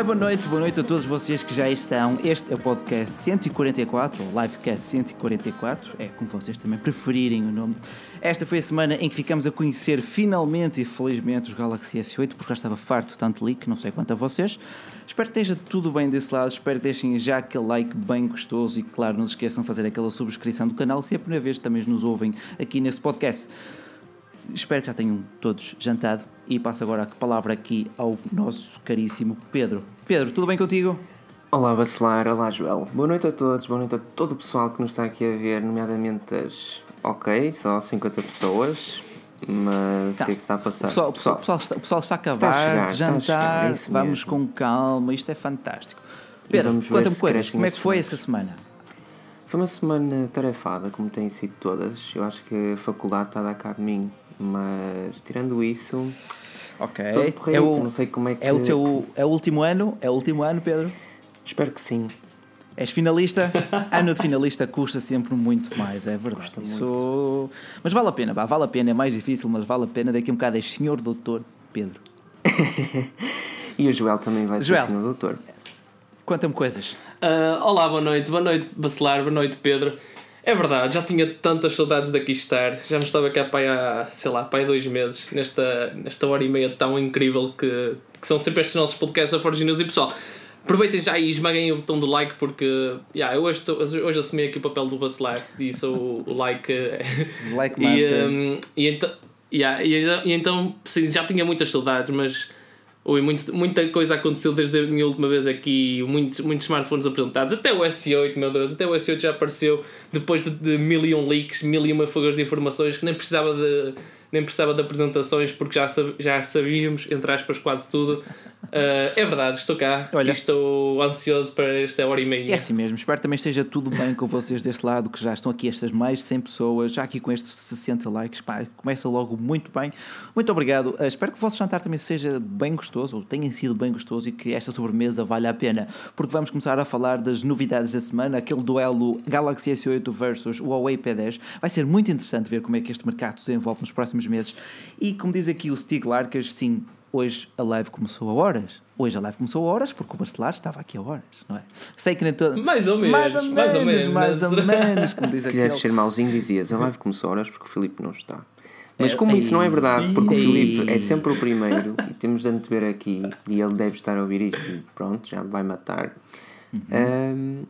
Olá boa noite, boa noite a todos vocês que já estão. Este é o podcast 144, ou Livecast 144, é como vocês também preferirem o nome. Esta foi a semana em que ficamos a conhecer finalmente e felizmente os Galaxy S8, porque já estava farto tanto leak, não sei quanto a vocês. Espero que esteja tudo bem desse lado, espero que deixem já aquele like bem gostoso e, claro, não se esqueçam de fazer aquela subscrição do canal se é a primeira vez que também nos ouvem aqui nesse podcast. Espero que já tenham todos jantado e passo agora a palavra aqui ao nosso caríssimo Pedro. Pedro, tudo bem contigo? Olá Bacelar, olá Joel. Boa noite a todos, boa noite a todo o pessoal que nos está aqui a ver, nomeadamente as. Ok, só 50 pessoas, mas tá. o que é que está a passar? O pessoal, o pessoal, pessoal, está, o pessoal está a acabar está a chegar, de jantar, chegar, é vamos mesmo. com calma, isto é fantástico. Pedro, conta-me coisas, como é que foi essa semana? Foi uma semana tarefada, como tem sido todas. Eu acho que a faculdade está a dar cabo de mim, mas tirando isso, Ok. É o, não sei como é que. É o teu. É o último ano? É o último ano, Pedro? Espero que sim. És finalista? ano de finalista custa sempre muito mais, é verdade. Custa Isso... muito. Mas vale a pena, vá, vale a pena, é mais difícil, mas vale a pena. Daqui a um bocado és senhor doutor Pedro. e o Joel também vai Joel, ser senhor doutor. Conta-me coisas. Uh, olá, boa noite. Boa noite, Bacelar. Boa noite, Pedro. É verdade, já tinha tantas saudades daqui estar. Já não estava cá para há, sei lá, para há dois meses, nesta, nesta hora e meia tão incrível que, que são sempre estes nossos podcasts da Forge News. E pessoal, aproveitem já e esmaguem o botão do like porque yeah, eu hoje, tô, hoje assumi aqui o papel do bacelar e sou o, like. like master. E, um, e, então, yeah, e, e então sim, já tinha muitas saudades, mas Oi, muito, muita coisa aconteceu desde a minha última vez aqui, muitos, muitos smartphones apresentados, até o S8, meu Deus, até o S8 já apareceu depois de, de mil e um leaks, mil e uma fugas de informações que nem precisava de, nem precisava de apresentações porque já, já sabíamos, entre aspas, quase tudo. Uh, é verdade, estou cá Olha, e estou ansioso para esta hora e meia. É assim mesmo, espero que também esteja tudo bem com vocês deste lado, que já estão aqui estas mais de 100 pessoas, já aqui com estes 60 likes. Pá, começa logo muito bem. Muito obrigado. Uh, espero que o vosso jantar também seja bem gostoso, ou tenha sido bem gostoso e que esta sobremesa valha a pena, porque vamos começar a falar das novidades da semana, aquele duelo Galaxy S8 versus o Huawei P10. Vai ser muito interessante ver como é que este mercado se desenvolve nos próximos meses. E como diz aqui o Stig Larkas, sim, Hoje a live começou a horas. Hoje a live começou a horas porque o Barcelar estava aqui a horas, não é? Sei que nem todo. Mais ou menos. Mais ou menos, mais ou menos. Mais ou menos como diz Se quisesse ser mauzinho, dizias a live começou a horas porque o Filipe não está. Mas como isso não é verdade, porque o Filipe é sempre o primeiro e temos de antever aqui e ele deve estar a ouvir isto e pronto, já vai matar. Uhum. Um,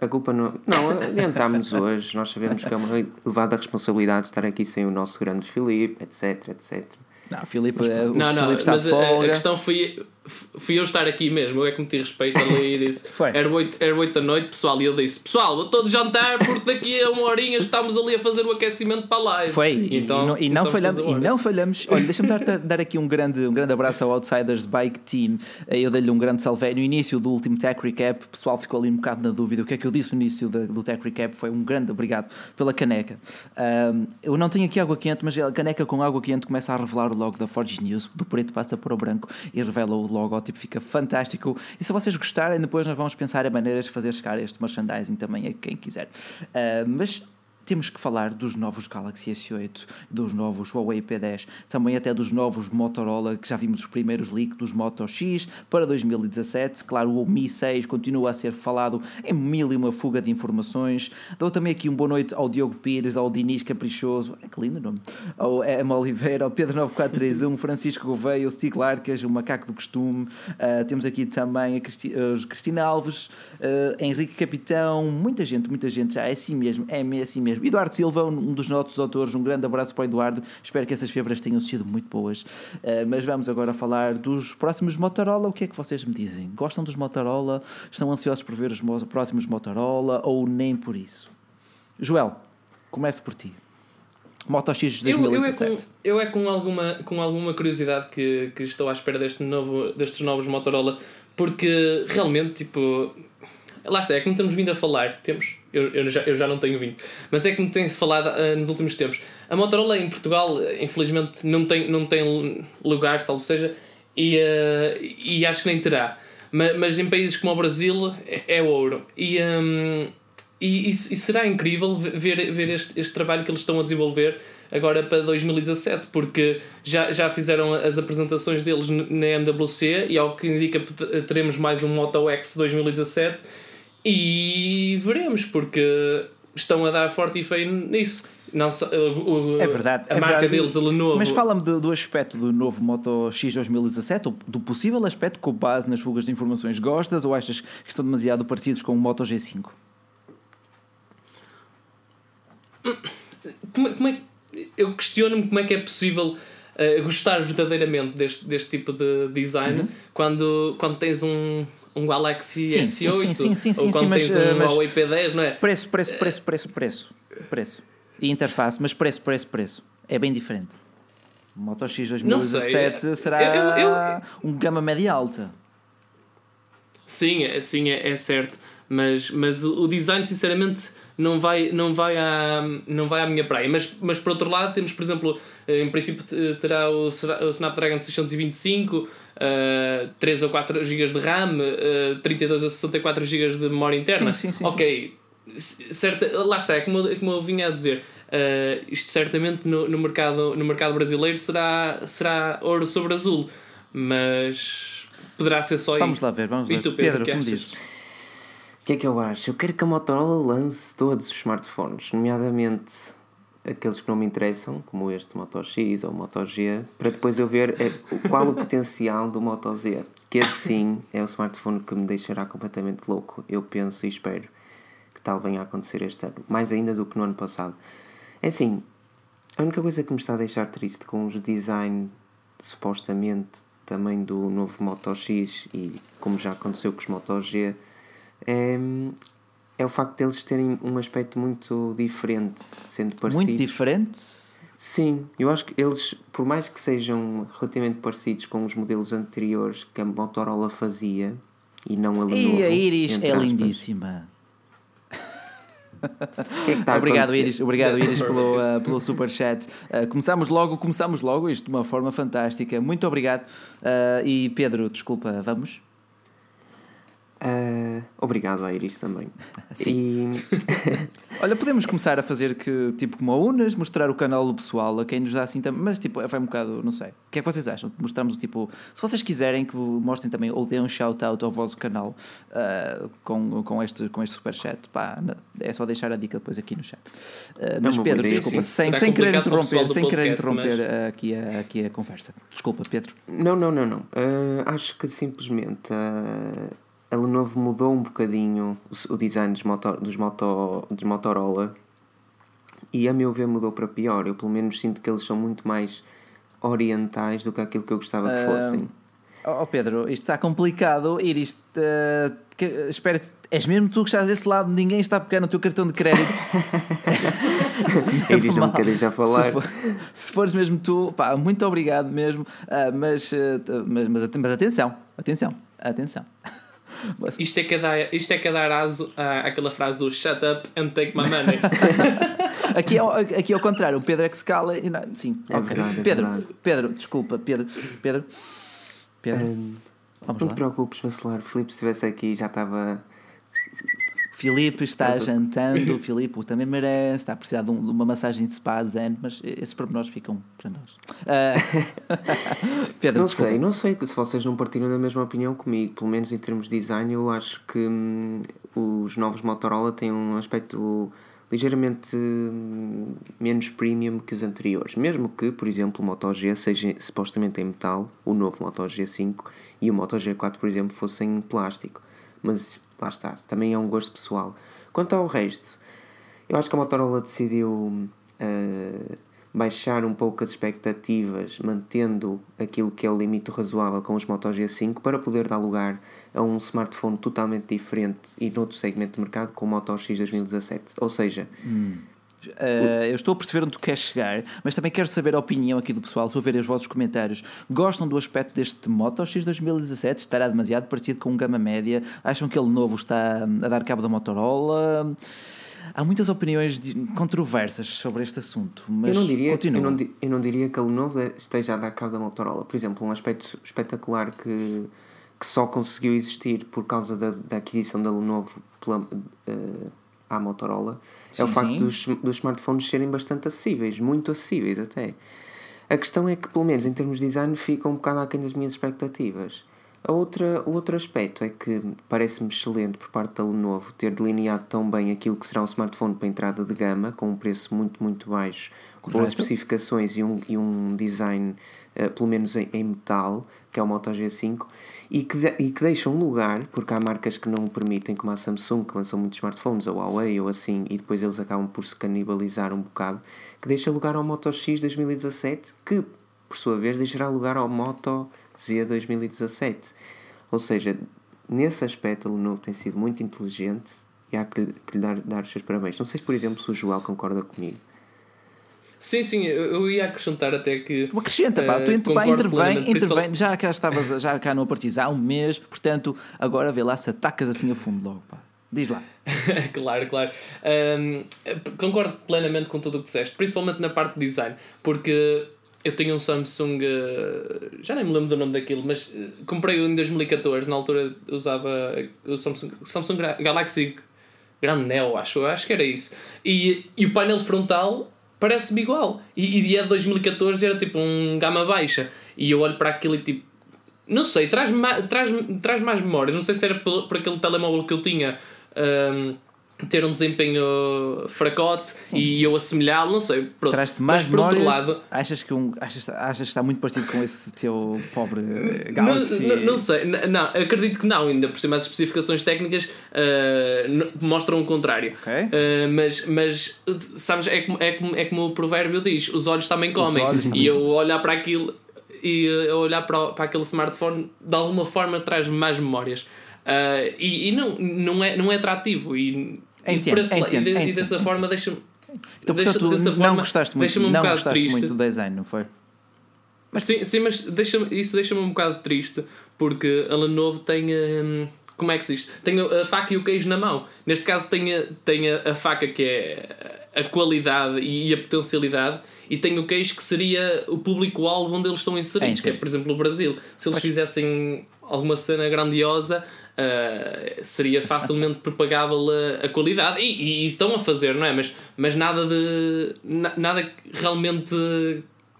a culpa não. Não, adiantámos hoje. Nós sabemos que é uma elevada responsabilidade estar aqui sem o nosso grande Filipe, etc, etc. Não, Filipe, mas, é, o não, não, está mas a, a, questão foi, fui eu estar aqui mesmo, eu é que meti respeito ali e disse era 8, era 8 da noite, pessoal, e eu disse pessoal, estou de jantar porque daqui a uma horinha estamos ali a fazer o aquecimento para a live. Foi, então, e, não, e não falhamos, e não falhamos. Olha, deixa-me dar, dar aqui um grande, um grande abraço ao Outsiders Bike Team. Eu dei-lhe um grande salve. No início do último Tech Recap, o pessoal ficou ali um bocado na dúvida. O que é que eu disse no início do Tech Recap? Foi um grande obrigado pela caneca. Um, eu não tenho aqui água quente, mas a caneca com água quente começa a revelar o logo da Forge News. Do preto passa para o branco e revela o logótipo. Fica fantástico. E se vocês gostarem, depois nós vamos pensar em maneiras de fazer chegar este merchandising também a quem quiser. Uh, mas temos que falar dos novos Galaxy S8, dos novos Huawei P10, também até dos novos Motorola, que já vimos os primeiros leaks dos Moto X para 2017. Claro, o Mi 6 continua a ser falado em mil e uma fuga de informações. Dou também aqui uma boa noite ao Diogo Pires, ao Dinis Caprichoso, é que lindo nome, ao Emma Oliveira, ao Pedro 9431, Francisco Gouveia, ao Stig Larcas, o Macaco do Costume. Uh, temos aqui também a Cristi Cristina Alves, uh, Henrique Capitão, muita gente, muita gente já é assim mesmo, é assim mesmo mesmo. Eduardo Silva, um dos nossos autores, um grande abraço para o Eduardo. Espero que essas febras tenham sido muito boas. Uh, mas vamos agora falar dos próximos Motorola. O que é que vocês me dizem? Gostam dos Motorola? Estão ansiosos por ver os próximos Motorola ou nem por isso? Joel, comece por ti. Moto X 2017. Eu, eu, é, com, eu é com, alguma, com alguma curiosidade que, que estou à espera deste novo, destes novos Motorola, porque realmente, tipo, Lá está, é como estamos vindo a falar, temos, eu, eu, já, eu já não tenho vindo, mas é como tem-se falado uh, nos últimos tempos. A Motorola em Portugal, infelizmente, não tem, não tem lugar, salvo seja, e, uh, e acho que nem terá. Mas, mas em países como o Brasil é, é ouro. E, um, e, e, e, será incrível ver, ver este, este trabalho que eles estão a desenvolver agora para 2017, porque já, já fizeram as apresentações deles na MWC e ao que indica teremos mais um Moto X 2017 e veremos, porque estão a dar forte e feio nisso. Não, o, o, é verdade. A é marca verdade. deles, a Lenovo. Mas fala-me do, do, aspecto do novo Moto X 2017, do possível aspecto com base nas fugas de informações. Gostas ou achas que estão demasiado parecidos com o Moto G5? Como, como é, eu questiono-me como é que é possível uh, gostar verdadeiramente deste, deste tipo de design uhum. quando, quando tens um, um Galaxy sim, S8 sim, sim, sim, ou quando mas, tens um mas Huawei P10, não é? Preço, preço, preço, preço, preço, preço. E interface, mas preço, preço, preço. É bem diferente. O Moto X 2017 será eu, eu, um gama média alta. Sim, é, sim é, é certo. Mas, mas o design, sinceramente, não vai, não vai, à, não vai à minha praia. Mas, mas por outro lado, temos, por exemplo, em princípio terá o, Snapdragon 625, uh, 3 ou 4 GB de RAM, uh, 32 a 64 GB de memória interna. Sim, sim, sim, ok, certa, lá está, é como, é como eu vinha a dizer. Uh, isto certamente no, no, mercado, no mercado brasileiro será, será ouro sobre azul, mas poderá ser só Vamos aí. lá ver, vamos ver. Tu, Pedro, Pedro como dizes? O que é que eu acho? Eu quero que a Motorola lance todos os smartphones, nomeadamente aqueles que não me interessam, como este Moto X ou Moto G, para depois eu ver eh, qual o potencial do Moto Z. Que assim é o smartphone que me deixará completamente louco. Eu penso e espero que tal venha a acontecer este ano, mais ainda do que no ano passado. É assim, a única coisa que me está a deixar triste com os design supostamente também do novo Moto X e como já aconteceu com os Moto G é, é o facto de eles terem um aspecto muito diferente, sendo parecidos. Muito diferente? Sim, eu acho que eles, por mais que sejam relativamente parecidos com os modelos anteriores que a Motorola fazia e não a Lenovo. E a Iris é lindíssima. que é que tá obrigado, Iris, obrigado, Iris, pelo, uh, pelo super chat. Uh, começamos logo, começamos logo isto de uma forma fantástica. Muito obrigado. Uh, e Pedro, desculpa, vamos? Uh, obrigado a Iris também. Sim. E... Olha, podemos começar a fazer que, tipo, como a Unas, mostrar o canal do pessoal a quem nos dá assim também. Mas, tipo, vai um bocado, não sei. O que é que vocês acham? Mostramos o tipo. Se vocês quiserem que mostrem também ou deem um shout-out ao vosso canal uh, com, com, este, com este superchat, pá, é só deixar a dica depois aqui no chat. Uh, mas, Pedro, desculpa, sem, sem querer interromper, sem querer interromper mas... aqui, a, aqui a conversa. Desculpa, Pedro. Não, não, não, não. acho que simplesmente a Lenovo mudou um bocadinho o design dos, motor, dos, moto, dos Motorola e a meu ver mudou para pior. Eu pelo menos sinto que eles são muito mais orientais do que aquilo que eu gostava que fossem. Oh Pedro, isto está complicado ir isto. Uh, que, espero que. És mesmo tu que estás desse lado, ninguém está a pegar no teu cartão de crédito. Iris não me queres já falar. Se, for, se, fores mesmo tu, pá, muito obrigado mesmo. Uh, mas, uh, mas, mas, mas atenção, atenção, atenção. Isto é que é dar, isto é que é dar aso àquela frase do shut up and take my money. aqui, é, aqui é o contrário, o Pedro é que se cala e não, sim, é okay. verdade, é Pedro, verdade. Pedro, desculpa, Pedro, Pedro, Pedro. Um, não te preocupes, Bacelar, o Filipe se estivesse aqui já estava Filipe está jantando, o Filipe também merece, está a precisar de, um, de uma massagem de spa zen, mas esses pormenores ficam para nós. Uh... Pedro, não desculpa. sei, não sei se vocês não partilham da mesma opinião comigo, pelo menos em termos de design, eu acho que hum, os novos Motorola têm um aspecto ligeiramente hum, menos premium que os anteriores. Mesmo que, por exemplo, o Moto G seja supostamente em metal, o novo Moto G5 e o Moto G4, por exemplo, fossem em plástico. Mas lá está, também é um gosto pessoal. Quanto ao resto, eu acho que a Motorola decidiu uh, baixar um pouco as expectativas, mantendo aquilo que é o limite razoável com os Moto G5 para poder dar lugar a um smartphone totalmente diferente e noutro segmento de mercado com o Moto X 2017. Ou seja, hum. Uh, eu estou a perceber onde tu queres chegar, mas também quero saber a opinião aqui do pessoal, estou a ver os vossos comentários. Gostam do aspecto deste Moto X 2017? Estará demasiado parecido com um gama média? Acham que ele novo está a dar cabo da Motorola? Há muitas opiniões controversas sobre este assunto, mas eu não diria, continua. Eu não, eu não diria que ele novo esteja a dar cabo da Motorola. Por exemplo, um aspecto espetacular que, que só conseguiu existir por causa da, da aquisição da Lenovo pela, uh, à Motorola sim, é o facto dos, dos smartphones serem bastante acessíveis, muito acessíveis até. A questão é que, pelo menos em termos de design, fica um bocado aquém das minhas expectativas. A outra, o outro aspecto é que parece-me excelente por parte da Lenovo ter delineado tão bem aquilo que será um smartphone para entrada de gama, com um preço muito, muito baixo, Correto. boas especificações e um, e um design, uh, pelo menos em, em, metal, que é o Moto G5, e que, de, e que deixam lugar, porque há marcas que não o permitem, como a Samsung, que lançam muitos smartphones, a Huawei ou assim, e depois eles acabam por se canibalizar um bocado, que deixa lugar ao Moto X 2017, que por sua vez deixará lugar ao Moto Z 2017. Ou seja, nesse aspecto, o Lenovo tem sido muito inteligente e há que, que lhe dar, dar os seus parabéns. Não sei se, por exemplo, se o Joel concorda comigo. Sim, sim, eu ia acrescentar até que. Uma acrescenta, pá, tu uh, pá, intervém, intervém, já cá estavas, já cá no Partizan há um mês, portanto, agora vê lá se atacas assim a fundo logo, pá. Diz lá. claro, claro. Um, concordo plenamente com tudo o que disseste, principalmente na parte de design, porque eu tenho um Samsung, uh, já nem me lembro do nome daquilo, mas uh, comprei-o em 2014, na altura usava o Samsung, Samsung Galaxy Grand Neo, acho, acho que era isso. E, e o painel frontal parece-me igual. E, e de 2014 era tipo um gama baixa. E eu olho para aquilo e tipo, não sei, traz, traz, traz mais memórias. Não sei se era por, por aquele telemóvel que eu tinha. Um, ter um desempenho fracote Sim. e eu assemelhá-lo, não sei. Traz-te mais Mas por outro lado. Achas que, um, achas, achas que está muito parecido com esse teu pobre Galaxy? Não, não, não sei, não, acredito que não, ainda por cima as especificações técnicas uh, mostram o contrário. Okay. Uh, mas, mas sabes, é como, é, como, é como o provérbio diz: os olhos também comem. Olhos e eu olhar para aquilo e eu olhar para, para aquele smartphone de alguma forma traz mais memórias. Uh, e, e não, não, é, não é atrativo. E, entendo, e, entendo, e, de, e dessa forma deixa-me. Então, portanto, não forma, gostaste muito, um não gostaste triste. muito do design, não foi? Mas... Sim, sim, mas deixa isso deixa-me um bocado triste porque a Lenovo tem. Hum, como é que se diz? Tem a faca e o queijo na mão. Neste caso, tem a, tem a, a faca que é a qualidade e a potencialidade, e tem o queijo que seria o público-alvo onde eles estão inseridos, que é, por exemplo, o Brasil. Se eles fizessem alguma cena grandiosa, uh, seria facilmente propagável a, a qualidade e, e, estão a fazer, não é? Mas, mas nada de na, nada realmente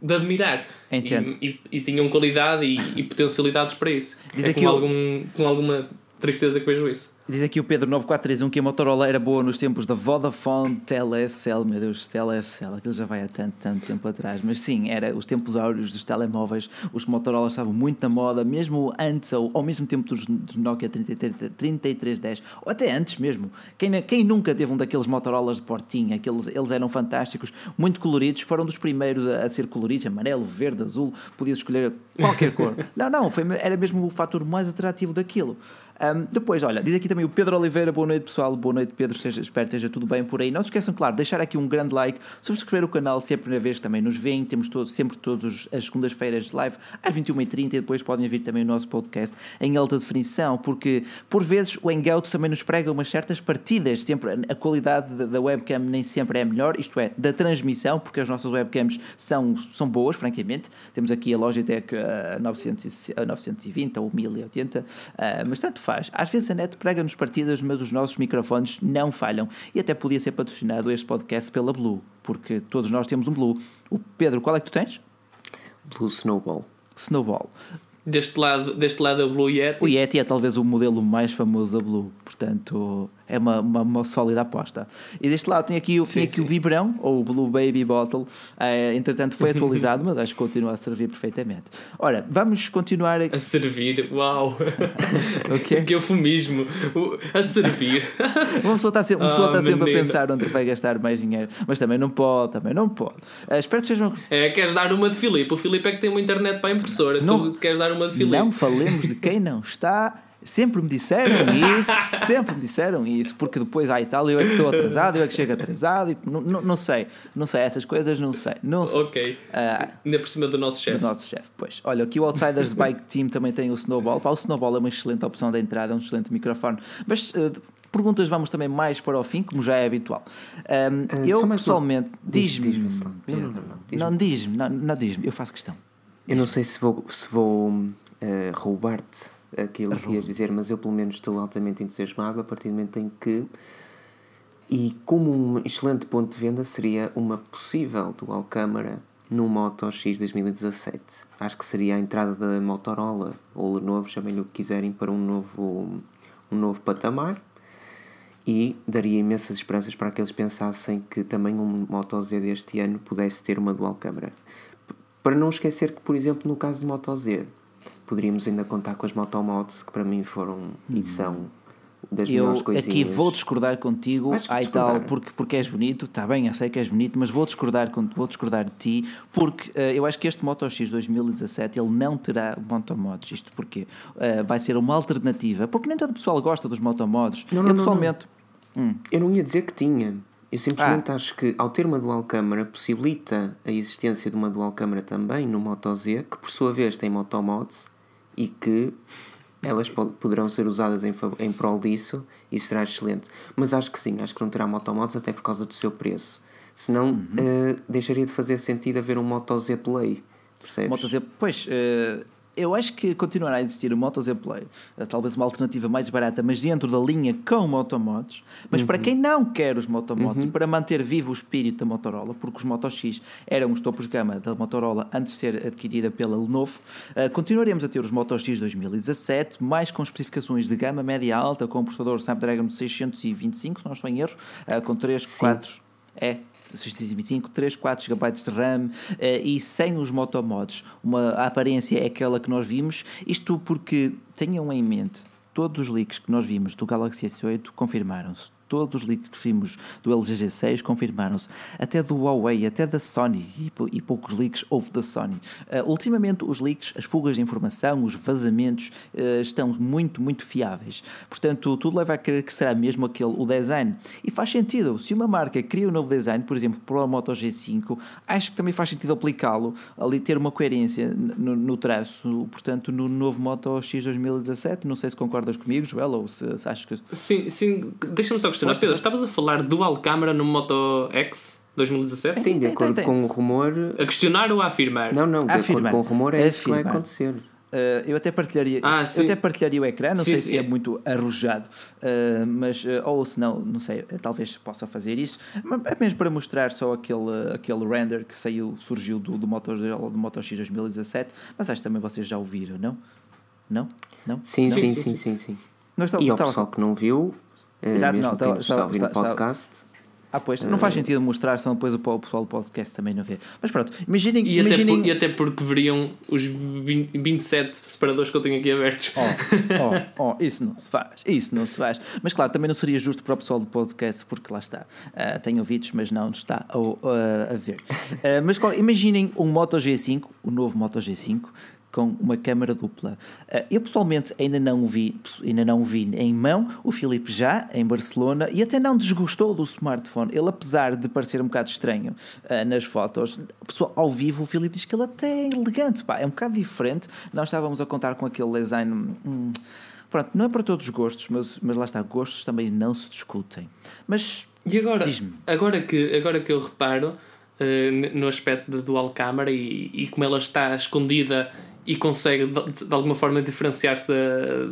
de admirar. Entendo. E, e, e tinham qualidade e, e potencialidades para isso. Diz é com, algum, com alguma tristeza que vejo isso. Diz aqui o Pedro 9431 que a Motorola era boa nos tempos da Vodafone Telecel, meu Deus, Telecel, aquilo já vai há tanto, tanto tempo atrás, mas sim, era os tempos áureos dos telemóveis, os Motorola estavam muito na moda, mesmo antes ou ao mesmo tempo dos, dos Nokia 33, 3310, ou até antes mesmo. Quem, quem nunca teve um daqueles Motorolas de portinha, aqueles, eles eram fantásticos, muito coloridos, foram dos primeiros a, a ser coloridos, amarelo, verde, azul, podias escolher qualquer cor. não, não, foi, era mesmo o fator mais atrativo daquilo. Um, depois, olha, diz aqui também o Pedro Oliveira, boa noite pessoal, boa noite Pedro, seja, espero que esteja tudo bem por aí. Não se esqueçam, claro, deixar aqui um grande like, subscrever o canal se é a primeira vez que também nos veem, temos todo, sempre todas as segundas-feiras de live às 21h30 e depois podem vir também o nosso podcast em alta definição, porque por vezes o Hangout também nos prega umas certas partidas, sempre a qualidade da webcam nem sempre é melhor, isto é, da transmissão, porque as nossas webcams são, são boas, francamente. Temos aqui a Logitech a 920 ou 1080, mas tanto faz. Às vezes a net partidas, mas os nossos microfones não falham. E até podia ser patrocinado este podcast pela Blue, porque todos nós temos um Blue. O Pedro, qual é que tu tens? Blue Snowball. Snowball. Deste lado, deste lado é o Blue Yeti. O Yeti é talvez o modelo mais famoso da Blue, portanto é uma, uma, uma, sólida aposta. E deste lado tem aqui, o, sim, tem aqui o biberão, ou o Blue Baby Bottle. É, entretanto foi atualizado, mas acho que continua a servir perfeitamente. Ora, vamos continuar a, a servir. Uau! okay. que eufemismo! A servir. uma pessoa está sempre, uma pessoa oh, está sempre a pensar onde vai gastar mais dinheiro, mas também não pode, também não pode. Uh, espero que sejam. É, queres dar uma de Filipe? O Filipe é que tem uma internet para a impressora. Não, tu queres dar uma de Filipe? Não falemos de quem não está Sempre me disseram isso, sempre me disseram isso, porque depois, ah, e tal, eu é que sou atrasado, eu é que chego atrasado, e, não, não, não sei, não sei, essas coisas não sei. Não sei. Ok. Uh, Ainda por cima do nosso chefe. Do nosso chefe, pois. Olha, aqui o Outsiders Bike Team também tem o Snowball. Pá, o Snowball é uma excelente opção de entrada, é um excelente microfone. Mas. Uh, perguntas vamos também mais para o fim, como já é habitual. Um, uh, eu pessoalmente. Diz-me. Diz não, não, não, diz não diz-me, não, não diz-me, eu faço questão. Eu não sei se vou, se vou uh, roubar-te aquilo que ias dizer, mas eu pelo menos estou altamente entusiasmado a partir do momento em que E como um excelente ponto de venda seria uma possível dual câmara no Moto X 2017. Acho que seria a entrada da Motorola ou Lenovo, chamem-lhe o que quiserem, para um novo, um novo patamar e daria imensas esperanças para que eles pensassem que também um Moto Z deste ano pudesse ter uma dual câmara. Para não esquecer que, por exemplo, no caso de Moto Z, poderíamos ainda contar com as Motomods, que para mim foram e são das eu aqui vou discordar contigo, ai tal, porque, porque és bonito, está bem, eu sei que és bonito, mas vou discordar, vou discordar de ti, porque uh, eu acho que este Moto X 2017 ele não terá motomods, isto porque uh, vai ser uma alternativa, porque nem todo o pessoal gosta dos motomods. Não, não, eu pessoalmente. Não. Hum. Eu não ia dizer que tinha. Eu simplesmente ah. acho que ao ter uma dual câmara possibilita a existência de uma dual câmara também no Moto Z, que por sua vez tem motomods e que elas poderão ser usadas em, em prol disso e será excelente. Mas acho que sim, acho que não terá motomods até por causa do seu preço. Senão uhum. uh, deixaria de fazer sentido haver um Moto Z Play. Percebes? Moto Z, pois, uh, eu acho que continuará a existir o Moto Z Play, eh, talvez uma alternativa mais barata, mas dentro da linha com motomods. Mas uhum. para quem não quer os motomods, uhum. para manter vivo o espírito da Motorola, porque os Moto X eram os topos de gama da Motorola antes de ser adquirida pela Lenovo, uh, continuaremos a ter os Moto X 2017, mais com especificações de gama média alta, com o processador Snapdragon 625, se não estou em erro, uh, com 3, 4 é 625, 3, 4 GB de RAM eh, e sem os motomods. Uma, a aparência é aquela que nós vimos, isto porque tenham em mente todos os leaks que nós vimos do Galaxy S8 confirmaram-se todos os leaks que vimos do LG G6 confirmaram-se, até do Huawei, até da Sony, e, poucos leaks houve da Sony. Uh, ultimamente, os leaks, as fugas de informação, os vazamentos uh, estão muito, muito fiáveis. Portanto, tudo leva a crer que será mesmo aquele o design. E faz sentido, se uma marca cria um novo design, por exemplo, para o Moto G5, acho que também faz sentido aplicá-lo, ali ter uma coerência no, no, traço, portanto, no novo Moto X 2017. Não sei se concordas comigo, Joel, ou se, se achas que. Sim, sim, deixa-me só questionar, Pedro, estavas a falar dual câmara no Moto X 2017? Sim, de acordo com o rumor. A questionar ou a afirmar? Não, não, de acordo com o rumor é isso que vai acontecer. Uh, eu até partilharia ah, eu até partilharia o ecrã não sim, sei sim. se é muito arrojado uh, mas uh, ou se não não sei talvez possa fazer isso mas é mesmo para mostrar só aquele aquele render que saiu surgiu do, do Moto do Moto X 2017 mas acho que também vocês já ouviram não não não sim não? Sim, sim, sim sim sim, sim. e ao pessoal que não viu é, Exato, não, está, está, a ouvir está, podcast. Ah, pois, não faz sentido mostrar, senão depois o pessoal do podcast também não vê. Mas pronto, imaginem. E, imaginem... Até, por, e até porque veriam os 20, 27 separadores que eu tenho aqui abertos. Oh, oh, oh, isso não se faz, isso não se faz. Mas claro, também não seria justo para o pessoal do podcast, porque lá está, uh, tem ouvidos, mas não está a, uh, a ver. Uh, mas claro, imaginem um Moto G5, o novo Moto G5, com uma câmara dupla. Eh, eu pessoalmente ainda não o vi, ainda não vi em mão, o Filipe já, em Barcelona, e até não desgostou do smartphone. Ele, apesar de parecer um bocado estranho uh, nas fotos, pessoal, ao vivo o Filipe diz que ele até é elegante, pá, é um bocado diferente. Nós estávamos a contar com aquele design. Hum, pronto, não é para todos os gostos, mas, mas lá está, gostos também não se discutem. Mas e agora, agora que agora que eu reparo uh, no aspecto da dual câmara e, e como ela está escondida e consegue de, de alguma forma diferenciar-se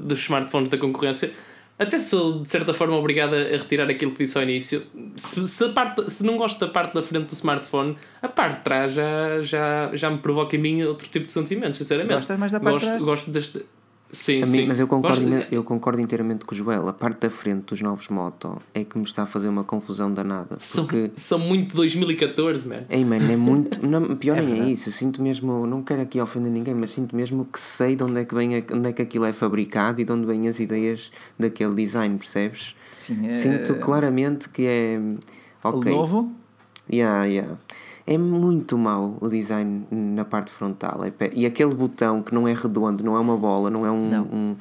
dos smartphones da concorrência. Até sou de certa forma obrigado a retirar aquilo que disse ao início. Se, se, parte, se não gosto da parte da frente do smartphone, a parte de trás já, já, já me provoca em mim outro tipo de sentimentos, sinceramente. Gostas mais da parte gosto, de trás? Gosto deste. Sim, a sim. Mim, mas eu concordo, eu concordo inteiramente com o Joel. A parte da frente dos novos Moto é que me está a fazer uma confusão danada. Porque... São, são muito 2014, man. Ei, man, é muito. Não, pior é nem é isso. Eu sinto mesmo. Não quero aqui ofender ninguém, mas sinto mesmo que sei de onde é que, vem, onde é que aquilo é fabricado e de onde vêm as ideias daquele design, percebes? Sim, é... Sinto claramente que é. Okay. O novo? Yeah, yeah. É muito mau o design na parte frontal. É e aquele botão que não é redondo, não é uma bola, não é um. Não. um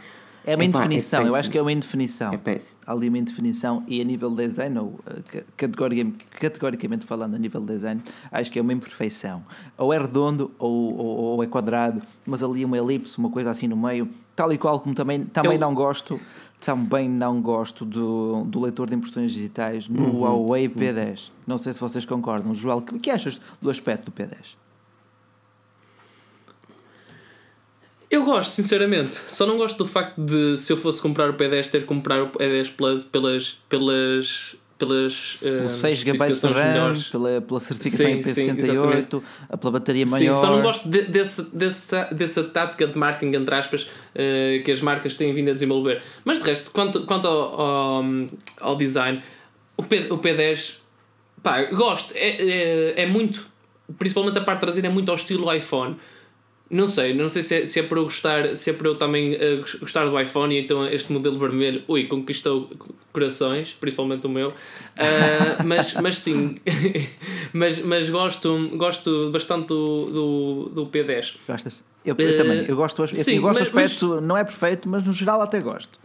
é uma Epá, indefinição, é eu acho que é uma indefinição. É péssimo. Há ali uma indefinição e a nível de design, ou eh, categoricamente, categoricamente falando, a nível de design, acho que é uma imperfeição. Ou é redondo ou, ou, ou é quadrado, mas ali uma elipse, uma coisa assim no meio, tal e qual como também, também eu... não gosto também não gosto do, do leitor de impressões digitais no uhum, Huawei P10. Uhum. Não sei se vocês concordam. Joel, o que, que achas do aspecto do P10? Eu gosto, sinceramente. Só não gosto do facto de, se eu fosse comprar o P10, ter que comprar o P10 Plus pelas, pelas, pelas uh, 6 GB de RAM, pela, pela certificação IP68, pela bateria maior. Sim, só não gosto de, desse, desse, dessa tática de marketing, entre aspas, uh, que as marcas têm vindo a desenvolver. Mas de resto, quanto, quanto ao, ao, ao design, o, P, o P10, pá, gosto, é, é, é muito, principalmente a parte traseira, é muito ao estilo iPhone. Não sei, não sei se é, se é para eu gostar, se é para eu também uh, gostar do iPhone e então este modelo vermelho, ui, conquistou corações, principalmente o meu. Uh, mas, mas sim, mas, mas gosto, gosto bastante do, do, do P10. Gostas? Eu, eu uh, também, eu gosto, assim, sim, eu gosto mas, do aspecto, mas... não é perfeito, mas no geral até gosto.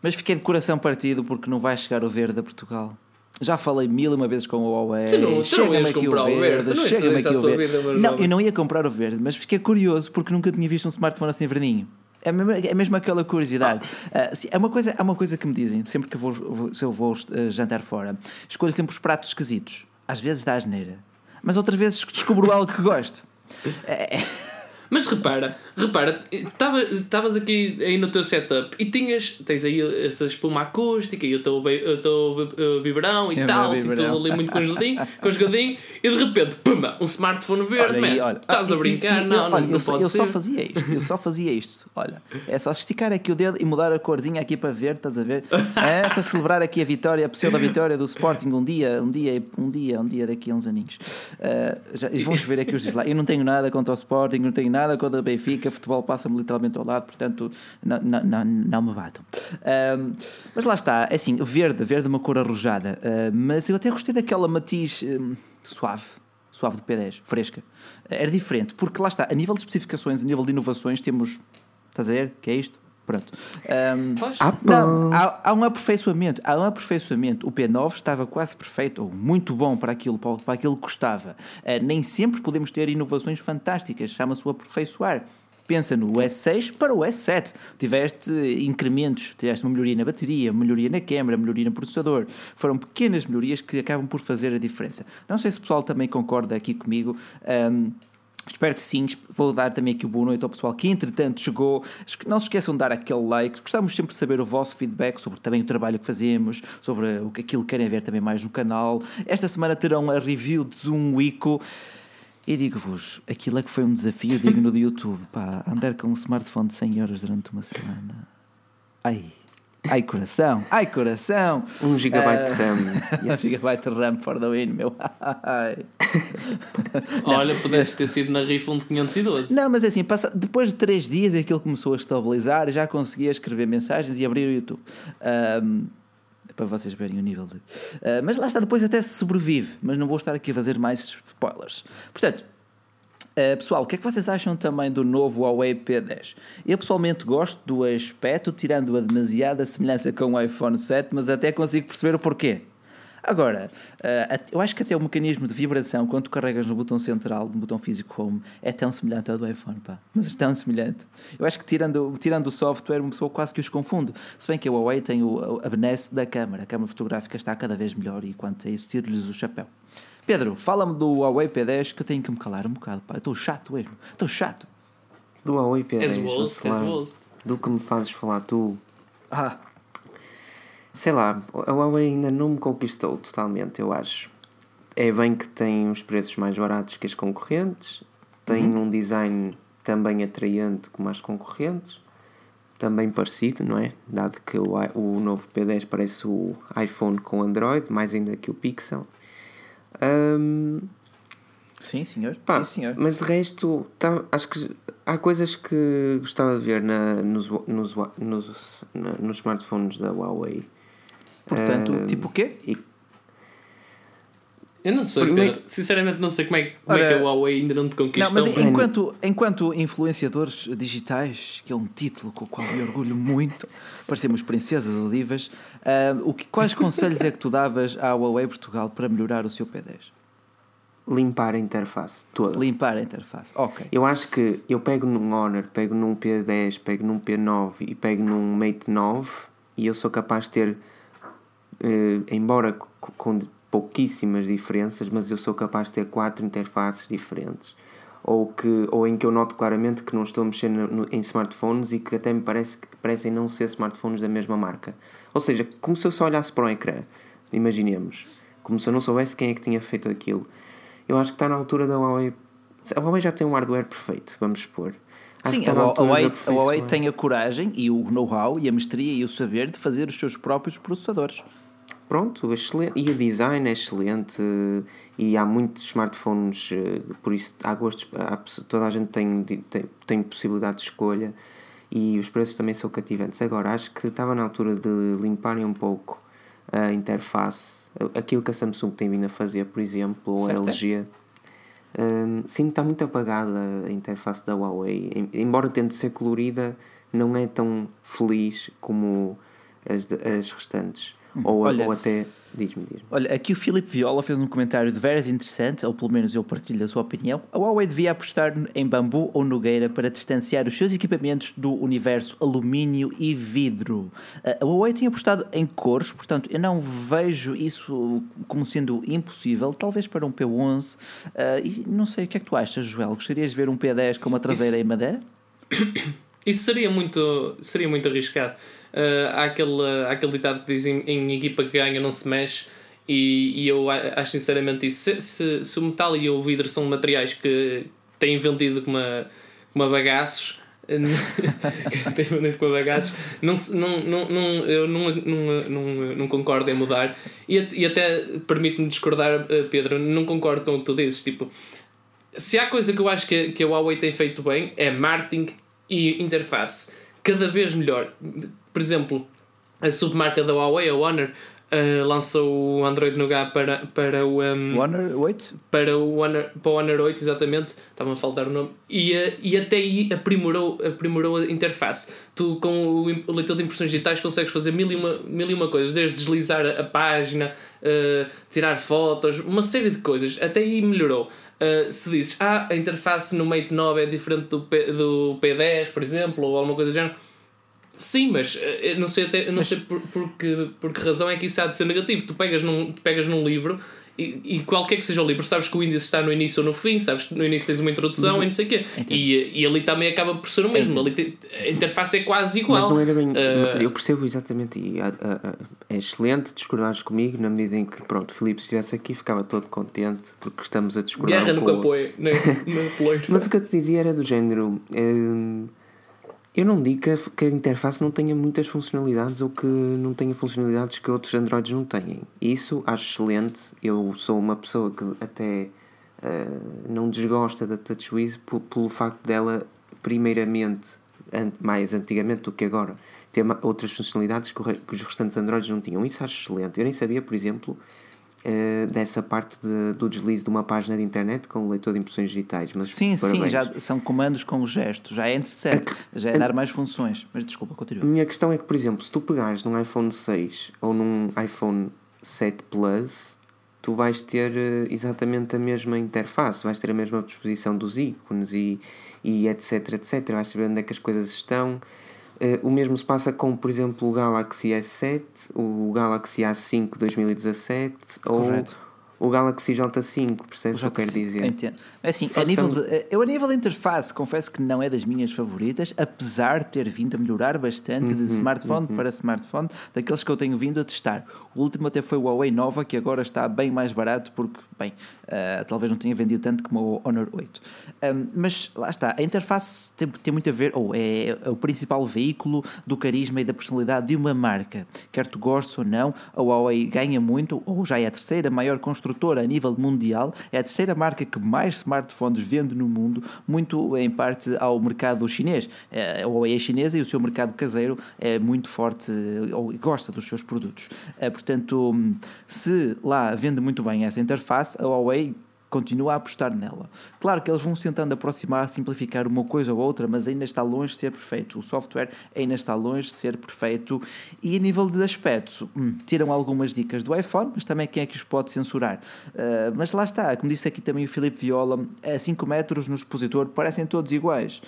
Mas fiquei de coração partido porque não vai chegar o verde a Portugal. Já falei mil uma vezes com o Huawei. Chega-me aqui o verde. Chega-me aqui o verde. Não, eu não ia comprar o verde, mas fiquei curioso porque nunca tinha visto um smartphone assim verdinho. É mesmo, é mesmo aquela curiosidade. Ah. Uh, é, uma coisa, é uma coisa que me dizem, sempre que eu vou, se eu vou uh, jantar fora, escolho sempre os pratos esquisitos. Às vezes dá asneira, mas outras vezes descubro algo que gosto. É, é mas repara, repara, estavas aqui aí no teu setup e tinhas, tens aí essa espuma acústica e o teu, o teu vibrão e é tal, e tudo ali muito conjugadinho, conjugadinho, e de repente, pumba, um smartphone verde, olha, olha, estás ah, a brincar? E, e, não, olha, não, eu, pode eu ser. só fazia isto, eu só fazia isto, olha, é só esticar aqui o dedo e mudar a corzinha aqui para verde, estás a ver? É para celebrar aqui a vitória, a pseudo vitória do Sporting um dia, um dia, um dia, um dia daqui a uns aninhos. Uh, já, vamos ver aqui os dias lá. Eu não tenho nada contra o Sporting, não tenho nada nada contra o Benfica, futebol passa-me literalmente ao lado, portanto não, me batam. Um, mas lá está, é assim, verde, verde é uma cor arrojada, uh, mas eu até gostei daquela matiz um, suave, suave do P10, fresca. Era diferente, porque lá está, a nível de especificações, a nível de inovações, temos, estás a ver, que é isto? Pronto. Um, ah, não, há, há, um aperfeiçoamento. Há um aperfeiçoamento. O P9 estava quase perfeito, ou muito bom para aquilo, para, para aquilo que custava. Uh, nem sempre podemos ter inovações fantásticas. Chama-se o aperfeiçoar. Pensa no S6 para o S7. Tiveste incrementos, tiveste uma melhoria na bateria, melhoria na câmera, melhoria no processador. Foram pequenas melhorias que acabam por fazer a diferença. Não sei se o pessoal também concorda aqui comigo. Um, Espero que sim. Vou dar também aqui o boa noite ao pessoal que entretanto chegou. Não se esqueçam de dar aquele like. Gostamos sempre de saber o vosso feedback sobre também o trabalho que fazemos, sobre aquilo que querem ver também mais no canal. Esta semana terão a review de Zoom Ico. E digo-vos, aquilo é que foi um desafio digno do YouTube. Pá, andar com um smartphone de 100 horas durante uma semana. Ai. Ai coração, ai coração. 1 um gigabyte uh, de RAM. 1 yes. gigabyte de RAM for the win, meu. Olha, pudeste ter sido na rifa um de 512. Não, mas é assim, passa, depois de 3 dias aquilo começou a estabilizar, já conseguia escrever mensagens e abrir o YouTube. Um, para vocês verem o nível de. Uh, mas lá está, depois até se sobrevive, mas não vou estar aqui a fazer mais spoilers. Portanto, Uh, pessoal, o que é que vocês acham também do novo Huawei P10? Eu pessoalmente gosto do aspecto, tirando a demasiada semelhança com o iPhone 7, mas até consigo perceber o porquê. Agora, uh, eu acho que até o mecanismo de vibração, quando tu carregas no botão central, no botão físico Home, é tão semelhante ao do iPhone, pá. Mas é tão semelhante. Eu acho que tirando, tirando o software, uma pessoa quase que os confunde. Se bem que a Huawei tem o, a benesse da câmara. A câmara fotográfica está cada vez melhor e quanto a isso, tiro-lhes o chapéu. Pedro, fala-me do Huawei P10 que eu tenho que me calar um bocado, pá. Estou chato mesmo. Estou chato. Do Huawei P10. És woz, Do que me fazes falar tu. Ah. Sei lá, a Huawei ainda não me conquistou totalmente, eu acho. É bem que tem os preços mais baratos que as concorrentes, tem uhum. um design também atraente como as concorrentes, também parecido, não é? Dado que o, o novo P10 parece o iPhone com Android, mais ainda que o Pixel. Um, sim, senhor. Pá, sim, senhor. Mas de resto, tá, acho que há coisas que gostava de ver na, nos, nos, nos, na, nos smartphones da Huawei. Portanto, tipo o quê? E, eu não sei, Pedro. Sinceramente, não sei como é, como Ora, é que a Huawei ainda não te conquistou. Não, mas enquanto, enquanto influenciadores digitais, que é um título com o qual me orgulho muito, parecemos princesas ou divas, uh, o que, quais conselhos é que tu davas à Huawei Portugal para melhorar o seu P10? Limpar a interface toda. Limpar a interface, ok. Eu acho que eu pego num Honor, pego num P10, pego num P9 e pego num Mate 9 e eu sou capaz de ter, uh, embora com pouquíssimas diferenças, mas eu sou capaz de ter quatro interfaces diferentes. Ou, que, ou em que eu noto claramente que não estou no, em smartphones e que até me parece que parecem não ser smartphones da mesma marca. Ou seja, como se eu só olhasse para o ecrã. imaginemos, como se eu não soubesse quem é que tinha feito aquilo. Eu acho que está na altura da Huawei. A Huawei já tem um hardware perfeito, vamos expor. Acho Sim, a, Huawei, a Huawei tem a coragem e o know-how e a mestria e o saber de fazer os seus próprios processadores. Pronto, excelente. E o design é excelente e há muitos smartphones, eh, por isso há gostos, há, toda a gente tem, tem, tem possibilidade de escolha e os preços também são cativantes. Agora, acho que estava na altura de limparem um pouco a interface, aquilo que a Samsung tem vindo a fazer, por exemplo, ou a LG. Um, sim, está muito apagada a interface da Huawei, embora tente ser colorida, não é tão feliz como as, as restantes. Ou, Olha, ou até Diz-me, diz-me. Olha, aqui o Filipe Viola fez um comentário de veras interessante, ou pelo menos eu partilho a sua opinião. A Huawei devia apostar em bambu ou nogueira para distanciar os seus equipamentos do universo alumínio e vidro. A Huawei tem apostado em cores, portanto eu não vejo isso como sendo impossível, talvez para um P11. Uh, e não sei, o que é que tu achas, Joel? Gostarias de ver um P10 com uma traseira isso... em madeira? Isso seria muito, seria muito arriscado. Uh, há, aquele, há aquele ditado que diz em, equipa que ganha não se mexe e, e eu acho sinceramente isso. Se, se, se, o metal e o vidro são materiais que têm vendido como, uma, como bagaços têm vendido como bagaços não, não, não, não, eu não, não, não, não concordo em mudar. E, e até permite-me discordar Pedro, não concordo com o que tu dizes tipo, se há coisa que eu acho que, que a Huawei tem feito bem é marketing e interface. Cada vez melhor por exemplo, a submarca da Huawei, a Honor, uh, lançou o Android Nougat para, para o. Um, Honor 8? Para o Honor, para o Honor 8, exatamente. Estava a faltar o nome. E, uh, e até aí aprimorou, aprimorou a interface. Tu, com o, o leitor de impressões digitais, consegues fazer mil e uma, mil e uma coisas, desde deslizar a, a página, uh, tirar fotos, uma série de coisas. Até aí melhorou. Uh, se dizes, ah, a interface no Mate 9 é diferente do, P, do P10, por exemplo, ou alguma coisa do género Sim, mas eh, eu não sei, até, não mas... sei por, por, que, por que razão é que isso há de ser negativo. Tu pegas num, tu pegas num livro e, e, qualquer que seja o livro, sabes que o índice está no início ou no fim, sabes que no início tens uma introdução mas, e não sei o quê. E, e ali também acaba por ser o mesmo. Ali te, a interface é quase igual. Mas não era bem. Uh, eu percebo exatamente e a, a, a, é excelente discordares comigo na medida em que, pronto, Filipe, se estivesse aqui ficava todo contente porque estamos a discordar. Guerra um no apoio, no, no Mas o que eu te dizia era do género. Uh, eu não digo que a, que a, interface não tenha muitas funcionalidades ou que não tenha funcionalidades que outros Androids não têm. Isso acho excelente. Eu sou uma pessoa que até uh, não desgosta da TouchWiz pelo facto dela, primeiramente, mais antigamente do que agora, ter outras funcionalidades que, que os restantes Androids não tinham. Isso acho excelente. Eu nem sabia, por exemplo, uh, dessa parte de, do deslize de uma página de internet com o leitor de impressões digitais. Mas sim, parabéns. sim, já são comandos com gestos, já é interessante, a, já é a, dar mais funções. Mas desculpa, continua. Minha questão é que, por exemplo, se tu pegares num iPhone 6 ou num iPhone 7 Plus, tu vais ter uh, exatamente a mesma interface, vais ter a mesma disposição dos ícones e, e etc, etc. Vais saber onde é que as coisas estão. Uh, o mesmo se passa com, por exemplo, o Galaxy S7, o Galaxy A5 2017 Correto. ou o Galaxy J5, percebes o que eu quero dizer? Entendo. É assim, a nível de, eu a nível de interface confesso que não é das minhas favoritas, apesar de ter vindo a melhorar bastante uhum, de smartphone uhum. para smartphone, daqueles que eu tenho vindo a testar. O último até foi o Huawei Nova, que agora está bem mais barato, porque, bem, uh, talvez não tenha vendido tanto como o Honor 8. Um, mas lá está, a interface tem, tem muito a ver, ou é, é, o principal veículo do carisma e da personalidade de uma marca. Quer tu gostes ou não, a Huawei ganha muito, ou já é a terceira maior construtora a nível mundial, é a terceira marca que mais smartphones vende no mundo, muito em parte ao mercado chinês. É, a Huawei é chinesa e o seu mercado caseiro é muito forte, ou gosta dos seus produtos. É, portanto, se lá vende muito bem essa interface, a Huawei continua a apostar nela. Claro que eles vão tentando aproximar, simplificar uma coisa ou outra, mas ainda está longe de ser perfeito. O software ainda está longe de ser perfeito. E a nível de aspecto, hum, tiram algumas dicas do iPhone, mas também quem é que os pode censurar? Uh, mas lá está, como disse aqui também o Filipe Viola, a 5 metros no expositor parecem todos iguais.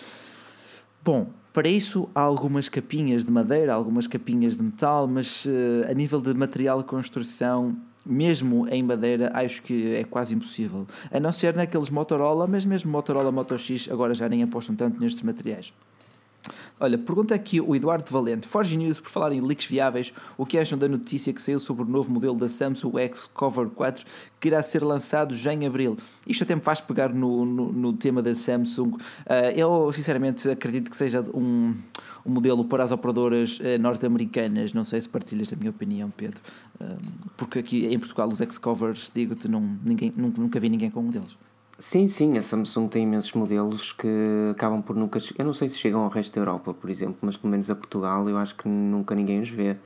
Bom, para isso há algumas capinhas de madeira, algumas capinhas de metal, mas uh, a nível de material de construção mesmo em madeira, acho que é quase impossível. A não ser naqueles Motorola, mas mesmo Motorola Moto X agora já nem apostam tanto nestes materiais. Olha, pergunta aqui o Eduardo Valente. Forge News, por falar em leaks viáveis, o que acham da notícia que saiu sobre o novo modelo da Samsung X Cover 4 que irá ser lançado já em abril? Isto até me faz pegar no, no, no tema da Samsung. Uh, eu, sinceramente, acredito que seja um, um modelo para as operadoras uh, norte-americanas. Não sei se partilhas da minha opinião, Pedro. Uh, porque aqui em Portugal os X-Covers, digo-te, ninguém, nunca, nunca vi ninguém com um deles. Sim, sim, a Samsung tem imensos modelos que acabam por nunca. Eu não sei se chegam ao resto da Europa, por exemplo, mas pelo menos a Portugal eu acho que nunca ninguém os vê.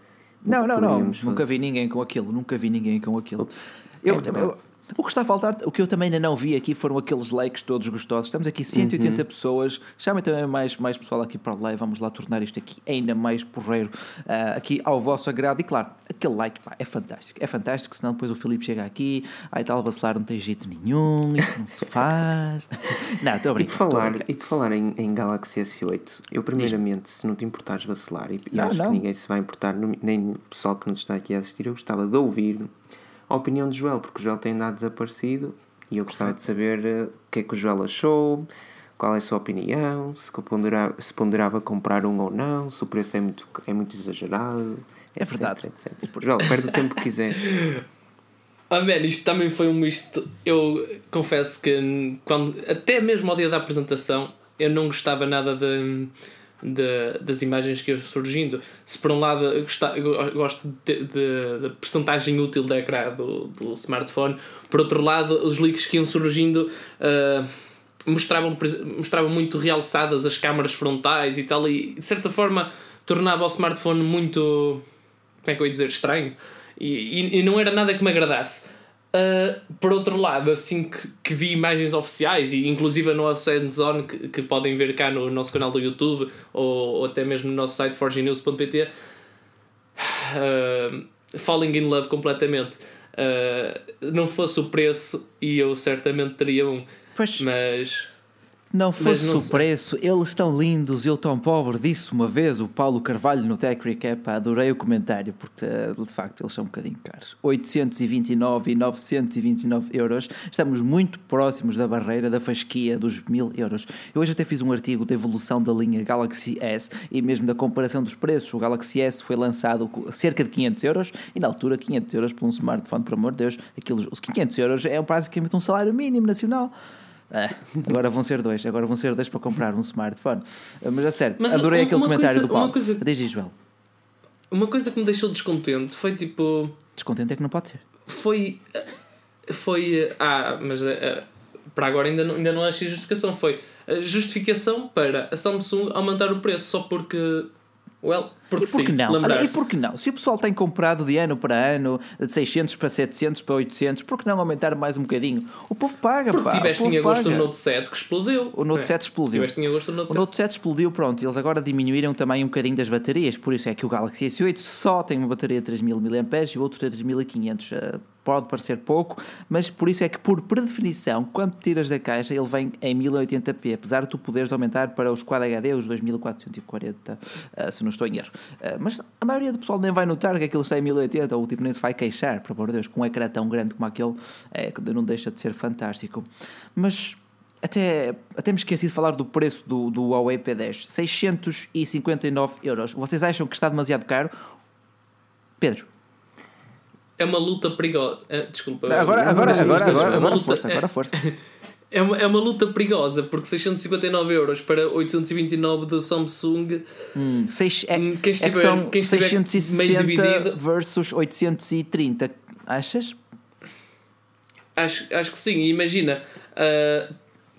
Não, não, não, nunca vi ninguém com aquilo, nunca vi ninguém com aquilo. Eu, é eu, o que está a faltar, o que eu também ainda não vi aqui foram aqueles likes todos gostosos. Estamos aqui 180 uhum. pessoas. Chamem também mais, mais pessoal aqui para o live. Vamos lá tornar isto aqui ainda mais porreiro. Uh, aqui ao vosso agrado. E claro, aquele like pá, é fantástico. É fantástico, senão depois o Filipe chega aqui. Aí tal, vacilar não tem jeito nenhum. Isso não se faz. não, estou a brincar. E por falar, e por falar em, em Galaxy S8, eu primeiramente, se não te importares vacilar, e, e acho não. que ninguém se vai importar, nem o pessoal que nos está aqui a assistir, eu gostava de ouvir a opinião de Joel, porque o Joel tem andado desaparecido e eu gostava de saber uh, o que é que o Joel achou, qual é a sua opinião, se ponderava, se ponderava comprar um ou não, se o preço é muito, é muito exagerado. É etc, verdade. Etc. Joel, perde o tempo que quiseres. Ah, man, isto também foi um misto. Eu confesso que quando, até mesmo ao dia da apresentação eu não gostava nada de de, das imagens que iam surgindo. Se por um lado eu, gosto da percentagem útil da ecrã do, do smartphone, por outro lado, os leaks que iam surgindo uh, mostravam, mostravam muito realçadas as câmaras frontais e tal, e de certa forma tornava o smartphone muito. Como é que eu ia dizer? Estranho. E, e, e não era nada que me agradasse. Uh, por outro lado, assim que, que, vi imagens oficiais, e inclusive no Outside Zone, que, que podem ver cá no nosso canal do YouTube ou, ou até mesmo no nosso site forgenews.pt, uh, ah, falling in love completamente. Uh, não fosse o preço, e eu certamente teria um, pois. mas não fosse não o preço, eles estão lindos, eu tão pobre, disse uma vez o Paulo Carvalho no Tech Recap, adorei o comentário, porque eh, de facto eles são um bocadinho caros. 829 e 929 euros, estamos muito próximos da barreira da fasquia dos 1000 euros. Eu hoje até fiz um artigo da evolução da linha Galaxy S e mesmo da comparação dos preços. O Galaxy S foi lançado a cerca de 500 euros e na altura 500 euros por um smartphone, por amor de Deus, aqueles, os 500 euros é basicamente um salário mínimo nacional. Ah, agora vão ser dois, agora vão ser dois para comprar um smartphone. Ah, mas a sério, Mas adorei aquele comentário coisa, do Paulo. Coisa, Diz. Uma coisa que me deixou descontente foi tipo. Descontente é que não pode ser. Foi. Foi. Ah, mas uh, para agora ainda não, ainda não achei justificação. Foi a justificação para a Samsung aumentar o preço só porque Well, porque e por que não? Olha, e por que não? Se o pessoal tem comprado de ano para ano, de 600 para 700 para 800, por que não aumentar mais um bocadinho? O povo paga, porque pá. tiveste em agosto o Note 7 que explodiu. O Note é. 7 explodiu. Tiveste em agosto o Note 7. O Note 7 explodiu, pronto. Eles agora diminuíram também um bocadinho das baterias, por isso é que o Galaxy S8 só tem uma bateria de 3000 mAh e o outro 3500 pode parecer pouco, mas por isso é que, por predefinição, quando tiras da caixa, ele vem em 1080p, apesar de tu poderes aumentar para os Quad HD, os 2440, uh, se não estou em erro. Uh, mas a maioria do pessoal nem vai notar que aquilo está em 1080, ou tipo, nem se vai queixar, por amor de Deus, com um ecrã tão grande como aquele, é, não deixa de ser fantástico. Mas até, até me esqueci de falar do preço do, do Huawei P10, 659 euros. Vocês acham que está demasiado caro? Pedro, é uma luta perigosa. Uh, desculpa. Agora, agora, agora, agora, agora, agora, luta, força, agora força. É uma, é uma luta perigosa porque 659 euros para 829 do Samsung. Hum, seis, é, hum, quem estiver, é que são quem 660 meio dividido, versus 830. Achas? Acho, acho que sim. Imagina, uh,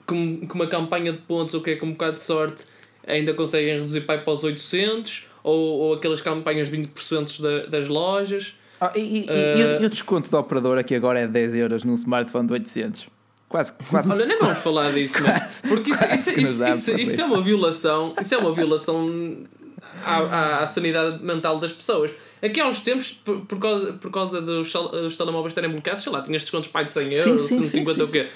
com, com uma campanha de pontos ou que é com um bocado de sorte, ainda conseguem reduzir para os 800 ou, ou aquelas campanhas de 20% da, das lojas. Ah, e, e, uh... e, o desconto do operador aqui agora é 10 euros num smartphone de 800. Quase, quase. Olha, nem vamos falar disso, né? Porque isso, isso, isso, isso, é uma violação. Isso é uma violação à, à, à, sanidade mental das pessoas. Aqui há uns tempos, por, por causa, por causa dos, dos telemóveis estarem bloqueados, sei lá, tinhas descontos pai de 100 euros, sim, sim, 150 ou o quê.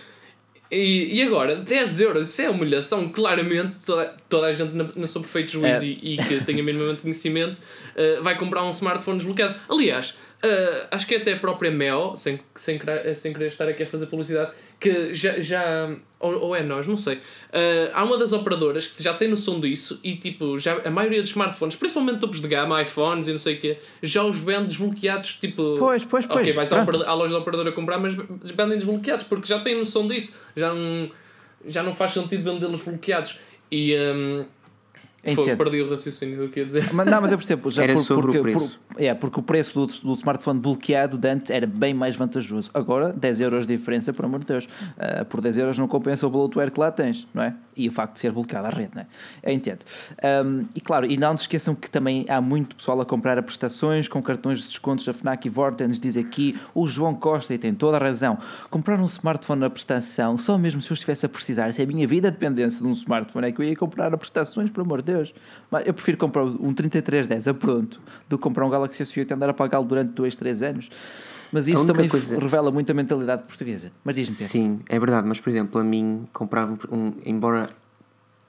E, e agora, 10 euros, isso é humilhação. Claramente, toda, toda a gente, na, na seu perfeito juízo é. e, e, que tenha minimamente conhecimento, uh, vai comprar um smartphone desbloqueado. Aliás, Uh, acho que até a própria Mel, sem, sem, sem querer estar aqui a fazer publicidade, que já, já ou, ou é nós, não sei. Uh, há uma das operadoras que já tem noção disso e tipo, já, a maioria dos smartphones, principalmente topos de gama, iPhones e não sei o quê, já os vendem desbloqueados, tipo. Pois, pois, pois. Ok, vais à, à, loja da operadora comprar, mas vendem desbloqueados porque já têm noção disso. Já não, já não faz sentido vendê-los bloqueados. E. Um, foi, perdi o raciocínio do que ia dizer. Mas, não, mas eu percebo. Já era por, sobre porque, o preço. Por, é, porque o preço do, do smartphone bloqueado de antes era bem mais vantajoso. Agora, 10 euros de diferença, por amor de Deus. Uh, por 10 euros não compensa o bloatware que lá tens, não é? E o facto de ser bloqueado à rede, não é? Eu entendo. Um, e claro, e não se esqueçam que também há muito pessoal a comprar a prestações com cartões de descontos da FNAC e Vortens. Diz aqui o João Costa, e tem toda a razão. Comprar um smartphone na prestação, só mesmo se eu estivesse a precisar, se é a minha vida dependência de um smartphone, é que eu ia comprar a prestações, por amor de Deus. Mas eu prefiro comprar um 3310 a pronto do que comprar um Galaxy S8 e andar a pagá-lo durante 2, 3 anos. Mas isso também coisa... revela muito a mentalidade portuguesa. Mas diz-me, Sim, é verdade, mas por exemplo, a mim, comprar um. embora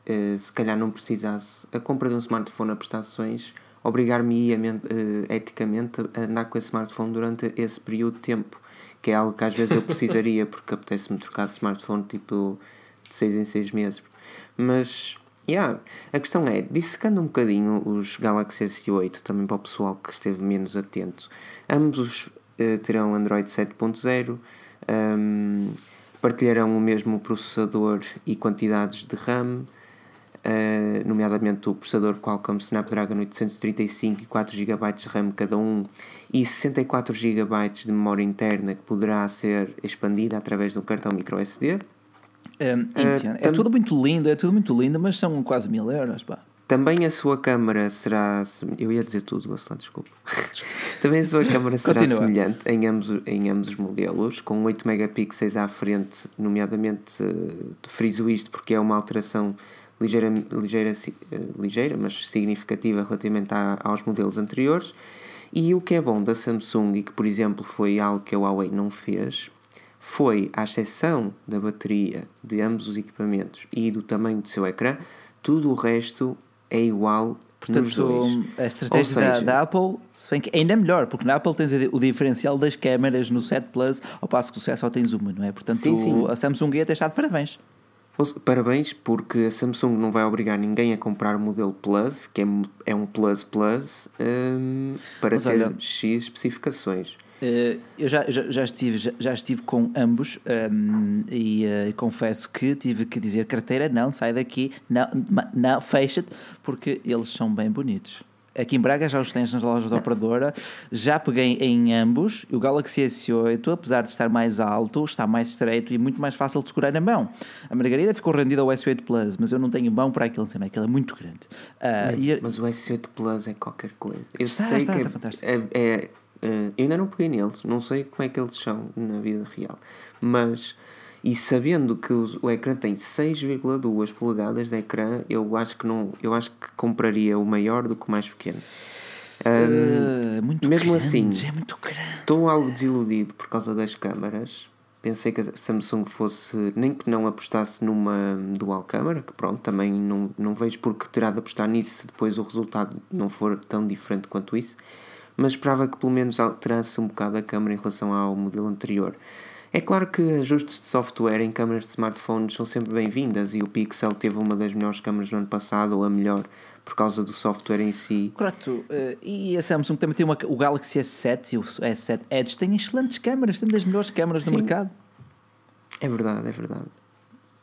uh, se calhar não precisasse, a compra de um smartphone a prestações obrigar-me uh, eticamente a andar com esse smartphone durante esse período de tempo, que é algo que às vezes eu precisaria, porque apetece-me trocar de smartphone tipo de 6 em 6 meses. Mas Yeah. A questão é, dissecando um bocadinho os Galaxy S8, também para o pessoal que esteve menos atento, ambos uh, terão Android 7.0, um, partilharão o mesmo processador e quantidades de RAM, uh, nomeadamente o processador Qualcomm Snapdragon 835 e 4 GB de RAM cada um, e 64 GB de memória interna que poderá ser expandida através de um cartão microSD. Um, uh, é tudo muito lindo, é tudo muito lindo, mas são quase mil euros. Pá. Também a sua câmara será. Eu ia dizer tudo, Bacelar, desculpa. Também a sua câmara será semelhante em ambos, em ambos os modelos, com 8 megapixels à frente, nomeadamente, uh, friso isto porque é uma alteração ligeira, ligeira, uh, ligeira mas significativa relativamente a, aos modelos anteriores. E o que é bom da Samsung, e que por exemplo foi algo que a Huawei não fez, foi, à exceção da bateria de ambos os equipamentos e do tamanho do seu ecrã, tudo o resto é igual Portanto, nos dois. a estratégia seja, da, da, Apple se bem que ainda é melhor, porque na Apple tens o diferencial das câmeras no 7 Plus, ao passo que o 7 só tens uma, não é? Portanto, sim, sim. a Samsung ia ter estado parabéns. Parabéns, porque a Samsung não vai obrigar ninguém a comprar o modelo Plus, que é, é um Plus Plus, um, para Mas ter olha, X especificações. Eh, eu já, já, já, estive, já, já estive com ambos um, ehm, e uh, confesso que tive que dizer carteira, não, sai daqui, não, não fecha-te, porque eles são bem bonitos. Aqui em Braga já os tens nas lojas da operadora, já peguei em ambos. O Galaxy S8, apesar de estar mais alto, está mais estreito e muito mais fácil de segurar na mão. A Margarida ficou rendida ao S8 Plus, mas eu não tenho mão para aquilo, não aquilo é muito grande. Uh, mas, e, mas o S8 Plus é qualquer coisa. Eu está, sei está, que está é, é, é Uh, eu ainda não peguei neles, não sei como é que eles são na vida real, mas e sabendo que o, o ecrã tem 6,2 polegadas de ecrã, eu acho que não, eu acho que compraria o maior do que o mais pequeno. Um, uh, muito mesmo grande, assim, é muito grande. estou algo desiludido por causa das câmaras. Pensei que a Samsung fosse, nem que não apostasse numa dual câmara, que pronto, também não, não vejo porque terá de apostar nisso se depois o resultado não for tão diferente quanto isso mas esperava que pelo menos alterasse um bocado a câmera em relação ao modelo anterior. É claro que ajustes de software em câmaras de smartphones são sempre bem-vindas e o Pixel teve uma das melhores câmaras do ano passado, ou a melhor, por causa do software em si. Correto. Uh, e a Samsung também tem uma, o Galaxy S7 e o S7 Edge têm excelentes câmaras, têm das melhores câmaras Sim. do mercado. É verdade, é verdade.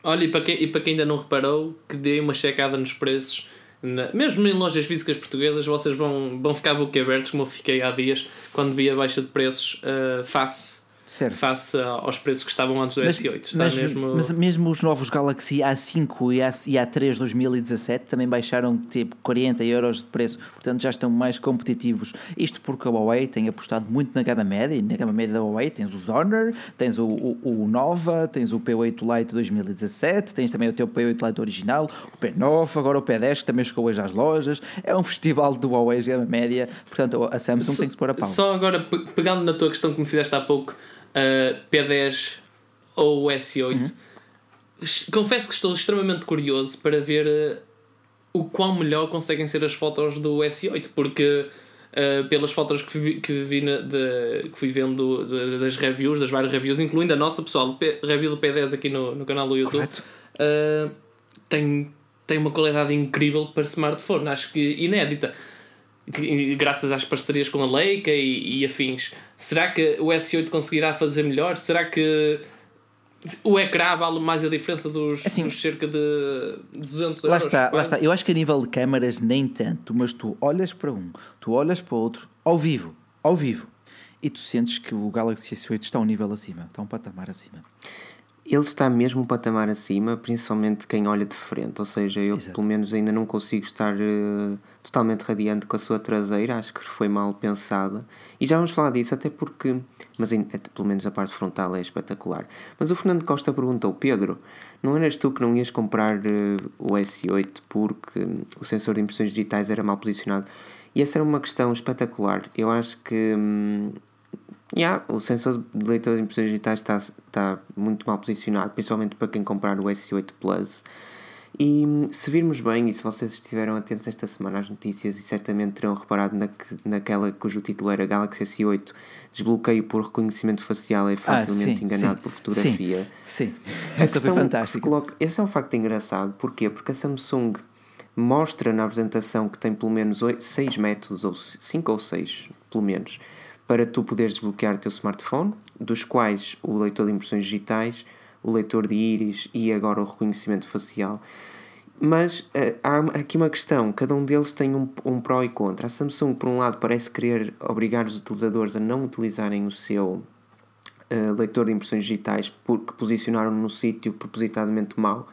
Olha, e para, quem, e para quem ainda não reparou, que dê uma checada nos preços na, mesmo em lojas físicas portuguesas, vocês vão, vão ficar boquiabertos, como eu fiquei há dias, quando vi a baixa de preços uh, face certo. face aos preços que estavam antes do mas, S8. Está mas, mesmo... mas mesmo os novos Galaxy A5 e, A, e A3 2017 também baixaram tipo 40 euros de preço, portanto já estão mais competitivos. Isto porque a Huawei tem apostado muito na gama média, e na gama média da Huawei tens os Honor, tens o, o, o Nova, tens o P8 Lite 2017, tens também o teu P8 Lite original, o P9, agora o P10 que também chegou hoje às lojas. É um festival de Huawei gama média, portanto a Samsung tem que se pôr a pau. Só agora, pegando na tua questão que me fizeste há pouco, uh, P10 ou S8. Uhum. Confesso que estou extremamente curioso para ver uh, o quão melhor conseguem ser as fotos do S8, porque Uh, pelas fotos que, vi, que, vi na, de, que fui vendo de, das reviews, das várias reviews, incluindo a nossa pessoal, P, review do P10 aqui no, no canal do YouTube, tem, tem uma qualidade incrível para smartphone, acho que inédita. Que, graças às parcerias com a Leica e, e afins. Será que o S8 conseguirá fazer melhor? Será que o ecrã vale mais a diferença dos, assim, dos cerca de 200 lá Está, lá está. Eu acho que a nível de câmaras nem tanto, mas tu olhas para um, tu olhas para outro, ao vivo, ao vivo, e tu sentes que o Galaxy S8 está um nível acima, está um patamar acima ele está mesmo um patamar acima, principalmente quem olha de frente. Ou seja, eu Exato. pelo menos ainda não consigo estar uh, totalmente radiante com a sua traseira, acho que foi mal pensada. E já vamos falar disso, até porque, mas pelo menos a parte frontal é espetacular. Mas o Fernando Costa perguntou: Pedro, não eras tu que não ias comprar uh, o S8 porque o sensor de impressões digitais era mal posicionado? E essa era uma questão espetacular. Eu acho que hum, Yeah, o sensor de leitor de impressões digitais está, está muito mal posicionado, principalmente para quem comprar o S8 Plus. E se virmos bem, e se vocês estiveram atentos esta semana às notícias e certamente terão reparado na, naquela cujo título era Galaxy S8 desbloqueio por reconhecimento facial é facilmente ah, sim, enganado sim, por fotografia. Sim, sim. essa foi fantástica. Coloca, esse é um facto engraçado, porquê? Porque a Samsung mostra na apresentação que tem pelo menos 6 métodos, ou 5 ou 6, pelo menos, para tu poderes desbloquear o teu smartphone, dos quais o leitor de impressões digitais, o leitor de íris e agora o reconhecimento facial. Mas uh, há aqui uma questão: cada um deles tem um, um pró e contra. A Samsung, por um lado, parece querer obrigar os utilizadores a não utilizarem o seu uh, leitor de impressões digitais porque posicionaram no sítio propositadamente mal.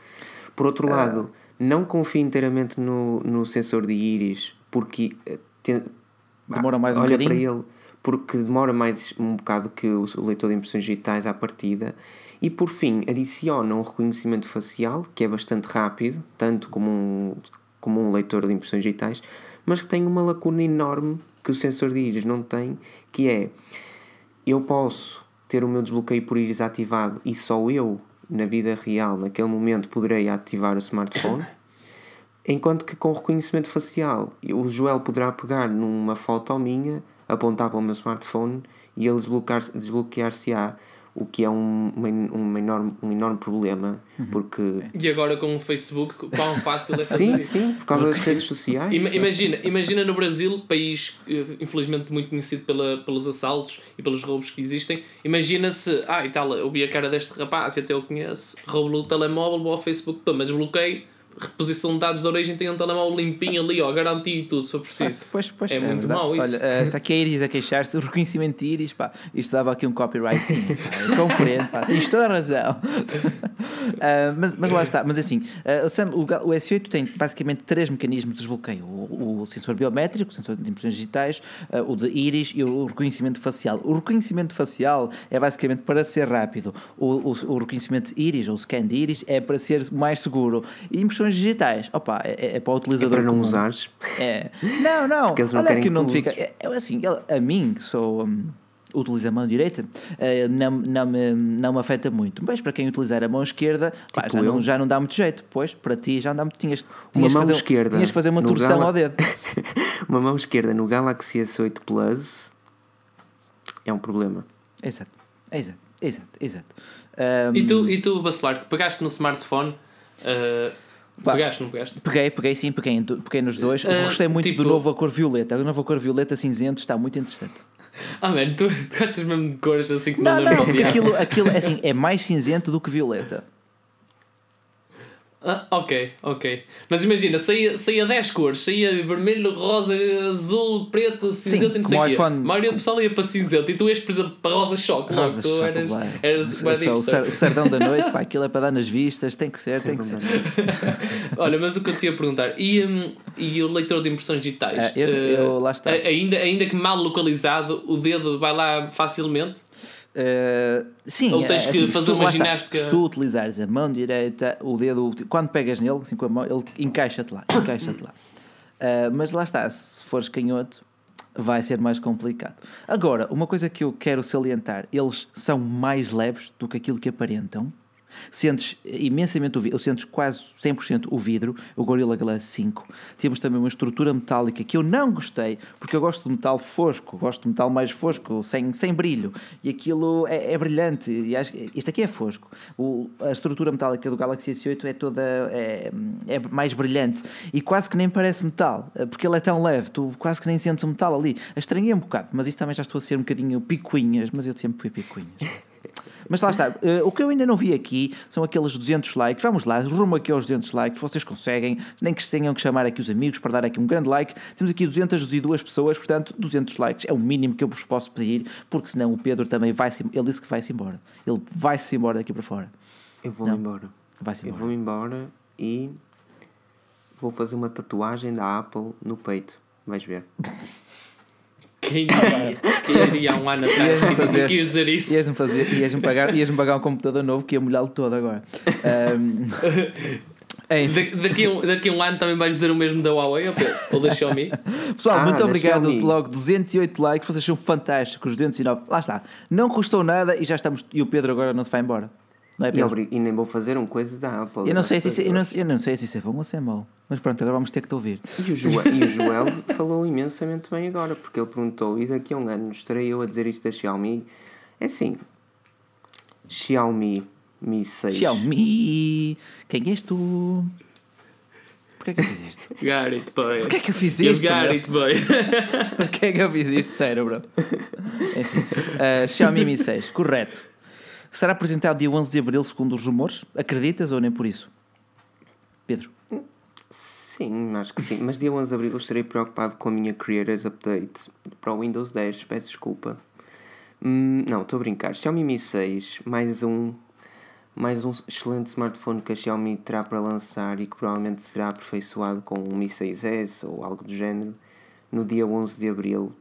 Por outro lado, não confia inteiramente no, no sensor de íris porque. Uh, tem, Demora mais um olha bocadinho. para ele porque demora mais um bocado que o leitor de impressões digitais à partida. E por fim, adiciona um reconhecimento facial, que é bastante rápido, tanto como um, como um leitor de impressões digitais, mas que tem uma lacuna enorme que o sensor de íris não tem, que é eu posso ter o meu desbloqueio por íris ativado e só eu, na vida real, naquele momento, poderei ativar o smartphone. Enquanto que com reconhecimento facial, o Joel poderá pegar numa foto minha, apontar para o meu smartphone e ele desbloquear-se desbloquear o que é um, uma, um, enorme, um enorme problema, uhum. porque... E agora com o Facebook, quão fácil é fazer Sim, isso? sim, por causa das redes sociais. Imagina, imagina no Brasil, país eh, infelizmente muito conhecido pela, pelos assaltos e pelos roubos que existem, imagina se, ah e tal, eu vi a cara deste rapaz e até eu conheço, roubo o telemóvel, vou ao Facebook, pá, mas bloqueio reposição de dados de origem tem um telemóvel limpinho ali, ó, garanti e tudo, se eu preciso. Pois, pois, é, é muito mau isso. Olha, uh, está aqui a Iris a queixar-se, o reconhecimento de Iris, pá, isto dava aqui um copyright sim, pá, compreendo, pá, tens toda a razão. uh, mas, mas lá está, mas assim, uh, o, Sam, o, o, S8 tem basicamente três mecanismos de desbloqueio: o, o sensor biométrico, o sensor de impressões digitais, o de Iris e o reconhecimento facial. O reconhecimento facial é basicamente para ser rápido, o, o, o reconhecimento de Iris ou o scan de Iris é para ser mais seguro. E impressões digitais, opa, é, é para o utilizador. É para não comum. usares. É. Não, não. Porque eles não Olha querem que não fica. É, é, assim, a mim, que sou. Um, utiliza a mão direita, uh, não, não, me, não me afeta muito. Mas para quem utilizar a mão esquerda, tipo pá, já, não, já não dá muito jeito. Pois, para ti já não dá muito. Tinhas, tinhas, uma mão fazer, esquerda tinhas que fazer uma torção Gala... ao dedo. uma mão esquerda no Galaxy S8 Plus é um problema. Exato, exato, exato, exato. Um... E tu, e tu Bacelar, que pegaste no smartphone. Uh Pegaste, não pegaste? Peguei, peguei sim, peguei, peguei nos dois. Uh, gostei muito tipo... do novo a cor violeta. A nova cor violeta cinzento está muito interessante. Ah, mano, tu gostas mesmo de cores assim que não Não, não, porque aquilo, aquilo é, assim, é mais cinzento do que violeta. Ah, ok, ok. Mas imagina, saía, saía 10 cores, saía vermelho, rosa, azul, preto, cinzento Sim, e não sei o quê. A maioria do pessoal ia para cinzento e tu ias, por exemplo, para rosa choque. Rosa tu choque, eras, eras, eras o sardão da noite, pá, aquilo é para dar nas vistas, tem que ser, Sim, tem que ser. Olha, mas o que eu te ia perguntar, e, um, e o leitor de impressões digitais? Ah, eu, eu, lá está. Ainda, ainda que mal localizado, o dedo vai lá facilmente? Uh, sim, Ou tens é, que assim, fazer uma ginástica. se tu utilizares a mão direita, o dedo, quando pegas nele, assim com a mão, ele encaixa-te lá. Encaixa-te lá. Uh, mas lá está, se fores canhoto, vai ser mais complicado. Agora, uma coisa que eu quero salientar: eles são mais leves do que aquilo que aparentam. Sentes imensamente o vidro, sentes quase 100% o vidro, o Gorilla Glass 5. Temos também uma estrutura metálica que eu não gostei, porque eu gosto de metal fosco, gosto de metal mais fosco, sem, sem brilho, e aquilo é, é brilhante. E acho, isto aqui é fosco. O, a estrutura metálica do Galaxy S8 é toda é, é mais brilhante e quase que nem parece metal, porque ele é tão leve, tu quase que nem sentes o metal ali. Estranhei um bocado, mas isso também já estou a ser um bocadinho picuinhas, mas eu sempre fui picuinhas. Mas lá está, uh, o que eu ainda não vi aqui são aqueles 200 likes. Vamos lá, rumo aqui aos 200 likes. Vocês conseguem, nem que tenham que chamar aqui os amigos para dar aqui um grande like. Temos aqui 202 pessoas, portanto, 200 likes é o mínimo que eu vos posso pedir, porque senão o Pedro também vai-se. Ele disse que vai-se embora. Ele vai-se embora daqui para fora. Eu vou-me embora. Vai-se embora. Eu vou-me embora e vou fazer uma tatuagem da Apple no peito. Vais ver. Quem diria? Quem diria há um ano atrás Ias-me fazer- quis dizer isso? Ias-me fazer, ias-me pagar, ias-me pagar um computador novo que ia molhá-lo todo agora. Em- Da- Daqui a, um, daqui um ano também vais dizer o mesmo da Huawei ou, da Xiaomi? Pessoal, Ah, muito obrigado. Xiaomi. Logo 208 likes, vocês são fantásticos. 209, lá está. Não custou nada e já estamos. E o Pedro agora não se vai embora. Não é, E, e nem vou fazer um coisa da Apple. Eu não, sei se isso, eu, não, eu não sei se isso é bom ou se é mau. Mas pronto, agora vamos ter que te ouvir. E o, Joel, e o Joel falou imensamente bem agora, porque ele perguntou: e daqui a um ano estarei eu a dizer isto da Xiaomi? É assim, Xiaomi Mi 6. Xiaomi, quem és tu? Porquê que eu fiz isto? Got it, boy. Porquê que eu fiz You isto? got meu? it, boy. Porquê que eu fiz isto? Sério, bro. Enfim, uh, Xiaomi Mi 6, correto. Será apresentado dia 11 de abril, segundo os rumores? Acreditas ou nem por isso? Pedro. Sim, acho que sim. Mas dia 11 de abril eu estarei preocupado com a minha Creators Update para o Windows 10. Peço desculpa. Hum, não, estou a brincar. Xiaomi Mi 6, mais um, mais um excelente smartphone que a Xiaomi terá para lançar e que provavelmente será aperfeiçoado com um Mi 6S ou algo do género no dia 11 de abril.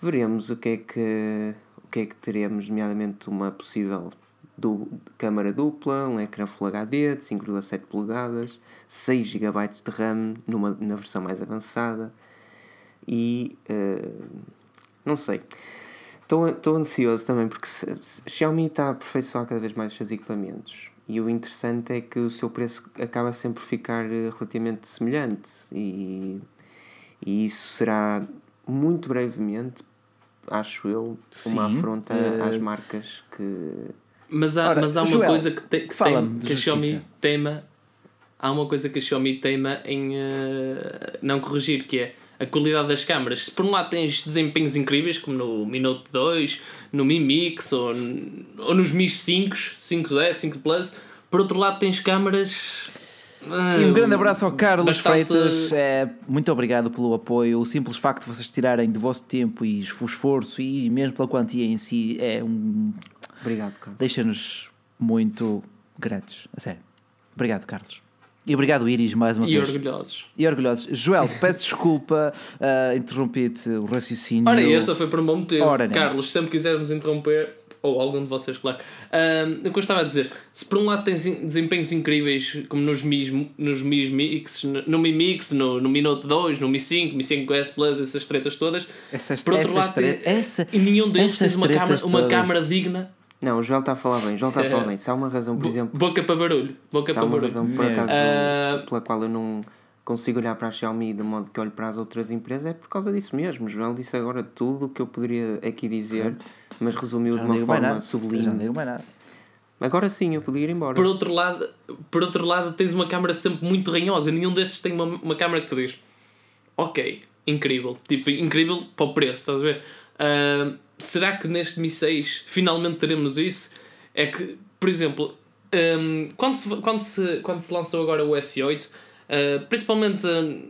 Veremos o que é que, o que, é que teremos, nomeadamente uma possível du câmara dupla, um ecrã Full HD de 5,7 polegadas, 6 GB de RAM numa, na versão mais avançada e eh, não sei. Estou ansioso também porque se, se, Xiaomi está a aperfeiçoar cada vez mais os seus equipamentos e o interessante é que o seu preço acaba sempre por ficar eh, relativamente semelhante e, e isso será muito brevemente, acho eu, uma Sim, afronta eh, às marcas que Mas há, Ora, mas há uma Joel, coisa que, te, que, tem, que a Xiaomi teima. Há uma coisa que a Xiaomi teima em eh, não corrigir, que é a qualidade das câmaras. Se por um lado tens desempenhos incríveis, como no Mi Note 2, no Mi Mix ou, ou nos Mi 5, 5S, 5 Plus, por outro lado tens câmaras. E um grande abraço ao Carlos bastante- Freitas. É, muito obrigado pelo apoio. O simples facto de vocês tirarem do vosso tempo e esforço e mesmo pela quantia em si é um. Obrigado, Carlos. deixa-nos muito gratos. A sério. Obrigado, Carlos. E obrigado, Iris, mais uma E vez. orgulhosos. E orgulhosos. Joel, peço desculpa, ah, interrompi-te o raciocínio. Ora, essa foi por um bom motivo. Ora, não. Carlos, se sempre quisermos interromper, ou algum de vocês, claro. Ahm, o que eu estava a dizer, se por um lado tens desempenhos incríveis, como nos Mi, nos Mi Mix, no- no Mi Mix, no, no Mi Note 2, no Mi 5, Mi 5S Plus, essas tretas todas, Essas, por outro essas lado, tre- tem- essa- e nenhum deles tens uma câmara, uma câmara digna, Não, o Joel está a falar bem. O Joel está a falar É. bem. Se há uma razão, por exemplo, boca para barulho. Boca se há para uma barulho. razão por acaso Ah. pela qual eu não consigo olhar para a Xiaomi de modo que olho para as outras empresas é por causa disso mesmo. O Joel disse agora tudo o que eu poderia aqui dizer, mas resumiu de uma forma nada. Já não sublime. digo mais nada. Agora sim, eu podia ir embora. Por outro lado, por outro lado tens uma câmara sempre muito ranhosa. Nenhum destes tem uma, uma câmara que tu dizes ok, incrível. Tipo, incrível para o preço, estás a ver? Ah, será que neste Mi 6 finalmente teremos isso? É que, por exemplo, ah, quando, se, quando, se, quando se lançou agora o S8, ah, principalmente. ah,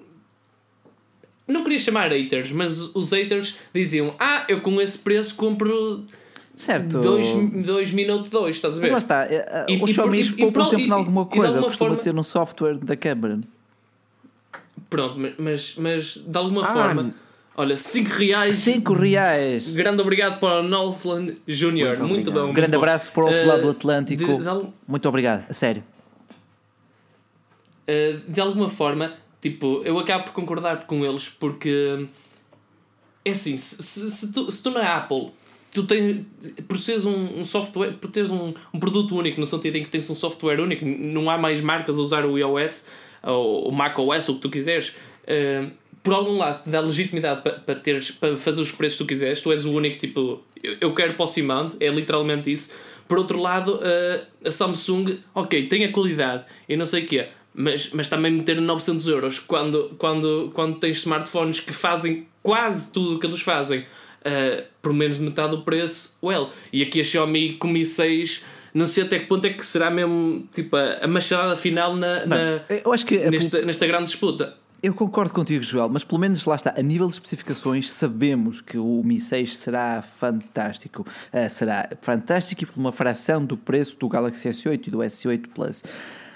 não queria chamar haters, mas os haters diziam: Ah, eu com esse preço compro Certo. 2 Minute 2, estás a Mas ver? lá está, eh, eh, E- os por- Xiaomi poupam pro- sempre em alguma coisa, alguma costuma forma- ser no software da câmara. Pronto, ma- mas, mas de alguma Ah, forma, olha, 5 reais. 5 reais. Grande obrigado para o Nolsland Jr. Muito Muito, bom. muito Grande bom. abraço para o outro Eh, lado do Atlântico. De, de Muito obrigado, a sério. eh, de alguma forma, tipo, eu acabo por concordar com eles porque é assim, se, se, se tu, se tu na Apple tu tens, por seres um, um software, por teres um, um produto único, no sentido em que tens um software único, não há mais marcas a usar o iOS ou o macOS, ou o que tu quiseres. Uh, por algum lado te dá legitimidade para, para, teres, para fazer os preços que tu quiseres, tu és o único tipo, eu, eu quero para o Simando, é literalmente isso. Por outro lado, uh, a Samsung, ok, tem a qualidade e não sei o quê, mas, mas também meter 900 euros quando, quando, quando tens smartphones que fazem quase tudo o que eles fazem uh, por menos de metade do preço, well. E aqui a Xiaomi com Mi 6 não sei até que ponto é que será mesmo tipo a, a machadada final na, na eu acho que nesta, nesta grande disputa. Eu concordo contigo, Joel, mas pelo menos lá está, a nível de especificações, sabemos que o Mi 6 será fantástico. Uh, será fantástico e por uma fração do preço do Galaxy S8 e do S8 Plus.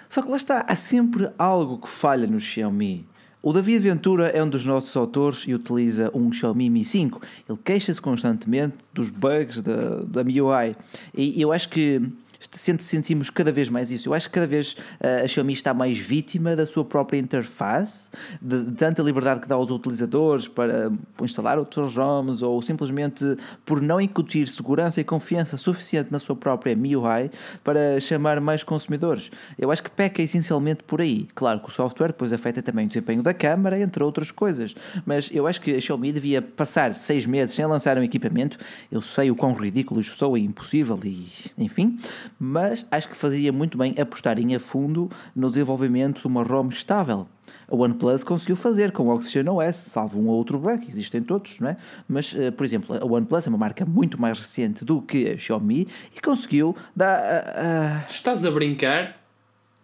Só que lá está, há sempre algo que falha no Xiaomi. O David Ventura é um dos nossos autores e utiliza um Xiaomi Mi 5. Ele queixa-se constantemente dos bugs da, da MIUI. E eu acho que sentimos cada vez mais isso. Eu acho que cada vez uh, a Xiaomi está mais vítima da sua própria interface, de, de tanta liberdade que dá aos utilizadores para instalar outros ROMs ou simplesmente por não incutir segurança e confiança suficiente na sua própria MIUI para chamar mais consumidores. Eu acho que peca essencialmente por aí. Claro que o software depois afeta também o desempenho da câmara, entre outras coisas. Mas eu acho que a Xiaomi devia passar seis meses sem lançar um equipamento. Eu sei o quão ridículo isso sou e impossível e enfim, mas acho que fazia muito bem apostarem a fundo no desenvolvimento de uma ROM estável. A OnePlus conseguiu fazer com o Oxygen OS, salvo um ou outro bug, existem todos, não é? Mas, uh, por exemplo, a OnePlus é uma marca muito mais recente do que a Xiaomi e conseguiu dar. Uh, uh... Estás a brincar?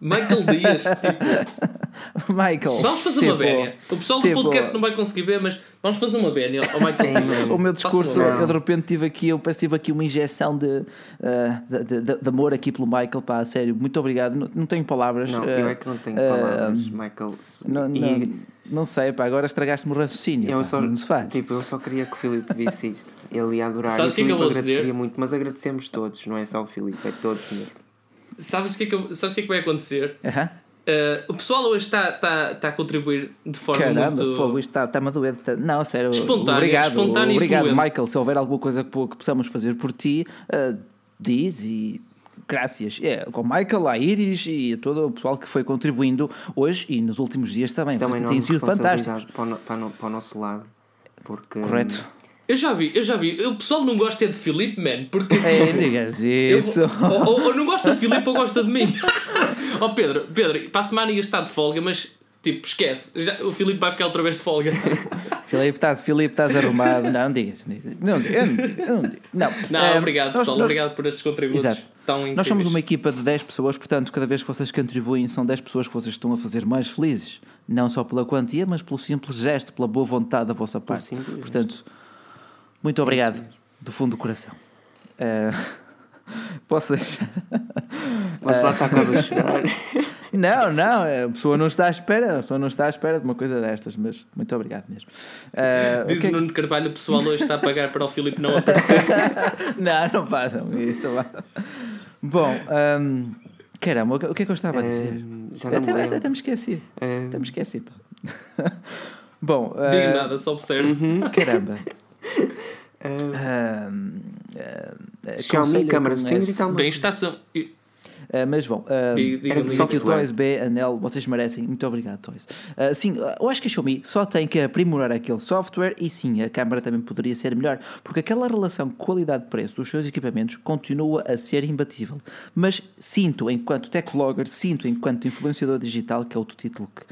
Michael Dias, tipo. Michael. Vamos fazer tipo, uma vénia. O pessoal do tipo, podcast não vai conseguir ver, mas vamos fazer uma vénia ao Michael. o meu discurso, eu de repente tive aqui, eu peço tive aqui uma injeção de, uh, de, de, de, amor aqui pelo Michael, pá, sério, muito obrigado. Não, não tenho palavras. Não, uh, eu é que não tenho uh, palavras, Michael. Não, e... não, não sei, pá, agora estragaste-me o raciocínio. Eu pá, só, não se faz. Tipo, eu só queria que o Filipe visse isto. Ele ia adorar. Sabes o que é que agradeceria dizer? muito, mas agradecemos todos, não é só o Filipe, é todos mesmo. Sabes o que, é que, sabes que é que vai acontecer? Uh -huh. Uh, o pessoal hoje está, está, está a contribuir de forma Caramba, muito. Isto está, está-me a doer. Não, sério. Espontâneo, obrigado, espontâneo obrigado, Michael. Se houver alguma coisa que, que possamos fazer por ti, uh, diz e. Graças. É, com o Michael, a Iris e a todo o pessoal que foi contribuindo hoje e nos últimos dias também. Isto é tem sido fantástico. Para o, para, o, para o nosso lado. Porque, Correto. Eu já vi, eu já vi. O pessoal não gosta de Filipe, man. Porque. É, digas isso. Eu, ou, ou, ou, não gosta de Filipe ou gosta de mim. oh Pedro, Pedro, para a semana ia estar de folga, mas tipo, esquece. Já, o Filipe vai ficar outra vez de folga. Filipe, estás, Filipe, estás arrumado. Não, não digas. Não, não, não, não, não. não é, obrigado, pessoal. Nós, obrigado por estes contributos. Exato. Tão nós somos uma equipa de 10 pessoas, portanto, cada vez que vocês contribuem, são 10 pessoas que vocês estão a fazer mais felizes. Não só pela quantia, mas pelo simples gesto, pela boa vontade da vossa parte. Portanto. Muito obrigado, do fundo do coração. Uh, posso deixar? Posso lá estar quase a chorar. Não, não, a pessoa não está à espera, a pessoa não está à espera de uma coisa destas, mas muito obrigado mesmo. Uh, Diz okay. o Nuno Carvalho, o pessoal hoje está a pagar para o Filipe não aparecer. não, não façam isso. Bom, um, caramba, o que é que eu estava a dizer? já não até, me até, me esqueci. Até me esqueci. Bom, uh, Diga nada, só observe. Uhum, caramba. Uh, uh, Xiaomi, câmaras de e tal. Bem, estação. Uh, mas bom, uh, diga aqui o Toys B, Anel, vocês merecem. Muito obrigado, Toys. Uh, sim, eu acho que a Xiaomi só tem que aprimorar aquele software e sim, a câmera também poderia ser melhor, porque aquela relação qualidade-preço dos seus equipamentos continua a ser imbatível. Mas sinto, enquanto tech blogger, sinto, enquanto influenciador digital, que é outro título que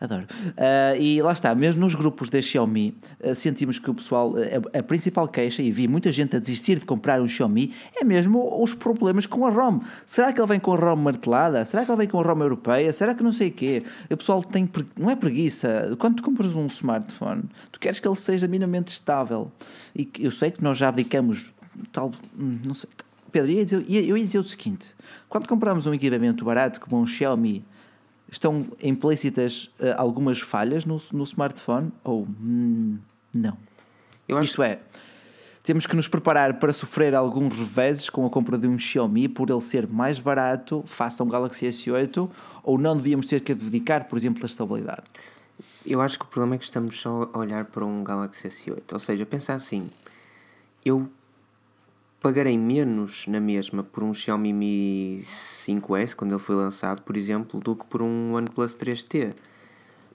Adoro. Uh, e lá está, mesmo nos grupos da Xiaomi, uh, sentimos que o pessoal, uh, a, principal queixa, e vi muita gente a desistir de comprar um Xiaomi, é mesmo os problemas com a ROM. Será que ele vem com a ROM martelada? Será que ele vem com a ROM europeia? Será que não sei o quê? O pessoal tem, não é preguiça. Quando tu compras um smartphone, tu queres que ele seja minimamente estável. E eu sei que nós já abdicamos tal, hum, não sei. Pedro, eu ia dizer, eu ia dizer o seguinte: quando compramos um equipamento barato como um Xiaomi estão implícitas uh, algumas falhas no, no smartphone ou hum, não? Eu acho... Isto é, temos que nos preparar para sofrer alguns reveses com a compra de um Xiaomi por ele ser mais barato face a um Galaxy S8 ou não devíamos ter que dedicar, por exemplo, a estabilidade? Eu acho que o problema é que estamos só a olhar para um Galaxy S8. Ou seja, pensar assim, eu pagarei menos na mesma por um Xiaomi Mi 5S, quando ele foi lançado, por exemplo, do que por um OnePlus 3T.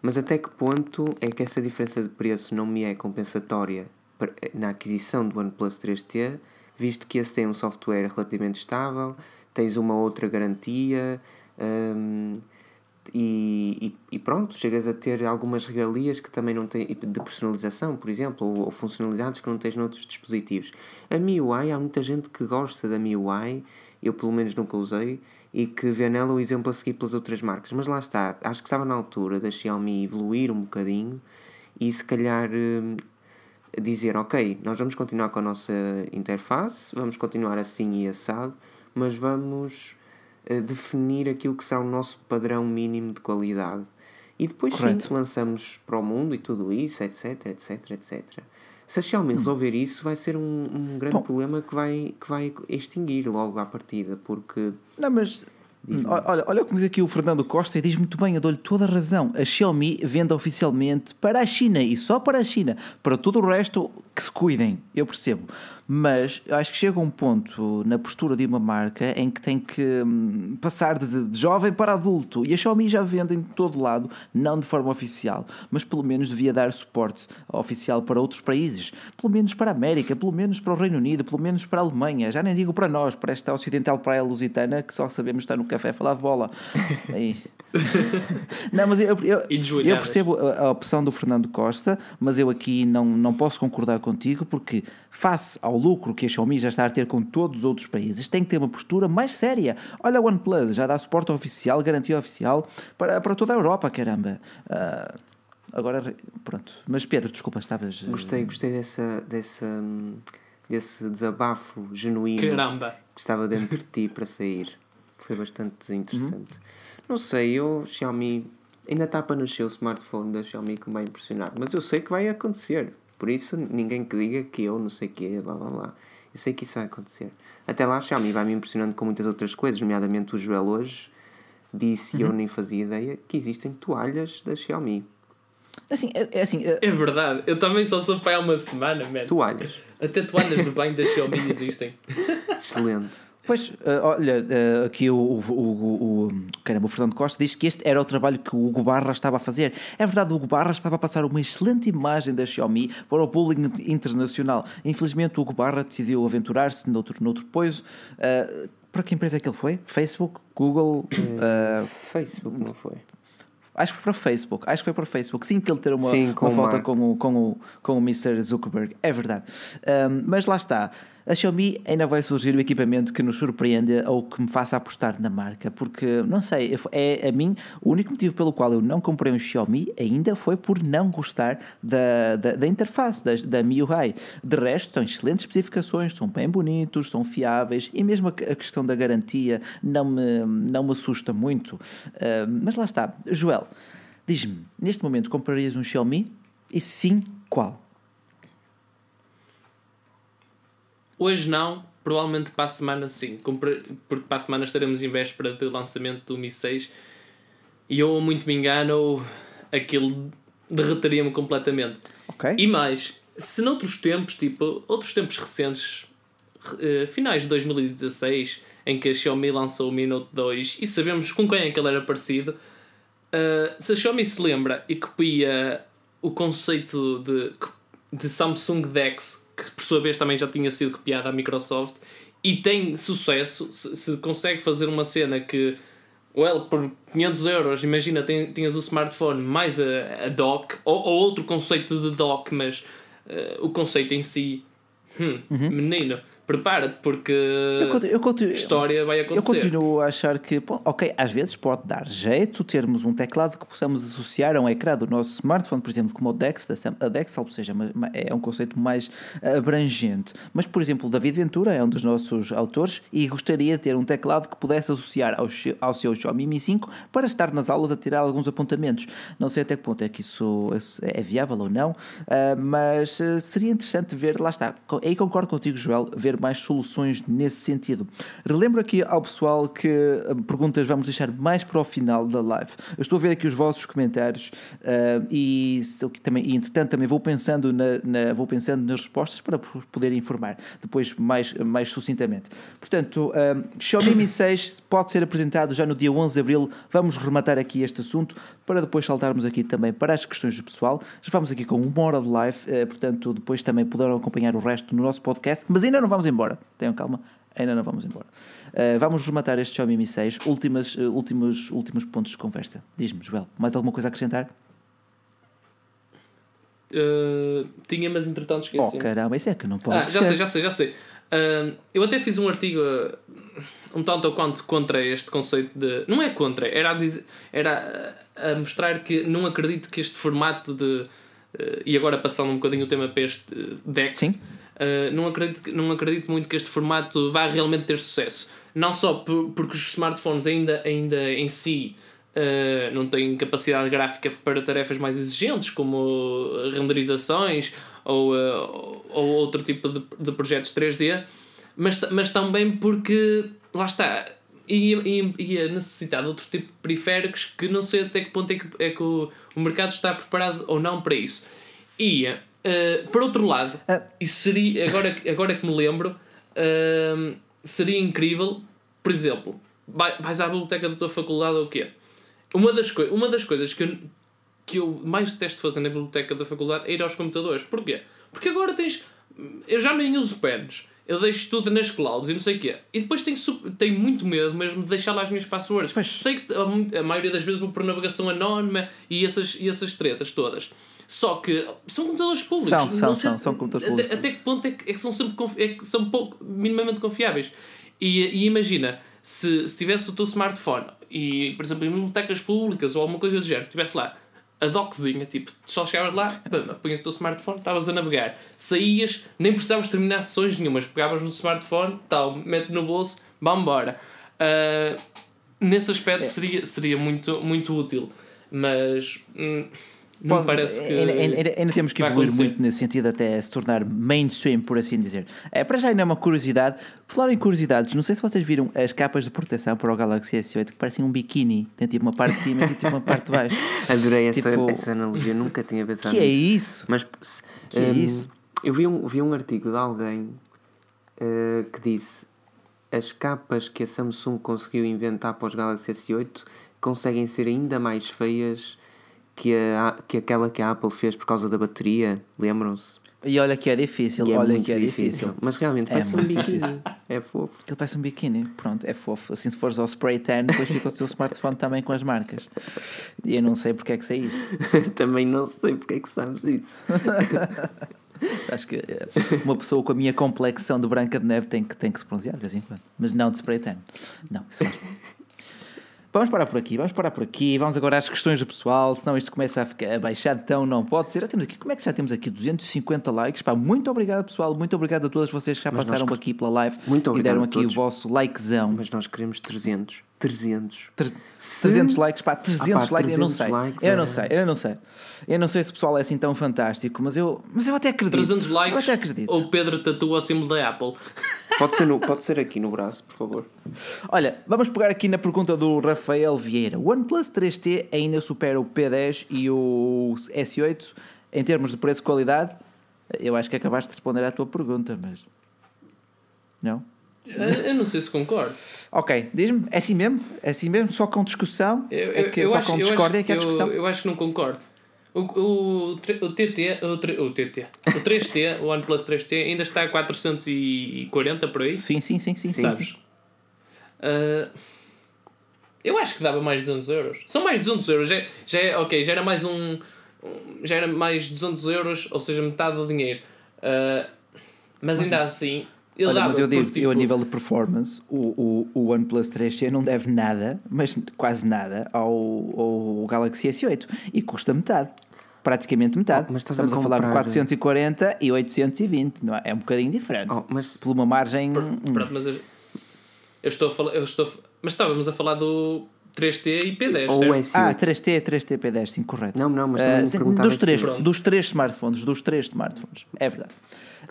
Mas até que ponto é que essa diferença de preço não me é compensatória na aquisição do OnePlus 3T, visto que esse tem um software relativamente estável, tens uma outra garantia um, e, e, pronto, chegas a ter algumas regalias que também não têm, de personalização, por exemplo, ou, ou, funcionalidades que não tens noutros dispositivos. A MIUI, há muita gente que gosta da MIUI, eu pelo menos nunca usei, e que vê nela o exemplo a seguir pelas outras marcas. Mas lá está, acho que estava na altura da Xiaomi evoluir um bocadinho e se calhar hum, dizer, ok, nós vamos continuar com a nossa interface, vamos continuar assim e assado, mas vamos definir aquilo que será o nosso padrão mínimo de qualidade. E depois Correto. sim, lançamos para o mundo e tudo isso, etc, etc, etc. Se a Xiaomi hum. resolver isso, vai ser um, um grande Bom. problema que vai, que vai extinguir logo à partida, porque... Não, mas Olha, olha como diz aqui o Fernando Costa e diz muito bem, eu dou-lhe toda a razão. A Xiaomi vende oficialmente para a China e só para a China. Para todo o resto, que se cuidem, eu percebo. Mas acho que chega um ponto na postura de uma marca em que tem que hum, passar de, de, jovem para adulto. E a Xiaomi já vende em todo lado, não de forma oficial, mas pelo menos devia dar suporte oficial para outros países. Pelo menos para a América, pelo menos para o Reino Unido, pelo menos para a Alemanha. Já nem digo para nós, para esta ocidental praia lusitana que só sabemos estar no café a falar de bola. Aí. não, mas eu, eu, eu percebo a, a, opção do Fernando Costa, mas eu aqui não, não posso concordar contigo porque, face ao lucro que a Xiaomi já está a ter com todos os outros países, tem que ter uma postura mais séria. Olha a OnePlus, já dá suporte oficial, garantia oficial para, para toda a Europa, caramba. Uh, agora, pronto. Mas Pedro, desculpa, estavas. Gostei, gostei dessa, dessa, desse desabafo genuíno caramba. que estava dentro de ti para sair. Foi bastante interessante. Uhum. Não sei, eu, Xiaomi, ainda está para nascer o smartphone da Xiaomi que me vai impressionar, mas eu sei que vai acontecer. Por isso, ninguém que diga que eu não sei o quê, blá blá blá. Eu sei que isso vai acontecer. Até lá, a Xiaomi vai me impressionando com muitas outras coisas, nomeadamente o Joel hoje disse, e uhum. eu nem fazia ideia, que existem toalhas da Xiaomi. Assim, é, é assim, é... é verdade, eu também só soube para há uma semana, man. Toalhas. Até toalhas de banho da Xiaomi existem. Excelente. Pois, uh, olha, uh, aqui o, o, o, o, caramba, o Fernando Costa diz que este era o trabalho que o Hugo Barra estava a fazer. É verdade, o Hugo Barra estava a passar uma excelente imagem da Xiaomi para o público internacional. Infelizmente, o Hugo Barra decidiu aventurar-se noutro, noutro poiso. Uh, para que empresa é que ele foi? Facebook? Google? Facebook, não foi? Acho que foi para o Facebook. Acho que foi para o Facebook. Sim, que ele ter uma, Sim, uma foto com o, com, o, com o Mr. Zuckerberg. É verdade. Um, mas lá está a Xiaomi ainda vai surgir o equipamento que nos surpreenda ou que me faça apostar na marca, porque, não sei, é a mim o único motivo pelo qual eu não comprei um Xiaomi ainda foi por não gostar da, da, da interface, da, da MIUI. De resto, são excelentes especificações, são bem bonitos, são fiáveis e mesmo a, a questão da garantia não me, não me assusta muito. Uh, mas lá está. Joel, diz-me, neste momento comprarias um Xiaomi? E sim, qual? Hoje não, provavelmente para a semana sim, porque para a semana estaremos em véspera de lançamento do Mi 6 e eu muito me engano, aquilo derretaria-me completamente. Okay. E mais, se noutros tempos, tipo, outros tempos recentes, uh, finais de 2016, em que a Xiaomi lançou o Mi Note 2 e sabemos com quem é que ele era parecido, uh, se a Xiaomi se lembra e copia o conceito de, de Samsung Dex que por sua vez também já tinha sido copiada à Microsoft e tem sucesso, se, se consegue fazer uma cena que, well, por 500 euros, imagina, tinhas o smartphone mais a, a dock, ou, ou outro conceito de dock, mas uh, o conceito em si, hum, uhum. menino, prepara-te porque eu, eu continuo, história vai acontecer. Eu continuo a achar que, bom, ok, às vezes pode dar jeito termos um teclado que possamos associar a um ecrã do nosso smartphone, por exemplo, como o Dex, a Dex, ou seja, é um conceito mais abrangente. Mas, por exemplo, David Ventura é um dos nossos autores e gostaria de ter um teclado que pudesse associar ao, ao seu Xiaomi Mi 5 para estar nas aulas a tirar alguns apontamentos. Não sei até que ponto é que isso é viável ou não, ah, mas ah, seria interessante ver, lá está, aí concordo contigo, Joel, ver mais soluções nesse sentido. Relembro aqui ao pessoal que uh, perguntas vamos deixar mais para o final da live. Eu estou a ver aqui os vossos comentários uh, e, também, e entretanto também vou pensando, na, na, vou pensando nas respostas para poder informar depois mais, mais sucintamente. Portanto, uh, Xiaomi Mi 6 pode ser apresentado já no dia 11 de Abril. Vamos rematar aqui este assunto para depois saltarmos aqui também para as questões do pessoal. Já vamos aqui com uma hora de live, uh, portanto depois também poderão acompanhar o resto no nosso podcast, mas ainda não vamos embora. Tenham calma, ainda não vamos embora. Uh, vamos rematar este Xiaomi Mi 6. Últimas, uh, últimos, últimos pontos de conversa. Diz-me, Joel, mais alguma coisa a acrescentar? Uh, tinha, mas entretanto esqueci. Oh caramba, isso é que não pode ah, Já sei, já sei, já sei. Eu até fiz um artigo um tanto ou quanto contra este conceito de. Não é contra, era a, dizer, era a mostrar que não acredito que este formato de. e agora passando um bocadinho o tema para este DEX. Sim Uh, não, acredito, não acredito muito que este formato vá realmente ter sucesso. Não só por, porque os smartphones ainda, ainda em si uh, não têm capacidade gráfica para tarefas mais exigentes, como renderizações ou, uh, ou outro tipo de, de projetos 3D, mas, mas também porque, lá está, ia, ia, ia necessitar de outro tipo de periféricos que não sei até que ponto é que, é que o, o mercado está preparado ou não para isso. Ia Uh, por outro lado, uh. isso seria, agora, agora que me lembro, uh, seria incrível, por exemplo, vais à biblioteca da tua faculdade ou o quê? Uma das, uma das coisas que eu, que eu mais detesto fazer na biblioteca da faculdade é ir aos computadores. Porquê? Porque agora tens. Eu já nem uso pens. Eu deixo tudo nas clouds e não sei o quê. E depois tenho, tenho muito medo mesmo de deixar lá as minhas passwords. Mas... Sei que a, a maioria das vezes vou por navegação anónima e essas, e essas tretas todas. Só que são computadores públicos. São, são, são, são computadores públicos. Até, até que ponto é que, é que são sempre é que são pouco, minimamente confiáveis? E, e imagina, se, se tivesse o teu smartphone e, por exemplo, em bibliotecas públicas ou alguma coisa do género, tivesse lá a doczinha, tipo, só chegavas lá, punhas o teu smartphone, estavas a navegar, saías, nem precisavas terminar sessões nenhumas, pegavas no smartphone, tal, mete no bolso, vamos embora. Uh, nesse aspecto é. seria, seria muito, muito útil, mas. Hum, não Pode, parece que. Ainda, ainda, ainda temos que evoluir muito nesse sentido até se tornar mainstream, por assim dizer. É, para já ainda é uma curiosidade. Falar em curiosidades, não sei se vocês viram as capas de proteção para o Galaxy S8 que parecem um biquíni. Tem tipo uma parte de cima e tipo uma parte de baixo. Adorei essa, tipo, essa analogia, nunca tinha pensado que nisso. é isso? Mas que um, é isso? eu vi um, vi um artigo de alguém uh, que disse as capas que a Samsung conseguiu inventar para os Galaxy S8 conseguem ser ainda mais feias que, a, que aquela que a Apple fez por causa da bateria, lembram-se? E olha que é difícil, e é olha que é difícil. difícil. Mas realmente é parece um biquíni. É fofo. Ele parece um biquíni, pronto, é fofo. Assim, se fores ao spray tan, depois fica o teu smartphone também com as marcas. E eu não sei porque é que saís. também não sei porque é que sabes isso. Acho que eh, uma pessoa com a minha complexão de branca de neve tem que, tem que se bronzear de vez em quando. Mas não de spray tan. Não, isso faz Vamos parar por aqui, vamos parar por aqui. Vamos agora às questões do pessoal, senão isto começa a ficar abaixado, então não pode ser. Já temos aqui, como é que já temos aqui 250 likes? Pá, muito obrigado, pessoal. Muito obrigado a todos vocês que já Mas passaram nós... aqui pela live muito e deram aqui o vosso likezão. Mas nós queremos 300. 300. 300 likes, pá, 300, ah, pá, 300 likes, eu não sei. Likes, eu é... não sei, eu não sei. Eu não sei se o pessoal é assim tão fantástico, mas eu, mas eu até acredito. 300 likes. Eu até acredito. Ou Pedro tatua o símbolo da Apple. Pode ser, no, pode ser aqui no braço, por favor. Olha, vamos pegar aqui na pergunta do Rafael Vieira. O OnePlus 3T ainda supera o P10 e o S8 em termos de preço e qualidade? Eu acho que acabaste de responder à tua pergunta, mas. Não? Eu não sei se concordo. Ok, diz-me, é assim mesmo? É assim mesmo? Só com discussão? Eu, eu, é que, só acho, com discórdia é que é discussão? Eu, eu acho que não concordo. O, o, o, TT, o, o TT, o 3T, o OnePlus 3T, ainda está a 440 por aí? Sim, sim, sim, sim. Sabes? Sim, sim. Uh, eu acho que dava mais de 200 euros. São mais de 200 euros. Já, já é, ok, já era mais um. Já era mais 200 euros, ou seja, metade do dinheiro. Uh, mas ainda assim, ele Olha, mas eu digo, porque, tipo... eu a nível de performance, o, o, o OnePlus 3C não deve nada, mas quase nada, ao, ao Galaxy S8 e custa metade. Praticamente metade. Oh, mas Estamos a, a, falar de 440 e 820, não é? É um bocadinho diferente. Oh, mas... Por uma margem. Pronto, mas eu, eu estou a falar. Eu estou, mas estávamos a falar do 3T e P10. Ou S8. Ah, 3T, 3T, P10, sim, correto. Não, não, mas uh, dos, três, dos três smartphones, dos três smartphones, é verdade.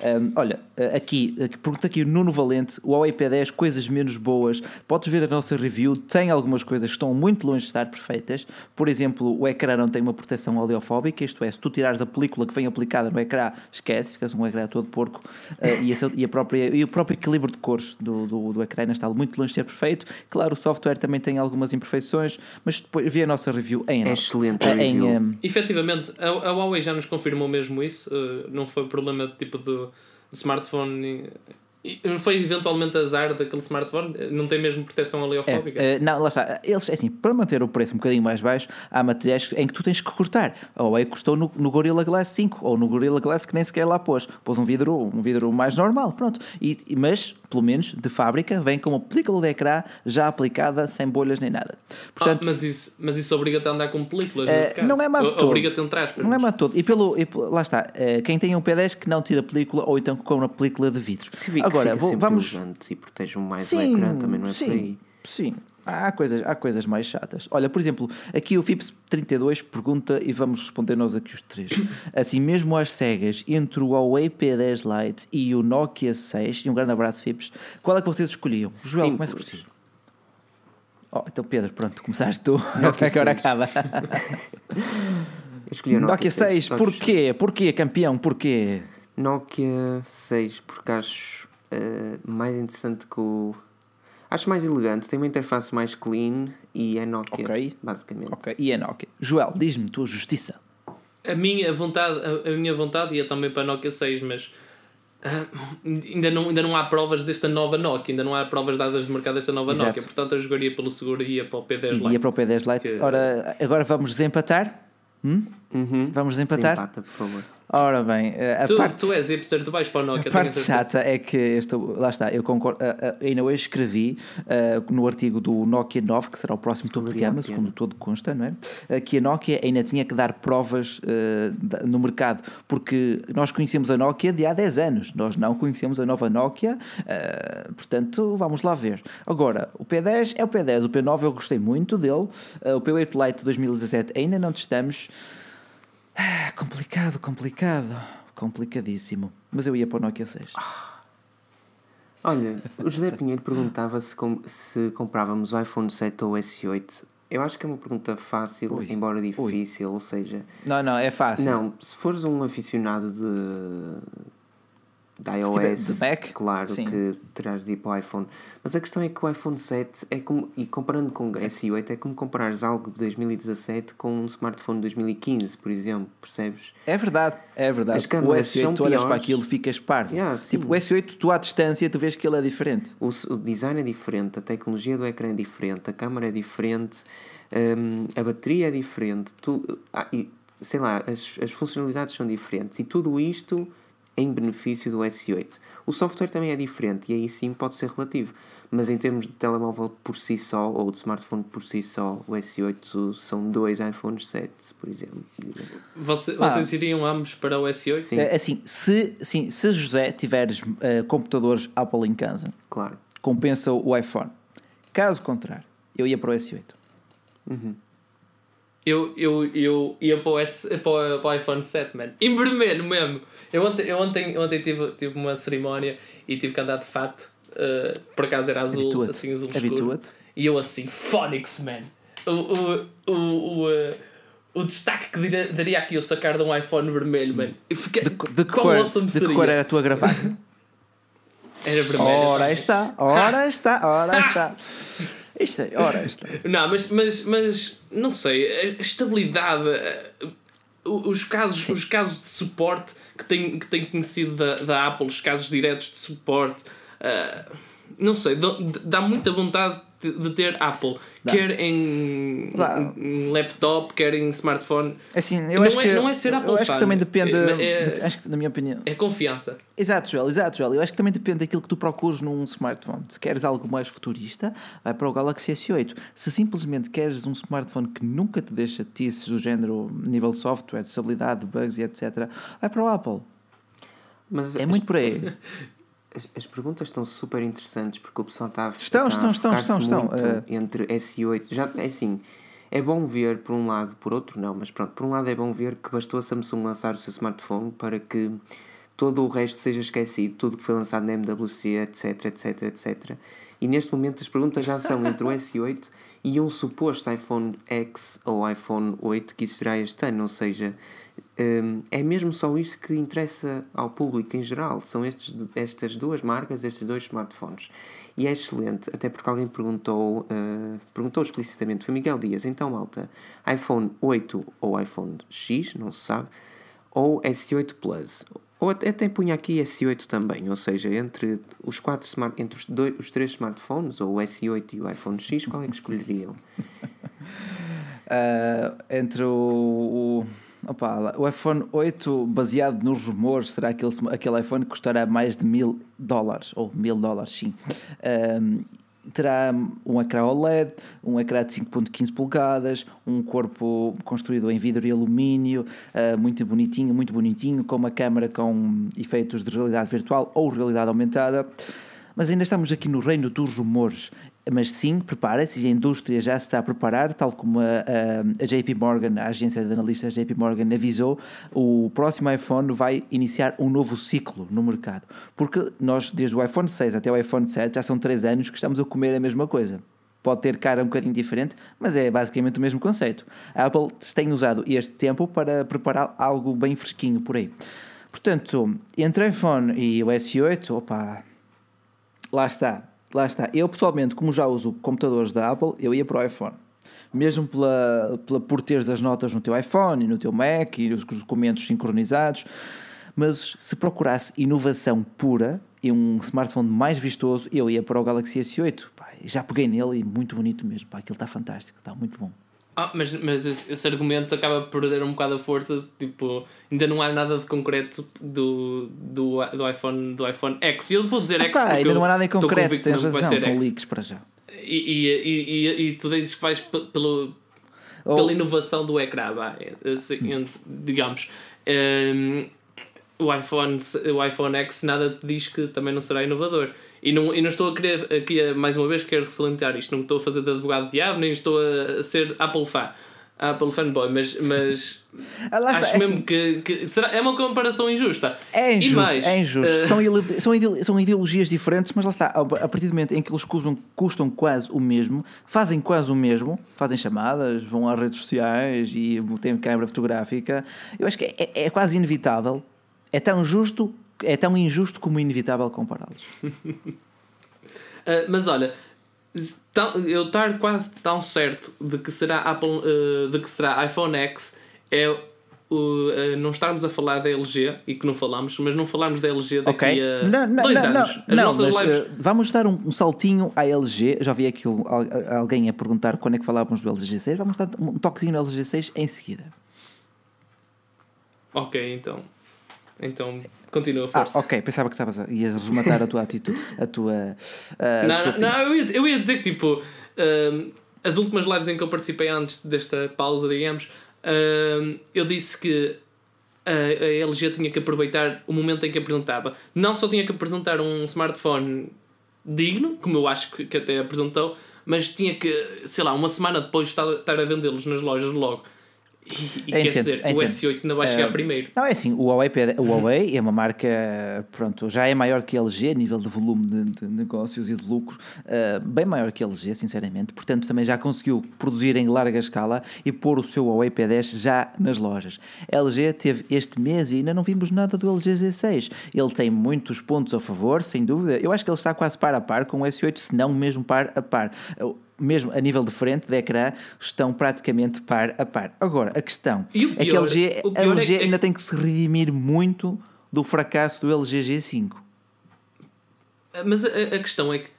Um, olha, aqui, aqui pergunta aqui o Nuno Valente, o Huawei P10, coisas menos boas. Podes ver a nossa review, tem algumas coisas que estão muito longe de estar perfeitas. Por exemplo, o ecrã não tem uma proteção oleofóbica, isto é, se tu tirares a película que vem aplicada no ecrã, esquece, ficas um ecrã todo porco. Uh, e, essa, e, a própria, e o próprio equilíbrio de cores do, do, do ecrã está muito longe de ser perfeito. Claro, o software também tem algumas imperfeições, mas depois vê a nossa review em. É excelente a review. Em, um... Efetivamente, a, a Huawei já nos confirmou mesmo isso, uh, não foi problema de tipo do smartphone foi eventualmente azar daquele smartphone? Não tem mesmo proteção oleofóbica? É, não, lá está. Eles, é assim, para manter o preço um bocadinho mais baixo, há materiais em que tu tens que cortar. Ou é custou no, no Gorilla Glass 5, ou no Gorilla Glass que nem sequer lá pôs. Pôs um vidro, um vidro mais normal, pronto. E, mas, pelo menos, de fábrica, vem com uma película de ecrã já aplicada, sem bolhas nem nada. Portanto, ah, mas, isso, mas isso obriga-te a andar com películas, é, nesse caso? Não é má todo. Obriga-te a entrar. Não é má todo. E, pelo, e, lá está. Eh, quem tem um P10 que não tira película, ou então com uma película de vidro. Sim, Agora, vou, vamos e protejam mais sim, o ecrã, também não é sim, por aí. Sim, há coisas, há coisas mais chatas. Olha, por exemplo, aqui o FIPS 32 pergunta e vamos responder nós aqui os três. Assim, mesmo às cegas, entre o Huawei P10 Lite e o Nokia 6, e um grande abraço, FIPS, qual é que vocês escolhiam? Joel, começa por ti. Oh, então, Pedro, pronto, começaste tu. Nokia é que agora acaba. Escolhi o Nokia, Nokia 6. 6. Porquê? Porquê, campeão? Porquê? Nokia 6, porque acho uh, mais interessante que o. Acho mais elegante, tem uma interface mais clean e é Nokia, okay. basicamente. Ok, e é Nokia. Joel, diz-me tua justiça. A minha vontade, a, a minha vontade ia também para a Nokia 6, mas Uh, ainda, não, ainda não há provas desta nova Nokia, ainda não há provas dadas de mercado desta nova Exato. Nokia, portanto eu jogaria pelo seguro e ia para o P10 Lite. Ia para o P10 Lite. Que... Ora, agora vamos desempatar? Hum? Uhum. Vamos desempatar? Desempata, por favor. Ora bem, a tu, parte, tu és hipster, tu vais para o Nokia. A parte chata é que, estou, lá está, eu concordo, ainda hoje escrevi uh, no artigo do Nokia 9, que será o próximo topo de gama, segundo todo consta, não é? Uh, que a Nokia ainda tinha que dar provas uh, no mercado, porque nós conhecemos a Nokia de há 10 anos, nós não conhecemos a nova Nokia, portanto, vamos lá ver. Agora, o P10 é o P10, o P9 eu gostei muito dele, o P8 Lite 2017 ainda não testamos. Ah, complicado, complicado. Complicadíssimo. Mas eu ia para o Nokia 6. Olha, o José Pinheiro perguntava se, com, se comprávamos o iPhone 7 ou o S8. Eu acho que é uma pergunta fácil, ui, embora difícil, ui. ou seja... Não, não, é fácil. Não, se fores um aficionado de da iOS, Mac, claro Sim. que terás de ir para o iPhone. Mas a questão é que o iPhone 7 é como, e comparando com o S8, é como comparares algo de 2017 com um smartphone de 2015, por exemplo, percebes? É verdade, é verdade. As câmeras o S8 são tu olhas para aquilo ficas parvo. Yeah, tipo, o S8 tu à distância tu vês que ele é diferente. O, o design é diferente, a tecnologia do ecrã é diferente, a câmera é diferente, um, a bateria é diferente, tu, ah, e, sei lá, as, as funcionalidades são diferentes e tudo isto em benefício do S8. O software também é diferente e aí sim pode ser relativo, mas em termos de telemóvel por si só ou de smartphone por si só, o S8 são dois iPhones 7, por exemplo. Você, ah. Vocês iriam ambos para o S8? Sim. É, assim, se, sim, se José tiveres uh, computadores Apple em casa, claro. compensa o iPhone. Caso contrário, eu ia para o S8. Uhum. Eu, eu, eu ia para o, S, para, o, para o iPhone 7, man. Em vermelho mesmo. Eu ontem, eu ontem, ontem tive, tive uma cerimónia e tive que andar de fato. Uh, por acaso era azul, assim, azul escuro. E eu assim, Phonics, man. O, o, o, o, uh, o destaque que daria, daria aqui eu sacar de um iPhone vermelho, man. Fiquei, de, de, que cor, de que cor era a tua gravata? Era vermelho. Ora está, ora está, ora está. Isto é, ora está. Não, mas, mas, mas não sei, a estabilidade, os casos, os casos de suporte que tenho, que tenho conhecido da, da Apple, os casos diretos de suporte, uh, não sei, dá muita vontade de, ter Apple, Dá. quer em, em, laptop, quer em smartphone. Assim, eu não, acho é, que, não é ser Apple. Eu acho fan. que também depende, é, de, acho que, na minha opinião. É confiança. Exato, Joel, exato, Joel. Eu acho que também depende daquilo que tu procuras num smartphone. Se queres algo mais futurista, vai para o Galaxy S8. Se simplesmente queres um smartphone que nunca te deixa tices do género nível software, de estabilidade, bugs e etc., vai para o Apple. Mas é muito por aí. As, as, perguntas estão super interessantes porque o pessoal está a, estão, está estão, estão, estão, estão, uh... entre S8. Já, é assim, é bom ver por um lado, por outro não, mas pronto, por um lado é bom ver que bastou a Samsung lançar o seu smartphone para que todo o resto seja esquecido, tudo que foi lançado na MWC, etc, etc, etc. E neste momento as perguntas já são entre o S8 e um suposto iPhone X ou iPhone 8 que existirá este ano, ou seja, é mesmo só isso que interessa ao público em geral. São estes, estas duas marcas, estes dois smartphones. E é excelente, até porque alguém perguntou, uh, perguntou explicitamente, foi Miguel Dias, então malta, iPhone 8 ou iPhone X, não se sabe, ou S8 Plus. Ou até, até punha aqui S8 também, ou seja, entre os quatro smart, entre os, dois, os três smartphones, ou o S8 e o iPhone X, qual é que escolheriam? uh, entre o, o Opa, o iPhone 8, baseado nos rumores, será aquele, aquele iPhone que custará mais de mil dólares, ou mil dólares, sim. Um, terá um ecrã OLED, um ecrã de 5.15 polegadas, um corpo construído em vidro e alumínio, uh, muito bonitinho, muito bonitinho, com uma câmera com efeitos de realidade virtual ou realidade aumentada. Mas ainda estamos aqui no reino dos rumores mas sim, prepara-se, a indústria já se está a preparar, tal como a, a, a, JP Morgan, a agência de analistas JP Morgan avisou, o próximo iPhone vai iniciar um novo ciclo no mercado. Porque nós, desde o iPhone 6 até o iPhone 7, já são 3 anos que estamos a comer a mesma coisa. Pode ter cara um bocadinho diferente, mas é basicamente o mesmo conceito. A Apple tem usado este tempo para preparar algo bem fresquinho por aí. Portanto, entre o iPhone e o S8, opa, lá está lá está. Eu pessoalmente, como já uso computadores da Apple, eu ia para o iPhone. Mesmo pela, pela, por teres as notas no teu iPhone e no teu Mac e os documentos sincronizados. Mas se procurasse inovação pura e um smartphone mais vistoso, eu ia para o Galaxy S8. Pá, já peguei nele e muito bonito mesmo. Pá, aquilo está fantástico, está muito bom. Ah, mas, mas esse, argumento acaba por perder um bocado a força, tipo, ainda não há nada de concreto do, do, do, iPhone, do iPhone X. E eu vou dizer X está, ainda não há nada em concreto, tens razão, são X. leaks para já. E, e, e, e, tu dizes que vais pelo, pela inovação do ecrã, assim, digamos. Um, o iPhone, o iPhone X nada te diz que também não será inovador. E não, e não estou a querer, aqui mais uma vez, quero salientar isto, não estou a fazer de advogado de diabo, nem estou a ser Apple fan. Apple fanboy, mas, mas ah, acho está, é mesmo assim, que, que será, é uma comparação injusta. É injusto, mais, é injusto. Uh... São, são, são ideologias diferentes, mas lá está, a partir do momento em que eles custam, custam quase o mesmo, fazem quase o mesmo, fazem chamadas, vão às redes sociais e têm câmera fotográfica, eu acho que é, é, é quase inevitável é tão justo, é tão injusto como inevitável compará-los. uh, mas olha, eu estar quase tão certo de que será Apple, uh, de que será iPhone X é uh, não estarmos a falar da LG e que não falamos, mas não falarmos da LG daqui okay. a não, não, dois não, anos. As nossas mas, lives... vamos dar um, um, saltinho à LG. Já vi aqui alguém a perguntar quando é que falávamos do LG 6. Vamos dar um toquezinho no LG 6 em seguida. Ok, então. Então, continua, ah, força. Ah, ok, pensava que estavas a, ias rematar a tua atitude. A tua, uh, não, não, não, eu ia, eu ia dizer que, tipo, uh, as últimas lives em que eu participei antes desta pausa, digamos, uh, eu disse que a, a LG tinha que aproveitar o momento em que apresentava. Não só tinha que apresentar um smartphone digno, como eu acho que, que até apresentou, mas tinha que, sei lá, uma semana depois estar, estar a vendê-los nas lojas logo. E, e quer dizer, o S8 ainda vai chegar uh, primeiro. Não, é assim, o Huawei, o Huawei é uma marca, pronto, já é maior que a LG a nível de volume de, de negócios e de lucro, uh, bem maior que a LG, sinceramente. Portanto, também já conseguiu produzir em larga escala e pôr o seu Huawei P10 já nas lojas. A LG teve este mês e ainda não vimos nada do LG Z6. Ele tem muitos pontos a favor, sem dúvida. Eu acho que ele está quase par a par com o S8, se não mesmo par a par mesmo a nível de frente de ecrã, estão praticamente par a par. Agora, a questão pior, é que a LG, a LG é que... ainda tem que se redimir muito do fracasso do LG G5. Mas a, a questão é que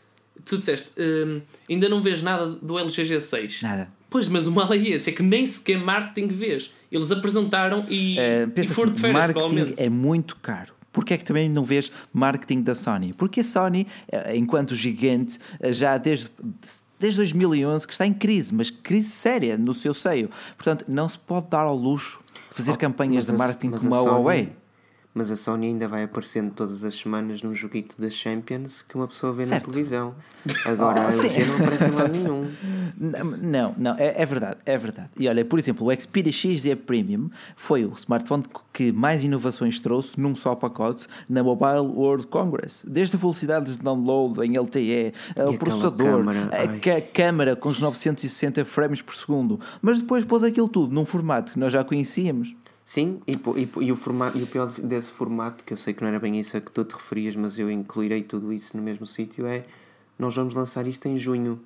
tu disseste, hum, ainda não vês nada do LG G6. Nada. Pois, mas o mal é esse, é que nem sequer marketing vês. Eles apresentaram e, uh, e foram assim, de férias, marketing é muito caro. Porquê é que também não vês marketing da Sony? Porque a Sony, eh, enquanto gigante, eh, já desde desde 2011 que está em crise, mas crise séria no seu seio. Portanto, não se pode dar ao luxo fazer oh, campanhas de marketing como a, a Huawei. Mas a Sony ainda vai aparecendo todas as semanas num joguito da Champions que uma pessoa vê certo. na televisão. Agora oh, a LG não aparece em lado nenhum. Não, não, é, é, verdade, é verdade. E olha, por exemplo, o Xperia XZ Premium foi o smartphone que mais inovações trouxe num só pacote na Mobile World Congress. Desde a velocidade de download em LTE, o processador, a câmera com os 960 frames por segundo, mas depois pôs aquilo tudo num formato que nós já conhecíamos. Sim, e, e, e, o formato, e o pior desse formato, que eu sei que não era bem isso a que tu te referias, mas eu incluirei tudo isso no mesmo sítio, é nós vamos lançar isto em junho.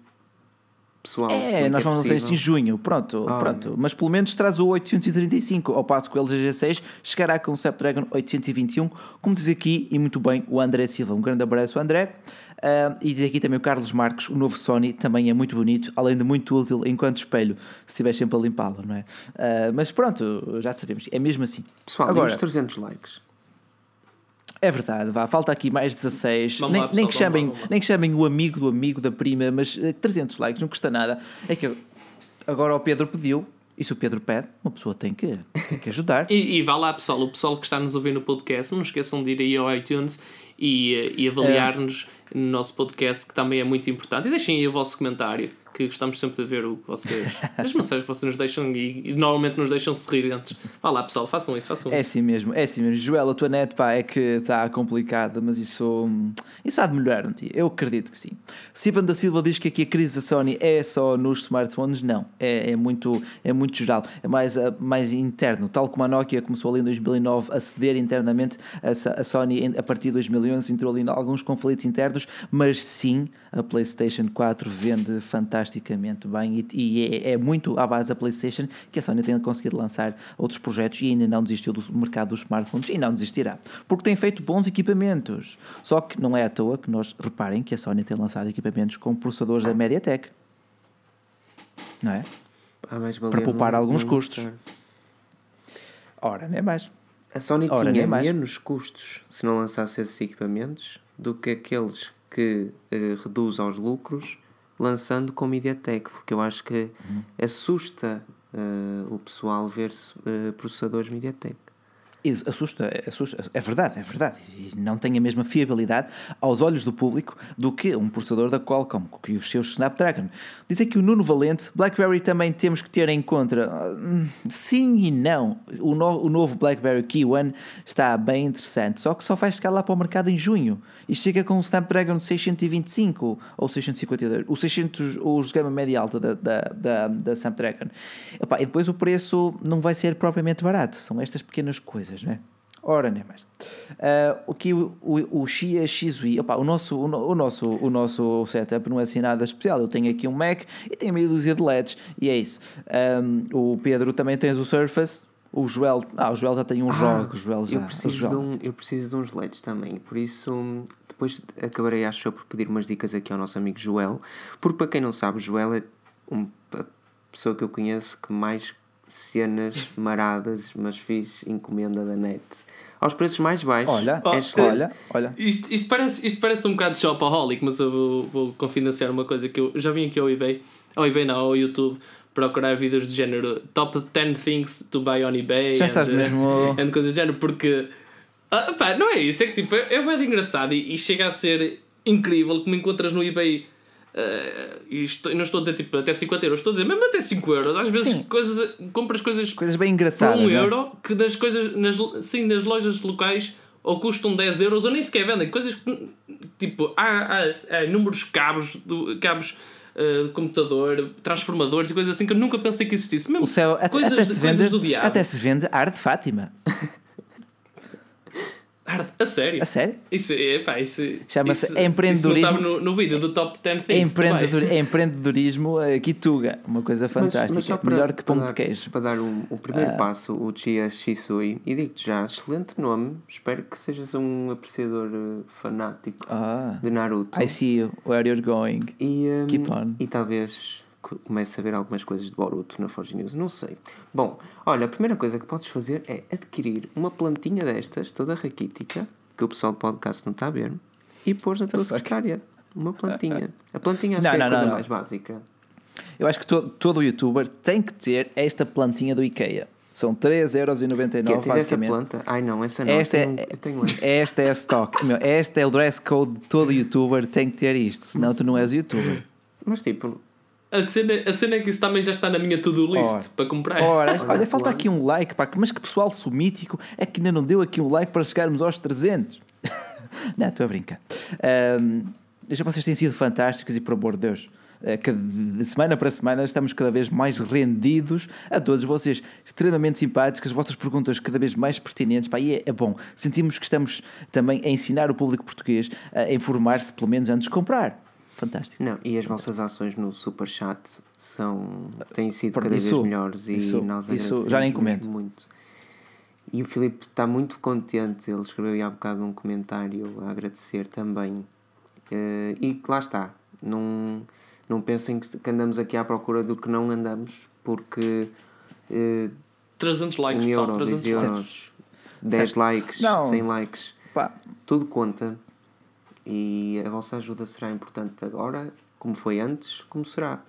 Pessoal, é, nós é vamos lançar isto em junho, pronto, oh, pronto. Mas pelo menos traz o 835, ao passo que o LG G6 chegará com o Snapdragon 821, como diz aqui, e muito bem, o André Silva. Um grande abraço, André. Uh, e diz aqui também o Carlos Marques, o novo Sony também é muito bonito, além de muito útil enquanto espelho, se estiver sempre a limpá-lo, não é? Uh, mas pronto, já sabemos, é mesmo assim. Pessoal, Agora, 300 likes. É verdade, vá, falta aqui mais 16. Nem, lá, nem, que chamem, nem que chamem o amigo do amigo da prima, mas 300 eh, likes não custa nada. É que agora o Pedro pediu, e se o Pedro pede, uma pessoa tem que, tem que ajudar. e, e vá lá, pessoal, o pessoal que está nos ouvindo no podcast, não esqueçam de ir aí ao iTunes e, eh, e avaliar-nos é. No nosso podcast, que também é muito importante. E deixem aí o vosso comentário que gostamos sempre de ver o que vocês. as mensagens que vocês nos deixam e, e normalmente nos deixam sorridentes. Vá lá, pessoal, façam isso, façam é isso. É assim mesmo, é assim mesmo. Joel, a tua net pá, é que está complicada, mas isso, isso há de melhorar um dia. Eu acredito que sim. Steven da Silva diz que aqui a crise da Sony é só nos smartphones. Não, é, é, muito, é muito geral, é mais, mais interno. Tal como a Nokia começou ali em 2009 a ceder internamente, a, a Sony a partir de 2011 entrou ali em alguns conflitos internos, mas sim a PlayStation 4 vende fantasticamente bem e, e é, é, muito à base da PlayStation que a Sony tem conseguido lançar outros projetos e ainda não desistiu do mercado dos smartphones e não desistirá, porque tem feito bons equipamentos. Só que não é à toa que nós reparem que a Sony tem lançado equipamentos com processadores da MediaTek. Não é? Ah, Para poupar não, alguns não custos. Ora, nem mais. A Sony Ora, tinha menos custos se não lançasse esses equipamentos do que aqueles que uh, reduz aos lucros lançando com MediaTek, porque eu acho que uhum. assusta uh, o pessoal ver uh, processadores MediaTek. Assusta, assusta, é verdade, é verdade. E não tem a mesma fiabilidade aos olhos do público do que um processador da Qualcomm, que os seus Snapdragon. Diz aqui o Nuno Valente, BlackBerry também temos que ter em conta. Hum, sim e não. O, no, o novo BlackBerry Key One está bem interessante, só que só vai chegar lá para o mercado em junho e chega com o Snapdragon 625 ou 652, o 600, os gama média alta da, da, da, da Snapdragon. Epá, e depois o preço não vai ser propriamente barato, são estas pequenas coisas, não é? Ora, nem mais. Uh, o que o, o, o Xia Xizui, opa, o, nosso, o, o, nosso, o nosso setup não é assim nada especial. Eu tenho aqui um Mac e tenho meia dúzia de LEDs e é isso. Um, o Pedro também tem o Surface, o Joel, ah, o Joel já tem um ah, ROG, Joel já. Eu preciso, de um, eu preciso de uns LEDs também, por isso depois acabarei, acho eu, por pedir umas dicas aqui ao nosso amigo Joel, porque para quem não sabe, Joel é um, a pessoa que eu conheço que mais cenas maradas, mas fiz encomenda da net aos preços mais baixos. Olha, é olha, olha. Isto, isto, parece, isto parece um bocado shopaholic, mas eu vou, vou confidenciar uma coisa que eu já vim aqui ao eBay, ao eBay não, ao YouTube, procurar vídeos de género top 10 things to buy on eBay. Já and, estás mesmo. And coisas do género, porque. Ah, pá, não é isso, é que tipo, é, é bem engraçado e, e, chega a ser incrível que me encontras no eBay. Uh, e estou, não estou a dizer tipo até 50 euros, estou a dizer mesmo até 5 euros. Às vezes coisas, compras coisas, coisas bem engraçadas. Por 1 um euro que nas coisas, nas, sim, nas lojas locais ou custam 10 euros ou nem sequer vendem. Coisas que tipo há, há, há inúmeros cabos, do, cabos uh, computador, transformadores e coisas assim que eu nunca pensei que existisse. Mesmo o céu coisas, até, se vende. Até se vende ar de Fátima. A sério? A sério? Isso, epá, isso chama-se empreendedorismo. Isso no, no vídeo do Top 10 Things. Empreendedor, empreendedorismo Kituga, uma coisa fantástica. Mas, mas Melhor que pão de queijo. Para dar um, o primeiro ah. passo, o Chia Shisui, e digo-te já, excelente nome. Espero que sejas um apreciador eh, fanático ah. de Naruto. I see you, where you're going. E, um, Keep on. E talvez comece a ver algumas coisas de Boruto na Forge News, não sei. Bom, olha, a primeira coisa que podes fazer é adquirir uma plantinha destas, toda raquítica, que o pessoal do podcast não está a ver, e pôr na tua secretária. Uma plantinha. A plantinha acho não, que é não, a coisa não, mais básica. Eu acho que todo, todo youtuber tem que ter esta plantinha do IKEA. São 3,99€ que, essa planta? Ai não, essa não. Esta, eu tenho, é, eu tenho esta é a stock. Meu, esta é o dress code de todo youtuber, tem que ter isto, senão mas, tu não és youtuber. Mas tipo. A cena, a cena é que isso também já está na minha to-do list ora, para comprar. Ora, olha, falta aqui um like, pá, mas que pessoal sumítico é que ainda não deu aqui um like para chegarmos aos 300. não, estou a brincar. Um, já vocês têm sido fantásticos e, por amor de Deus, eh, de semana para semana estamos cada vez mais rendidos a todos vocês, extremamente simpáticos, as vossas perguntas cada vez mais pertinentes, pá, e é, é bom. Sentimos que estamos também a ensinar o público português a informar-se, pelo menos antes de comprar. Fantástico. Não, e as vossas ações no Super Chat são, têm sido cada isso, vez melhores e isso, nós isso já nem comento. muito. E o Filipe está muito contente, ele escreveu há bocado um comentário a agradecer também. Uh, e lá está, não, não pensem que andamos aqui à procura do que não andamos, porque. Uh, 300 likes, um euro, 300 euros, 10 likes, não. 100 likes, Pá. tudo conta. E a vossa ajuda será importante agora, como foi antes, como será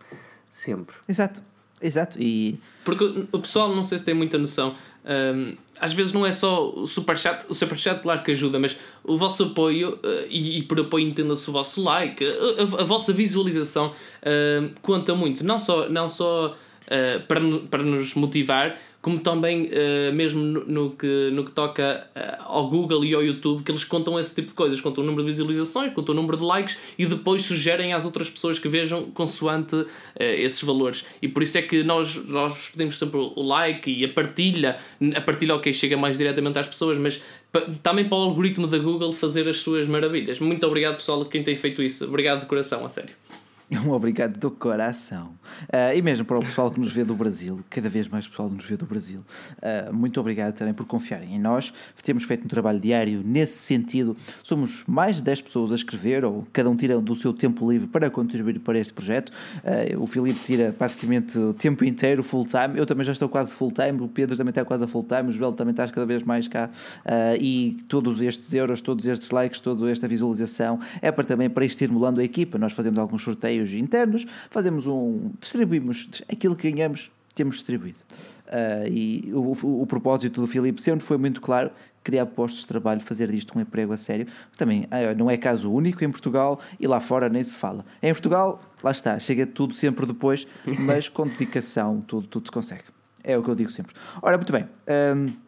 sempre. Exato. Exato, e... Porque o pessoal, não sei se tem muita noção, um, às vezes não é só o superchat, o superchat claro que ajuda, mas o vosso apoio, uh, e, e, por apoio entenda-se o vosso like, a, a, a vossa visualização uh, conta muito, não só, não só uh, para, para nos motivar, como também uh, mesmo no, no, que, no que toca uh, ao Google e ao YouTube, que eles contam esse tipo de coisas, contam o número de visualizações, contam o número de likes e depois sugerem às outras pessoas que vejam consoante uh, esses valores. E por isso é que nós, nós pedimos sempre o like e a partilha, a partilha ok, chega mais diretamente às pessoas, mas também para o algoritmo da Google fazer as suas maravilhas. Muito obrigado pessoal a quem tem feito isso. Obrigado de coração, a sério. Um obrigado do coração. Uh, e mesmo para o pessoal que nos vê do Brasil, cada vez mais pessoal nos vê do Brasil, uh, muito obrigado também por confiarem em nós. Temos feito um trabalho diário nesse sentido. Somos mais de 10 pessoas a escrever, ou cada um tira do seu tempo livre para contribuir para este projeto. Uh, o Filipe tira basicamente o tempo inteiro, full time. Eu também já estou quase full time. O Pedro também está quase full time. O Joel também está cada vez mais cá. e todos estes euros, todos estes likes, toda esta visualização é para também para estimulando a equipa. Nós fazemos alguns sorteios sorteios internos, fazemos um. distribuímos aquilo que ganhamos, temos distribuído. Uh, e o, o, o, propósito do Filipe sempre foi muito claro: criar postos de trabalho, fazer disto um emprego a sério. Também ah, não é caso único em Portugal e lá fora nem se fala. Em Portugal, lá está, chega tudo sempre depois, mas com dedicação tudo, tudo se consegue. É o que eu digo sempre. Ora, muito bem. Um,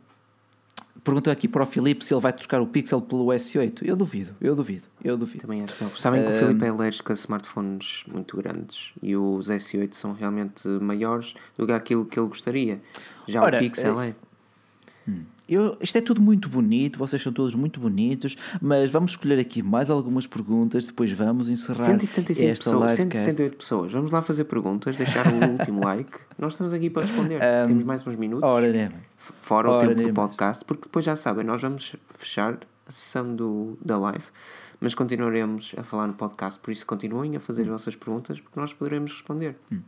Perguntou aqui para o Filipe se ele vai trocar o Pixel pelo S8. Eu duvido, eu duvido, eu duvido. Também acho que não. Sabem que o Filipe é alérgico a smartphones muito grandes e os S8 são realmente maiores do que aquilo que ele gostaria. Já Ora, o Pixel é. é. Hum. Eu, isto é tudo muito bonito, vocês são todos muito bonitos, mas vamos escolher aqui mais algumas perguntas, depois vamos encerrar 165 esta pessoas, 168 pessoas. Vamos lá fazer perguntas, deixar o último like. Nós estamos aqui para responder. Um, Temos mais uns minutos. Ora, né? Fora ora, o tempo do podcast, porque depois já sabem, nós vamos fechar a sessão do, da live, mas continuaremos a falar no podcast, por isso continuem a fazer as vossas perguntas, porque nós poderemos responder. Hum.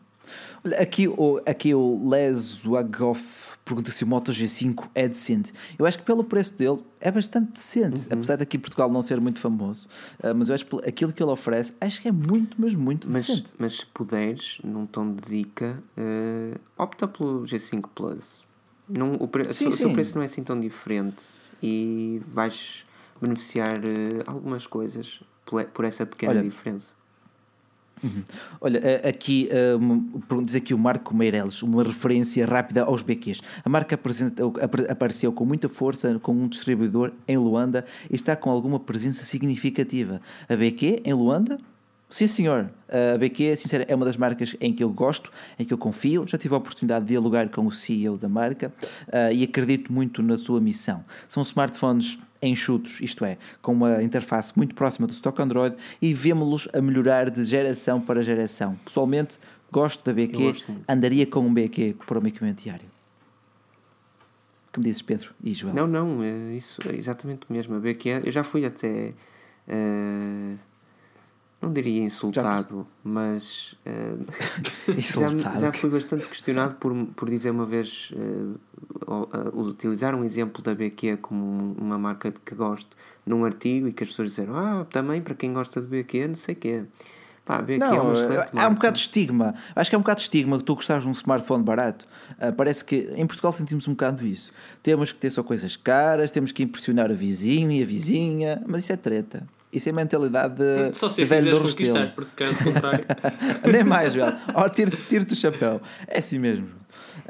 Aqui o, aqui o Les Wagoff pergunta se o Moto G5 é decente. Eu acho que pelo preço dele é bastante decente, uhum. apesar daqui em Portugal não ser muito famoso. Uh, mas eu acho que aquilo que ele oferece, acho que é muito, mas muito mas, decente. Mas se puderes, num tom de dica, uh, opta pelo G5 Plus. Não, o, pre sim, o seu preço não é assim tão diferente e vais beneficiar uh, algumas coisas por, por essa pequena Olha, diferença. Uhum. Olha, aqui um, diz aqui o Marco Meireles, uma referência rápida aos BQs. A marca apareceu com muita força com um distribuidor em Luanda e está com alguma presença significativa. A BQ em Luanda Sim, senhor. A BQ, sincera, é uma das marcas em que eu gosto, em que eu confio. Já tive a oportunidade de dialogar com o CEO da marca uh, e acredito muito na sua missão. São smartphones enxutos, isto é, com uma interface muito próxima do stock Android e vemos-los a melhorar de geração para geração. Pessoalmente, gosto da BQ, andaria com um BQ para o meu equipamento diário. O que me dizes, Pedro e João? Não, não, é isso é exatamente o mesmo. A BQ, eu já fui até. Uh não diria insultado, já... mas uh, já, já fui bastante questionado por, por dizer uma vez uh, uh, utilizar um exemplo da BQ como uma marca de que gosto num artigo e que as pessoas disseram ah, também para quem gosta de BQ, não sei o quê. Pá, vê não, é um há um bocado de estigma. Acho que é um bocado de estigma que tu gostares de um smartphone barato. Uh, parece que em Portugal sentimos um bocado isso. Temos que ter só coisas caras, temos que impressionar o vizinho e a vizinha, mas isso é treta. Isso é mentalidade de, Só se velho do conquistar, porque caso contrário. Nem mais, velho. Ó, tiro-te o chapéu. É assim mesmo.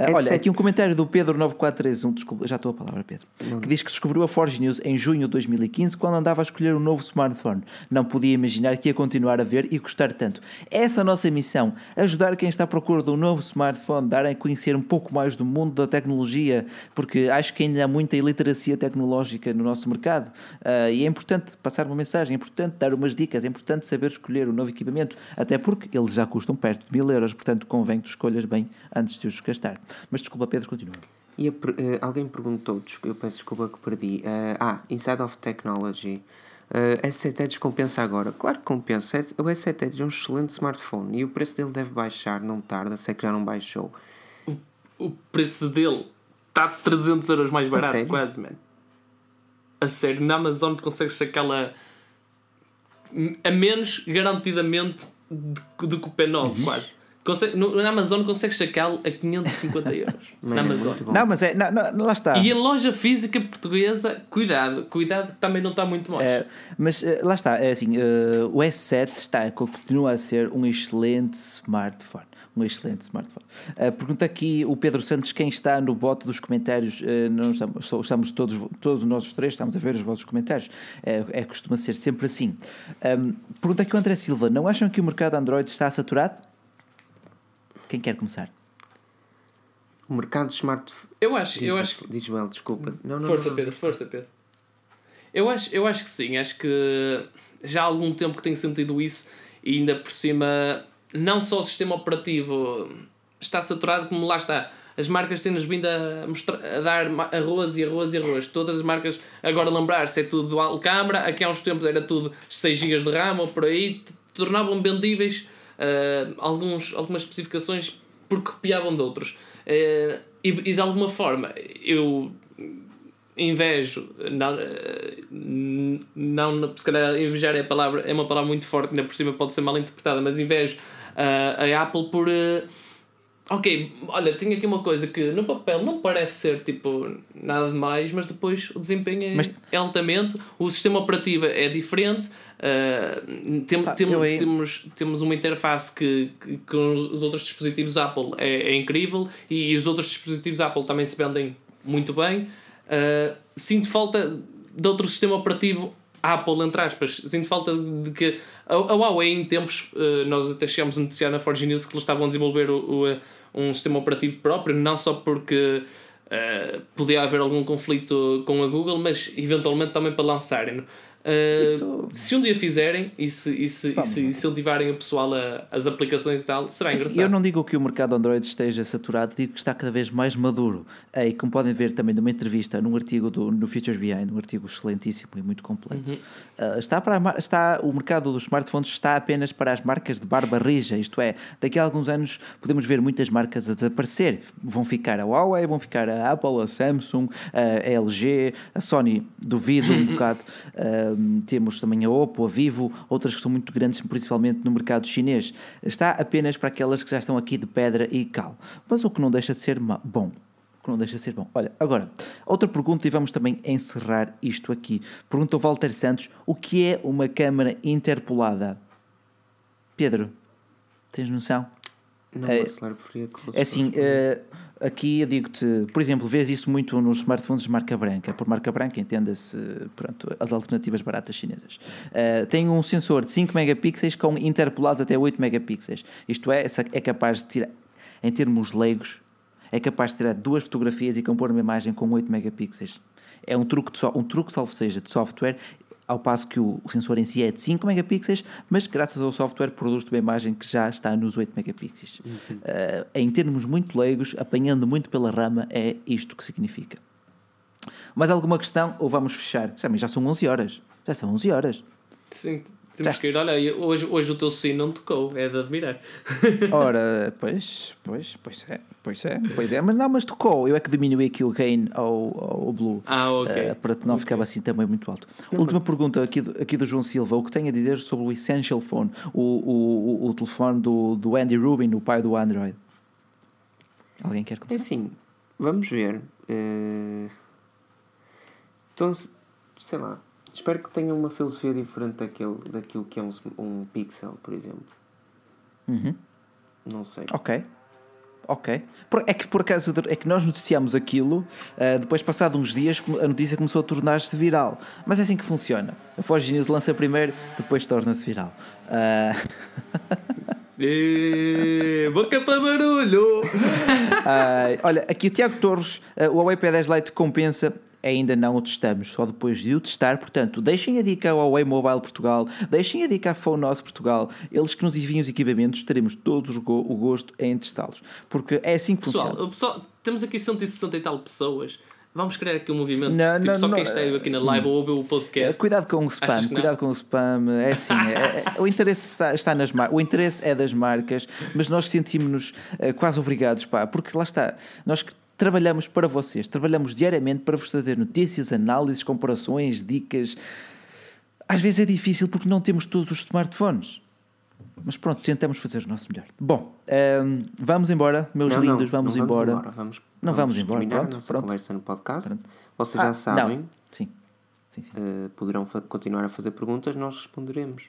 É Olha, aqui um comentário do Pedro9431, desculpa, já estou a palavra, Pedro, que diz que descobriu a Forge News em junho de 2015 quando andava a escolher um novo smartphone. Não podia imaginar que ia continuar a ver e gostar tanto. Essa é a nossa missão: ajudar quem está à procura de um novo smartphone, dar a conhecer um pouco mais do mundo da tecnologia, porque acho que ainda há muita iliteracia tecnológica no nosso mercado uh, e é importante passar uma mensagem, é importante dar umas dicas, é importante saber escolher o um novo equipamento, até porque eles já custam perto de mil euros, portanto convém que tu escolhas bem antes de os gastar. Mas desculpa, Pedro, continua. E a, uh, alguém perguntou, eu peço desculpa que perdi. Uh, ah, Inside of Technology. Uh, S7 Edge compensa agora? Claro que compensa. O S7 Edge é um excelente smartphone e o preço dele deve baixar, não tarda, sei que já não baixou. O, o preço dele está 300 euros mais barato, quase, man. A sério, na Amazon tu consegues aquela a menos garantidamente do que o P9, uhum. quase. Consegue, no, na Amazon consegues sacá-lo a 550 euros. na é Amazon. Não, mas é, não, não, lá está. E em loja física portuguesa, cuidado, cuidado também não está muito mais. É, mas uh, lá está, é assim, uh, o S7 está, continua a ser um excelente smartphone. Um excelente smartphone. Uh, pergunta aqui o Pedro Santos quem está no bote dos comentários. Uh, não estamos, estamos todos, todos nós três, estamos a ver os vossos comentários. É, é costuma ser sempre assim. Um, pergunta aqui o André Silva: não acham que o mercado Android está saturado? Quem quer começar? O mercado de smartphones. Eu acho. eu acho diz well, desculpa. Não, não, força, não, não. Pedro, força, Pedro. Eu acho, eu acho que sim. Acho que já há algum tempo que tenho sentido isso e ainda por cima, não só o sistema operativo está saturado, como lá está. As marcas têm-nos vindo a, mostrar, a dar arroz e arroz e arroz. Todas as marcas, agora lembrar-se, é tudo dual câmara. Aqui há uns tempos era tudo 6 GB de RAM ou por aí. Tornavam vendíveis uh, alguns, algumas especificações porque copiavam de outros. Uh, e, e, de alguma forma eu invejo, não, não, se calhar invejar é, a palavra, é uma palavra muito forte, ainda por cima pode ser mal interpretada, mas invejo uh, a Apple por. Uh, ok, olha, tenho aqui uma coisa que no papel não parece ser tipo nada demais, mas depois o desempenho é, mas... é altamente, o sistema operativo é diferente, Uh, tem, Pá, tem, temos, temos uma interface que, que, com os outros dispositivos Apple é, é incrível e, os outros dispositivos Apple também se vendem muito bem. Uh, sinto falta de outro sistema operativo Apple, entre aspas. Sinto falta de que a, a Huawei, em tempos, uh, nós até chegamos a noticiar na Forge News que eles estavam a desenvolver o, o, um sistema operativo próprio, não só porque. Uh, podia haver algum conflito com a Google, mas eventualmente também para lançarem. Uh, se um dia fizerem e se, e se, e se incentivarem o pessoal a, as aplicações e tal, será assim, engraçado. Eu não digo que o mercado Android esteja saturado, digo que está cada vez mais maduro. E como podem ver também numa entrevista, num artigo do, no Futures Behind, um artigo excelentíssimo e muito completo, uhum. uh, está para, está, o mercado dos smartphones está apenas para as marcas de barba rija, isto é, daqui a alguns anos podemos ver muitas marcas a desaparecer. Vão ficar a Huawei, vão ficar a Apple, a Samsung, a LG, a Sony, duvido um bocado. Uh, temos também a Oppo, a Vivo, outras que são muito grandes, principalmente no mercado chinês. Está apenas para aquelas que já estão aqui de pedra e cal. Mas o que não deixa de ser bom que não deixa de ser bom. Olha, agora, outra pergunta e vamos também encerrar isto aqui. Pergunta o Walter Santos: o que é uma câmara interpolada? Pedro, tens noção? Não, é, claro, preferia que fosse. É assim, aqui eu digo-te, por exemplo, vês isso muito nos smartphones de marca branca. Por marca branca, entenda-se as alternativas baratas chinesas. Uh, tem um sensor de 5 megapixels com interpolados até 8 megapixels. Isto é, é capaz de tirar, em termos leigos, é capaz de tirar duas fotografias e compor uma imagem com 8 megapixels. É um truque, de so, um truque salvo seja, de software ao passo que o sensor em si é de 5 megapixels, mas graças ao software produz uma imagem que já está nos 8 megapixels. Uhum. Uh, em termos muito leigos, apanhando muito pela rama, é isto que significa. Mais alguma questão ou vamos fechar? Já, já são 11 horas. Já são 11 horas. Sim, Temos que ir, olha, hoje, hoje o teu sino não tocou, é de admirar. Ora, pois, pois, pois é, pois é, pois é, mas não, mas tocou. Eu é que diminui aqui o gain ao, ao Blue ah, okay. uh, para não okay. ficar assim também muito alto. Última pergunta aqui do, aqui do João Silva: o que tem a dizer sobre o Essential Phone, o, o, o, o telefone do, do Andy Rubin, o pai do Android? Alguém quer começar? É assim, vamos ver. Uh... Então, sei lá Espero que tenha uma filosofia diferente daquele, daquilo que é um, um pixel, por exemplo. Uhum. Não sei. Ok. Ok. É que por acaso é que nós noticiamos aquilo, uh, depois passado uns dias a notícia começou a tornar-se viral. Mas é assim que funciona. A Forge News lança primeiro, depois torna-se viral. Uh... E... Boca para barulho! uh, olha, aqui o Tiago Torres, uh, o Huawei P10 Lite compensa ainda não o testamos, só depois de o testar. Portanto, deixem a dica ao Huawei Mobile Portugal, deixem a dica à Nosso Portugal, eles que nos enviem os equipamentos, teremos todos o gosto em testá-los. Porque é assim que pessoal, funciona. Pessoal, temos aqui 160 e tal pessoas. Vamos criar aqui um movimento. Não, tipo, não, só não, quem está aqui na live ou ouve o podcast. Cuidado com o spam, cuidado com o spam. É assim, é, é, o interesse está, está nas marcas. O interesse é das marcas, mas nós sentimos-nos uh, quase obrigados, pá, porque lá está. Nós trabalhamos para vocês, trabalhamos diariamente para vos trazer notícias, análises, comparações, dicas. Às vezes é difícil porque não temos todos os smartphones. Mas pronto, tentamos fazer o nosso melhor. Bom, um, ehm, vamos embora, meus não, lindos, não, vamos, não embora. vamos embora. Vamos, não vamos, vamos embora. Pronto, a nossa pronto. conversa no podcast. Pronto. Vocês ah, já sabem. Sim. sim, sim. Uh, poderão continuar a fazer perguntas, nós responderemos.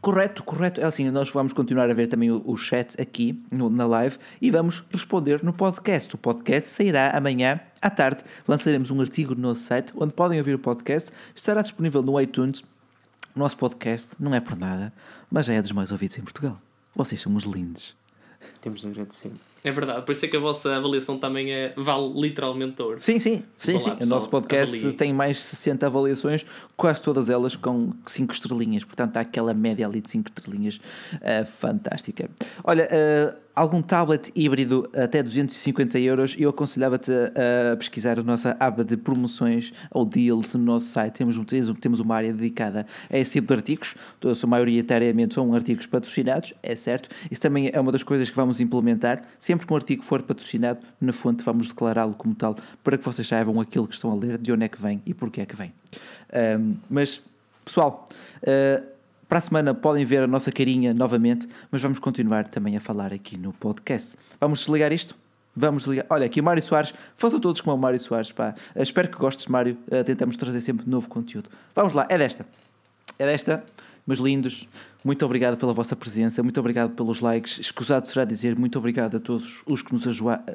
Correto, correto. É assim, nós vamos continuar a ver também o, o chat aqui no, na live e vamos responder no podcast. O podcast sairá amanhã à tarde. Lançaremos um artigo no nosso site onde podem ouvir o podcast. Estará disponível no iTunes. O nosso podcast não é por nada, mas já é dos mais ouvidos em Portugal. Vocês são os lindos. Temos de agradecer. É verdade, por isso é que a vossa avaliação também é, vale literalmente ouro. Sim, sim, sim, sim. o nosso podcast avalie. tem mais de 60 avaliações, quase todas elas com 5 estrelinhas, portanto há aquela média ali de 5 estrelinhas uh, fantástica. Olha, uh, algum tablet híbrido até 250 euros, eu aconselhava-te a pesquisar a nossa aba de promoções ou deals no nosso site. Temos, temos uma área dedicada a esse tipo de artigos, são maioritariamente são artigos patrocinados, é certo. Isso também é uma das coisas que vamos implementar. Sempre que um artigo for patrocinado, na fonte vamos declará-lo como tal, para que vocês saibam aquilo que estão a ler, de onde é que vem e porquê é que vem. Um, mas, pessoal, uh, para a semana podem ver a nossa carinha novamente, mas vamos continuar também a falar aqui no podcast. Vamos desligar isto? Vamos ligar. Olha, aqui o Mário Soares. Façam todos como o Mário Soares. Pá. Uh, espero que gostes, Mário. Uh, tentamos trazer sempre novo conteúdo. Vamos lá, é desta. É desta, meus lindos. Muito obrigado pela vossa presença. Muito obrigado pelos likes. Escusado será dizer muito obrigado a todos os que nos,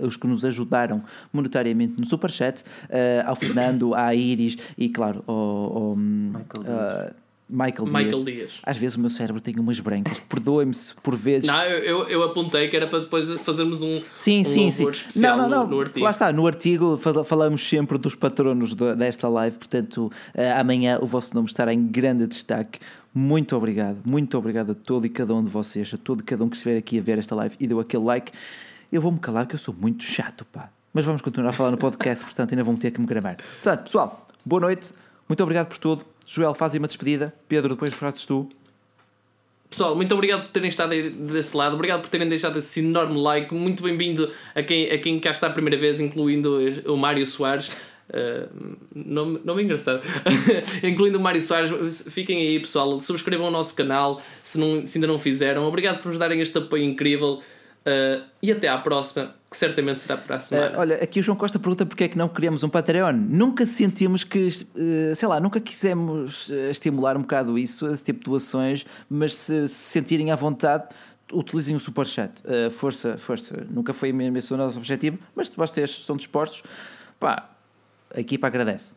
os que nos ajudaram monetariamente no Superchat. Uh, ao Fernando, à Iris e, claro, ao. ao Michael Michael, Michael Dias. Dias. Às vezes o meu cérebro tem umas brancas. Perdoem-me se por vezes. Não, eu, eu apontei que era para depois fazermos um, sim, um sim, sim. especial não, não, não. No, no, artigo. Lá está, no artigo falamos sempre dos patronos desta live, portanto, uh, amanhã o vosso nome estará em grande destaque. Muito obrigado, muito obrigado a todo e cada um de vocês, a todo e cada um que estiver aqui a ver esta live e deu aquele like. Eu vou-me calar que eu sou muito chato, pá. Mas vamos continuar a falar no podcast, portanto ainda vão ter que me gravar. Portanto, pessoal, boa noite, muito obrigado por tudo. Joel, faz uma despedida. Pedro, depois fazes tu. Pessoal, muito obrigado por terem estado desse lado, obrigado por terem deixado esse enorme like. Muito bem-vindo a quem, a quem cá está a primeira vez, incluindo o Mário Soares. Uh, nome, nome engraçado, incluindo o Mário Soares. Fiquem aí, pessoal. Subscrevam o nosso canal se, não, se ainda não fizeram. Obrigado por nos darem este apoio incrível. Uh, e até à próxima, que certamente será para a semana. Uh, olha, aqui o João Costa pergunta porque é que não criamos um Patreon. Nunca sentimos que, uh, sei lá, nunca quisemos estimular um bocado isso, esse tipo de doações, mas se, se sentirem à vontade, utilizem o Superchat. Uh, força, força. Nunca foi mesmo esse o nosso objetivo, mas se vocês são dispostos, pá, a equipa agradece.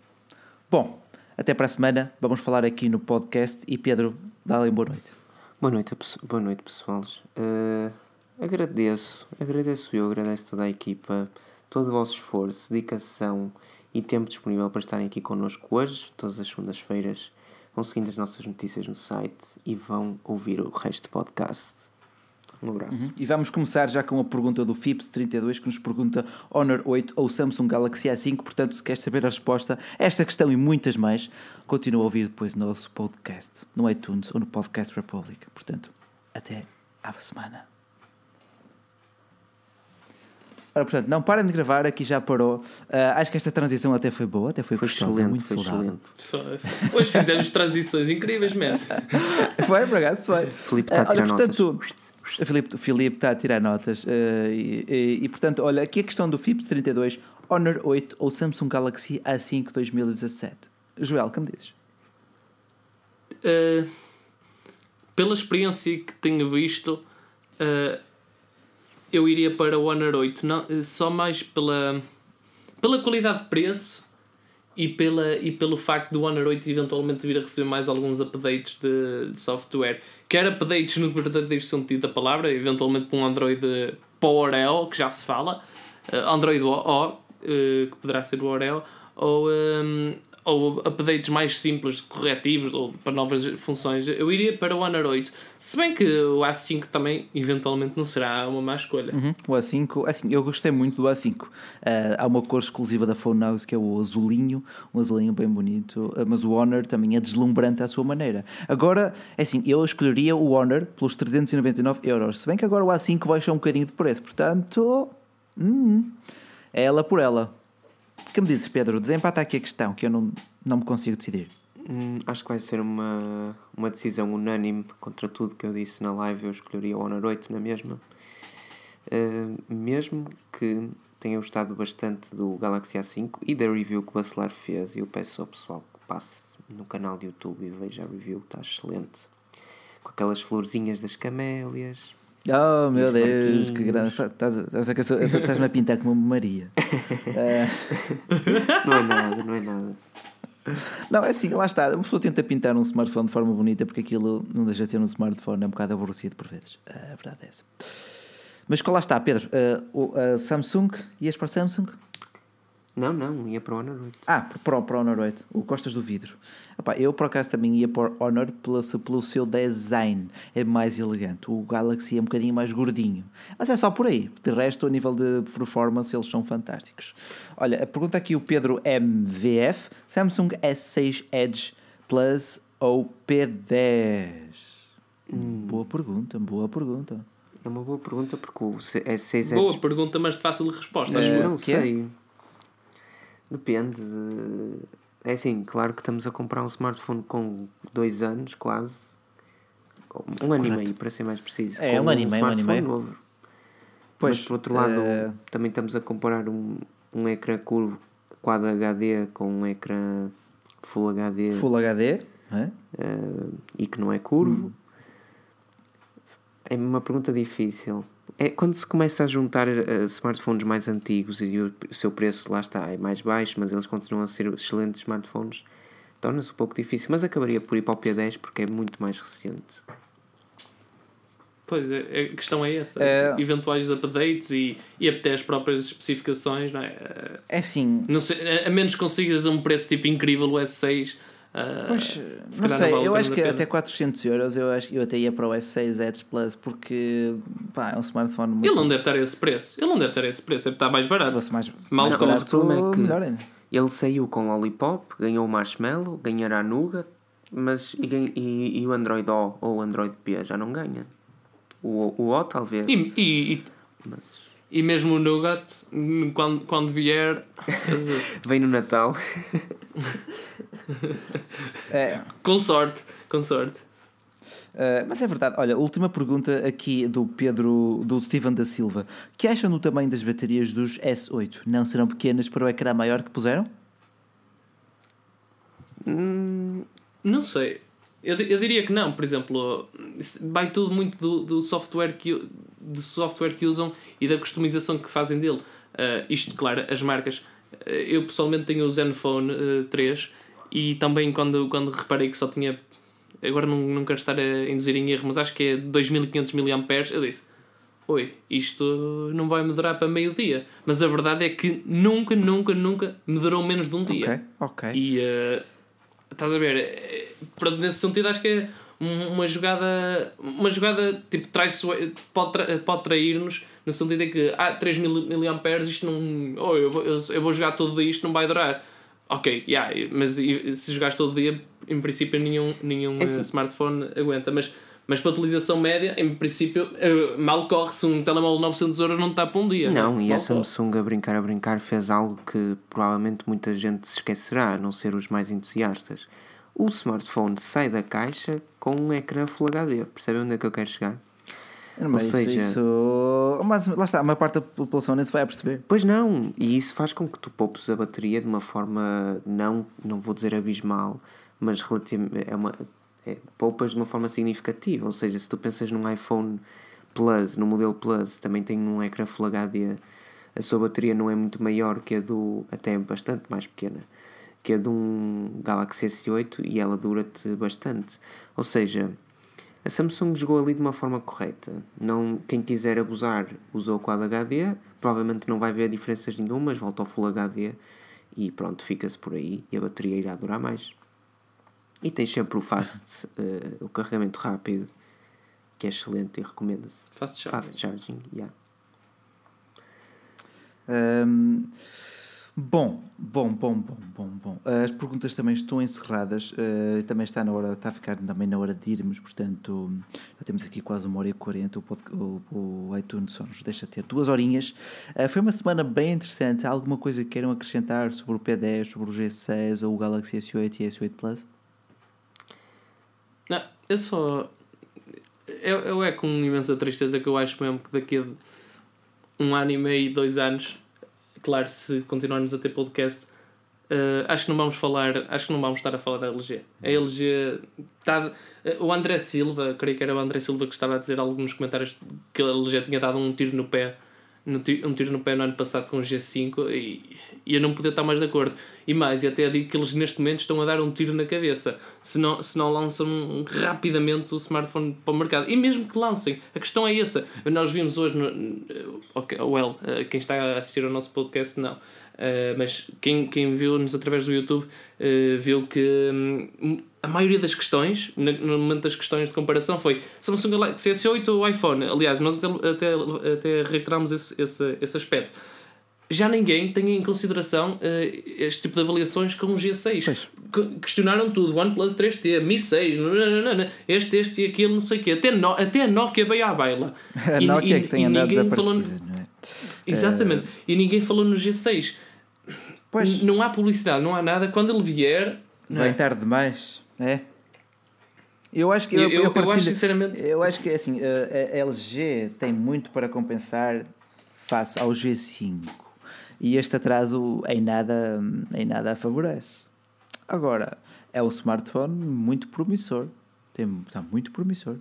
Bom, até para a semana. Vamos falar aqui no podcast e Pedro, dá-lhe boa noite. Boa noite, boa noite pessoal. Agradeço, agradeço eu, agradeço toda a equipa, todo o vosso esforço, dedicação e tempo disponível para estarem aqui connosco hoje, todas as segundas-feiras. Vão seguindo as nossas notícias no site e vão ouvir o resto do podcast. Um abraço. Uhum. E vamos começar já com a pergunta do FIPS32 que nos pergunta Honor 8 ou Samsung Galaxy A5. Portanto, se queres saber a resposta a esta questão e muitas mais, continua a ouvir depois no nosso podcast, no iTunes ou no Podcast Republic. Portanto, até à semana. Ora, portanto, não parem de gravar, aqui já parou. Uh, acho que esta transição até foi boa, até foi, foi gostosa, excelente, muito foi saudável. Excelente. Hoje fizemos transições incríveis, mesmo. foi, por acaso, foi. Filipe está uh, a tirar portanto, notas. O Filipe, Filipe está a tirar notas. Uh, e, e, e, portanto, olha, aqui a questão do FIPS 32, Honor 8 ou Samsung Galaxy A5 2017. Joel, que me dizes? Uh, pela experiência que tenho visto, uh, eu iria para o Honor 8, não, só mais pela, pela qualidade de preço e, pela, e pelo facto do Honor 8 eventualmente vir a receber mais alguns updates de, de software. Quer updates no verdadeiro sentido da palavra, eventualmente com um Android Oreo, que já se fala, uh, Android O, uh, que poderá ser o Oreo, ou, um, ou updates mais simples, corretivos ou para novas funções, eu iria para o Honor 8. Se bem que o A5 também, eventualmente, não será uma má escolha. Uhum. O A5, assim, eu gostei muito do A5. Uh, há uma cor exclusiva da Phone House que é o azulinho, um azulinho bem bonito, uh, mas o Honor também é deslumbrante à sua maneira. Agora, é assim, eu escolheria o Honor pelos 399 euros, se bem que agora o A5 baixa um bocadinho de preço, portanto, hum, é ela por ela que me dizes, Pedro? Desempata aqui a questão, que eu não, não me consigo decidir. Hum, acho que vai ser uma, uma decisão unânime contra tudo que eu disse na live. Eu escolheria o Honor 8 na mesma. Uh, mesmo que tenha gostado bastante do Galaxy A5 e da review que o Bacelar fez, eu peço ao pessoal que passe no canal de YouTube e veja a review, está excelente. Com aquelas florzinhas das camélias, Oh meu Deus, que grande. Estás-me a pintar como uma Maria. não é nada, não é nada. Não, é assim, lá está. Uma pessoa tenta pintar um smartphone de forma bonita porque aquilo não deixa de ser um smartphone, é um bocado aborrecido por vezes. A verdade é essa. Mas lá está, Pedro? Uh, uh, Samsung, ias para Samsung? Não, não, ia para o Honor 8. Ah, para, para o Honor 8, o Costas do Vidro. Epá, eu por acaso também ia para o Honor pelo, pelo seu design, é mais elegante. O Galaxy é um bocadinho mais gordinho, mas é só por aí. De resto, a nível de performance, eles são fantásticos. Olha, a pergunta aqui o Pedro MVF: Samsung S6 Edge Plus ou P10? Hum. Boa pergunta, boa pergunta. É uma boa pergunta porque o S6 Edge. Boa pergunta, mas de fácil resposta. É, não sei. É? Depende. De... É assim, claro que estamos a comprar um smartphone com dois anos, quase. Um ano e meio, para ser mais preciso. É, um ano e meio, um ano e meio. Novo. Pois, Mas por outro lado, uh... também estamos a comparar um, um ecrã curvo Quad HD com um ecrã Full HD. Full HD, é? Uh, e que não é curvo. Hum. É uma pergunta difícil. É quando se começa a juntar uh, smartphones mais antigos e o, seu preço lá está é mais baixo, mas eles continuam a ser excelentes smartphones, torna-se um pouco difícil. Mas acabaria por ir para o P10 porque é muito mais recente. Pois é, a questão é essa. É... Eventuais updates e, e até as próprias especificações, não é? É sim. Não sei, a menos que consigas um preço tipo incrível o S6 Uh, pois, se não sei, não vale eu acho que até 400 euros eu, acho, eu até ia para o S6 Edge Plus porque pá, é um smartphone muito. Ele não deve estar a esse preço, ele não deve estar a esse preço, deve estar mais barato. Se fosse mais Mal não, barato, o problema é que melhor ainda. ele saiu com Lollipop, ganhou o Marshmallow, ganhará Nougat, mas e, e, e, o Android O ou o Android P já não ganha. O, o O talvez. E, e, e, mas... e mesmo o Nougat, quando, quando vier. Vem no Natal. é. Com sorte, com sorte. Uh, mas é verdade, olha, última pergunta aqui do Pedro, do Steven da Silva. Que acham do tamanho das baterias dos S8? Não serão pequenas para o ecrã maior que puseram? Hum, não sei. Eu, eu diria que não, por exemplo, vai tudo muito do, do, software que, do software que usam e da customização que fazem dele. Uh, isto, claro, as marcas. Uh, eu pessoalmente tenho o Zenfone uh, 3 e também quando, quando reparei que só tinha. Agora não, não quero estar a induzir em erro, mas acho que é 2500 mAh. Eu disse: Oi, isto não vai me durar para meio-dia. Mas a verdade é que nunca, nunca, nunca me durou menos de um dia. Ok, ok. E estás a ver? Eh, pronto, nesse sentido, acho que é uma jogada, uma jogada tipo, traz, pode, tra, pode trair-nos no sentido de que ah, 3 mAh isto não. Oh, eu, vou, eu vou jogar todo dia, isto não vai durar. Ok, yeah, mas se jogares todo dia, em princípio nenhum, nenhum é assim. smartphone aguenta. Mas mas para utilização média, em princípio, eh, mal corre se um telemóvel de 900 euros não está para um dia. Não, e a Samsung a brincar a brincar fez algo que provavelmente muita gente se esquecerá, a não ser os mais entusiastas. O smartphone sai da caixa com um ecrã Full HD. Percebem onde é que eu quero chegar? Mas Ou seja, isso... mas lá está, a maior parte da população nem se vai a perceber. Pois não, e isso faz com que tu poupes a bateria de uma forma não, não vou dizer abismal, mas relativamente é uma é, poupas de uma forma significativa. Ou seja, se tu pensas num iPhone Plus, no modelo Plus, também tem um ecrã Full HD, a sua bateria não é muito maior que a do. até bastante mais pequena que a de um Galaxy S8 e ela dura-te bastante. Ou seja, a Samsung jogou ali de uma forma correta. Não, quem quiser abusar usou o Quad HD, provavelmente não vai ver diferenças nenhumas, volta ao Full HD e pronto, fica-se por aí e a bateria irá durar mais. E tens sempre o fast, uh, o carregamento rápido, que é excelente e recomenda-se. Fast charging. Fast charging, yeah. Um, bom, bom, bom, bom, bom, bom. As perguntas também estão encerradas. Uh, também está na hora, está a ficar também na hora de irmos, portanto, já temos aqui quase uma hora e quarenta. O, o, o iTunes só nos deixa ter duas horinhas. Uh, foi uma semana bem interessante. Há alguma coisa que queiram acrescentar sobre o P10, sobre o G6 ou o Galaxy S8 e S8 Plus? Não, eu só. Eu, eu é com imensa tristeza que eu acho mesmo que daqui a um ano e meio, dois anos, claro, se continuarmos a ter podcast, uh, acho que não vamos falar, acho que não vamos estar a falar da LG. A LG está. Uh, o André Silva, creio que era o André Silva que estava a dizer alguns comentários que a LG tinha dado um tiro no pé um tiro no pé no ano passado com o G5 e, e eu não podia estar mais de acordo. E mais, e até digo que eles neste momento estão a dar um tiro na cabeça se não, se não lançam rapidamente o smartphone para o mercado. E mesmo que lancem, a questão é essa. Nós vimos hoje, no, okay, well, eh, quem está a assistir ao nosso podcast, não. Uh, mas quem, quem viu-nos através do YouTube uh, viu que um, a maioria das questões, no momento das questões de comparação, foi Samsung Galaxy S8 ou iPhone. Aliás, nós até, até, até reiteramos esse, esse, esse aspecto. Já ninguém tem em consideração uh, este tipo de avaliações com o G6. Questionaram tudo: OnePlus 3T, Mi 6, este, este e aquilo, não sei o quê. Até, no, até a Nokia veio à baila. A e, Nokia e, que tem andado falou, não é? Exatamente. Uh... E ninguém falou no G6. Pois. Não há publicidade, não há nada. Quando ele vier. Vem é? tarde demais. É. Eu acho que eu, eu, eu, partilho, eu acho sinceramente eu acho que assim a LG tem muito para compensar face ao G5 e este atraso em nada em nada favorece. Agora é um smartphone muito promissor, tem, está muito promissor.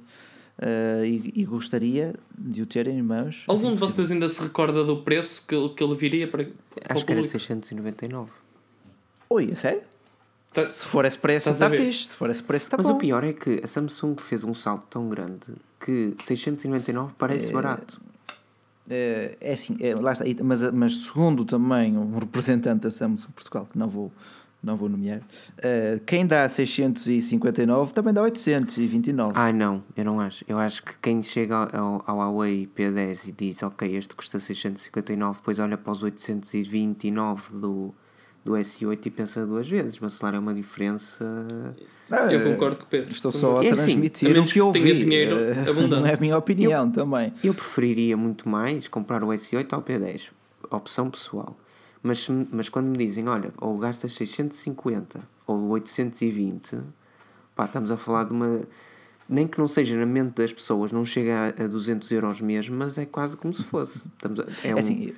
Uh, e, e, gostaria de o ter em mãos. Algum assim de vocês ainda se recorda do preço que, que ele viria para. Acho que era 699. Oi, é sério? Tá, se for esse preço, está fixe. Se for está Mas bom. o pior é que a Samsung fez um salto tão grande que 699 parece é, barato. É, é assim, é, lá está. Mas, mas segundo também um representante da Samsung Portugal, que não vou, não vou nomear, uh, quem dá 659 também dá 829. Ah, não, eu não acho. Eu acho que quem chega ao, ao Huawei P10 e diz, ok, este custa 659, depois olha para os 829 do do S8 e pensa duas vezes. Mas claro, é uma diferença. Ah, eu concordo com o Pedro. Estou só a é assim, transmitir assim, o que eu vi. Dinheiro uh, não é a minha opinião eu, também. Eu preferiria muito mais comprar o S8 ao P10. Opção pessoal. Mas, mas quando me dizem, olha, ou gastas 650 ou 820, pá, estamos a falar de uma. Nem que não seja na mente das pessoas, não chega a, a 200 euros mesmo, mas é quase como se fosse. Estamos a, é, é um, assim,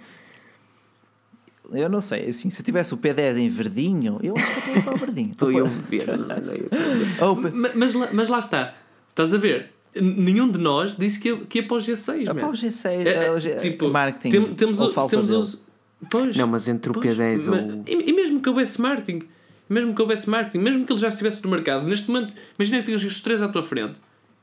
eu não sei, assim, se tivesse o P10 em verdinho, eu acho que eu para o verdinho. Estou eu ver. mas, mas, mas lá está, estás a ver? Nenhum de nós disse que ia, que ia para o G6. É para o G6, é, é, o tipo, marketing. Tem, temos o, temos os. Pois, não, mas entre o pois, P10 ou. E, e mesmo que houvesse marketing, mesmo que houvesse marketing, mesmo que ele já estivesse no mercado, neste momento, imagina que tinhas os três à tua frente.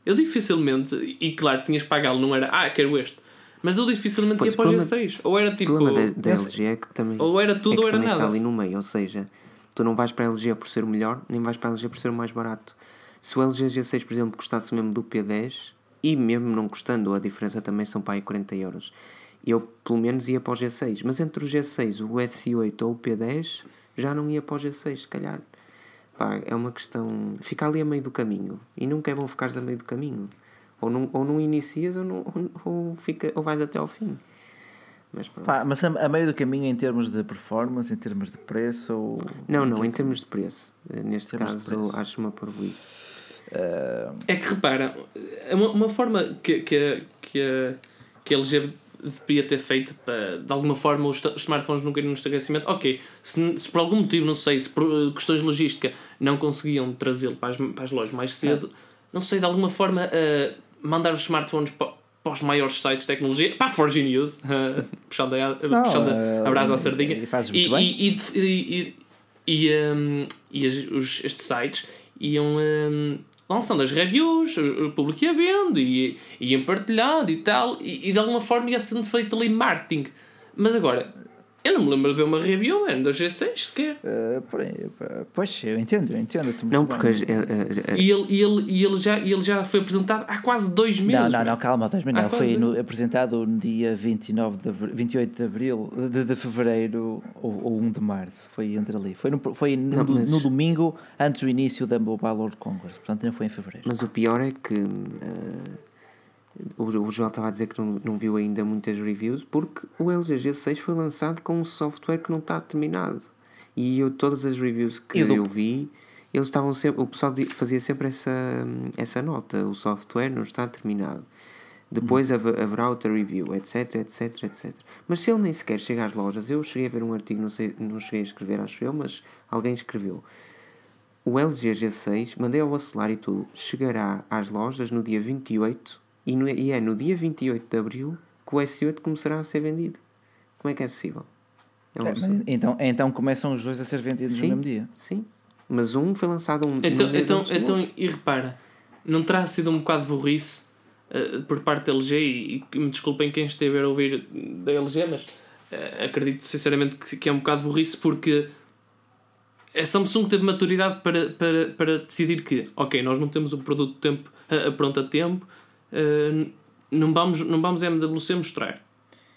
Eu dificilmente, e claro, tinhas pagá-lo, não era, ah, quero este. Mas eu dificilmente pois, ia para o G6. Ou era tipo. O problema da, da LG é que também. Ou era tudo é ou era nada. está ali no meio. Ou seja, tu não vais para a LG por ser o melhor, nem vais para a LG por ser o mais barato. Se o LG G6, por exemplo, custasse mesmo do P10, e mesmo não custando, a diferença também são para aí 40 euros, eu pelo menos ia para o G6. Mas entre o G6, o S8 ou o P10, já não ia para o G6, se calhar. Pá, é uma questão. Fica ali a meio do caminho. E nunca é bom ficares a meio do caminho. Ou não, ou não inicias ou, não, ou, fica, ou vais até ao fim. Mas, Pá, mas a, a, meio do caminho em termos de performance, em termos de preço? Ou... Não, não, em termos de preço. Neste caso, acho uma parvoíce. Uh... É que repara, uma, uma forma que, que, que, que a LG deveria ter feito para, de alguma forma, os, smartphones não caírem no estabelecimento. Ok, se, se, por algum motivo, não sei, se por eh, questões de logística não conseguiam trazê-lo para as, para as lojas mais cedo, é. não sei, de alguma forma, uh, mandar os smartphones para, para os maiores sites de tecnologia, para a Forge News, uh, puxando, a, não, puxando uh, a brasa à sardinha, e, e, e, e, e, um, e os, estes sites iam. Um, lançando as reviews, o público ia vendo e ia partilhando e tal, e, e de alguma forma ia sendo feito ali marketing. Mas agora, eu não me lembro de ver uma review ainda do G6 sequer. Uh, pois, eu entendo, eu entendo. Não, porque. Uh, uh, e ele, e ele, e ele, já, ele já foi apresentado há quase dois meses. Não, não, não, calma, dois meses. Não, foi no, apresentado no dia 29 de, 28 de abril, de, de fevereiro ou, ou 1 de março. Foi entre ali. Foi no, foi no, não, mas... no domingo antes do início da Mobile World Congress. Portanto, não foi em fevereiro. Mas o pior é que o, o João estava a dizer que não, não viu ainda muitas reviews porque o LG G6 foi lançado com um software que não está terminado. E eu, todas as reviews que eu, eu vi, eles estavam sempre, o pessoal fazia sempre essa, essa nota: o software não está terminado. Depois hum. haverá outra review, etc, etc, etc. Mas se ele nem sequer chega às lojas, eu cheguei a ver um artigo, não, sei, não cheguei a escrever, acho eu, mas alguém escreveu. O LG G6, mandei ao acelar e tudo, chegará às lojas no dia 28 e, no, e é no dia 28 de Abril que o S8 começará a ser vendido. Como é que é possível? É é, então, então começam os dois a ser vendidos sim, no mesmo dia. Sim, mas um foi lançado um Então, então, então e repara, não terá sido um bocado burrice uh, por parte da LG e, e, me desculpem quem estiver a ouvir da LG, mas uh, acredito sinceramente que, que é um bocado burrice porque a Samsung teve maturidade para, para, para decidir que, ok, nós não temos o produto tempo, uh, pronto a tempo, uh, não vamos, não vamos MWC mostrar.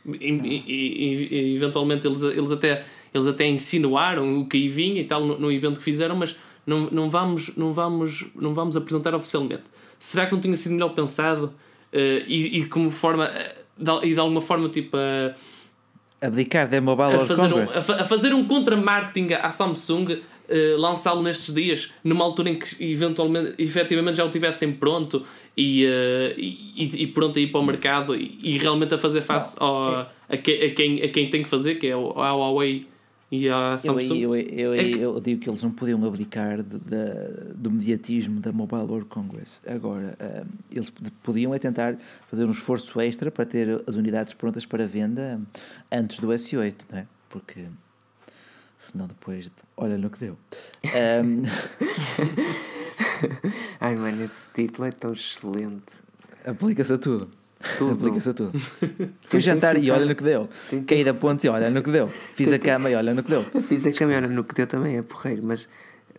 E, e, e, eventualmente eles, eles, até, eles até insinuaram o que aí vinha e tal no, no evento que fizeram, mas não, não, vamos, não, vamos, não vamos apresentar oficialmente. Será que não tinha sido melhor pensado uh, e, e como forma de, e de alguma forma tipo a abdicar da Mobile a fazer, um, a, a, fazer um contra-marketing à Samsung uh, lançá-lo nestes dias numa altura em que eventualmente efetivamente já o tivessem pronto e, uh, e, e, pronto a ir para o mercado e, e realmente a fazer face ao, a, que, a, quem, a quem tem que fazer, que é a Huawei e a Samsung. Eu, eu, eu, é que... eu, digo que eles não podiam abdicar de, de, do mediatismo da Mobile World Congress. Agora, uh, eles podiam é tentar fazer um esforço extra para ter as unidades prontas para venda antes do S8, não é? Porque senão depois, olha no que deu. Um... Ai, mano, esse título é tão excelente. Aplica-se a tudo. Tudo. Aplica-se a tudo. Fui jantar e olha no que deu. Caí da ponte e olha no que deu. Fiz a cama e olha no que deu. Fiz a cama e olha no que deu também, é porreiro, mas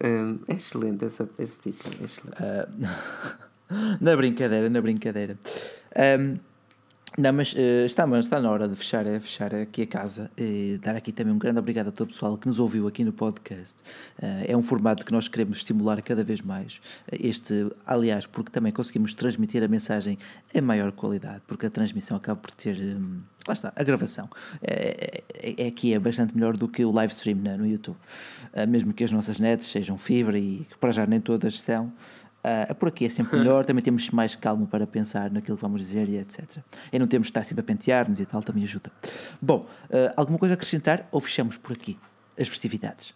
um, é excelente esse, esse título. É excelente. Uh, na brincadeira, na brincadeira. Um, não, mas uh, está, mas está na hora de fechar, é, fechar aqui a casa e dar aqui também um grande obrigado a todo o pessoal que nos ouviu aqui no podcast. Uh, é um formato que nós queremos estimular cada vez mais. Este, aliás, porque também conseguimos transmitir a mensagem em maior qualidade, porque a transmissão acaba por ter. Um, lá está, a gravação. É, é, é, aqui é bastante melhor do que o live stream né, no YouTube. Mesmo que as nossas nets sejam fibra e que para já nem todas são. Uh, por aqui é sempre melhor, também temos mais calma para pensar naquilo que vamos dizer e etc. E não temos de estar sempre a pentear-nos e tal, também ajuda. Bom, uh, alguma coisa a acrescentar ou fechamos por aqui as festividades?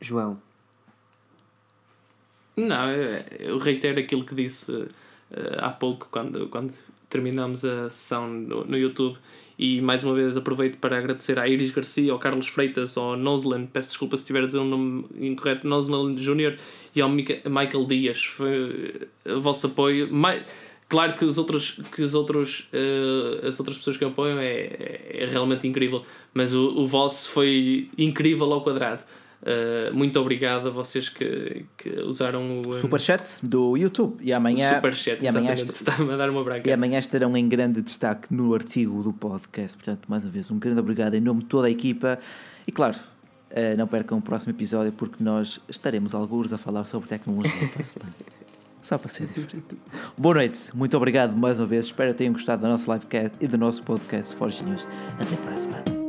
João. Não, eu reitero aquilo que disse uh, há pouco, quando, quando terminamos a sessão no, no YouTube e mais uma vez aproveito para agradecer à Iris Garcia, ao Carlos Freitas, ao Nosland, peço desculpa se estiver a dizer um nome incorreto, Nosland Jr. e ao Michael Dias. Foi o vosso apoio. Claro que os outros, que os outros, uh, as outras pessoas que apoiam é, é, realmente incrível, mas o, o vosso foi incrível ao quadrado. Uh, muito obrigado a vocês que, que usaram o um, Superchat do YouTube e amanhã, Superchat, e amanhã está a dar uma branca. E amanhã estarão em grande destaque no artigo do podcast. Portanto, mais uma vez, um grande obrigado em nome de toda a equipa e, claro, uh, não percam o próximo episódio porque nós estaremos alguns a falar sobre tecnologia. Só para ser diferente. Boa noite, muito obrigado mais uma vez. Espero que tenham gostado da nossa livecast e do nosso podcast Forge News. Até para a semana.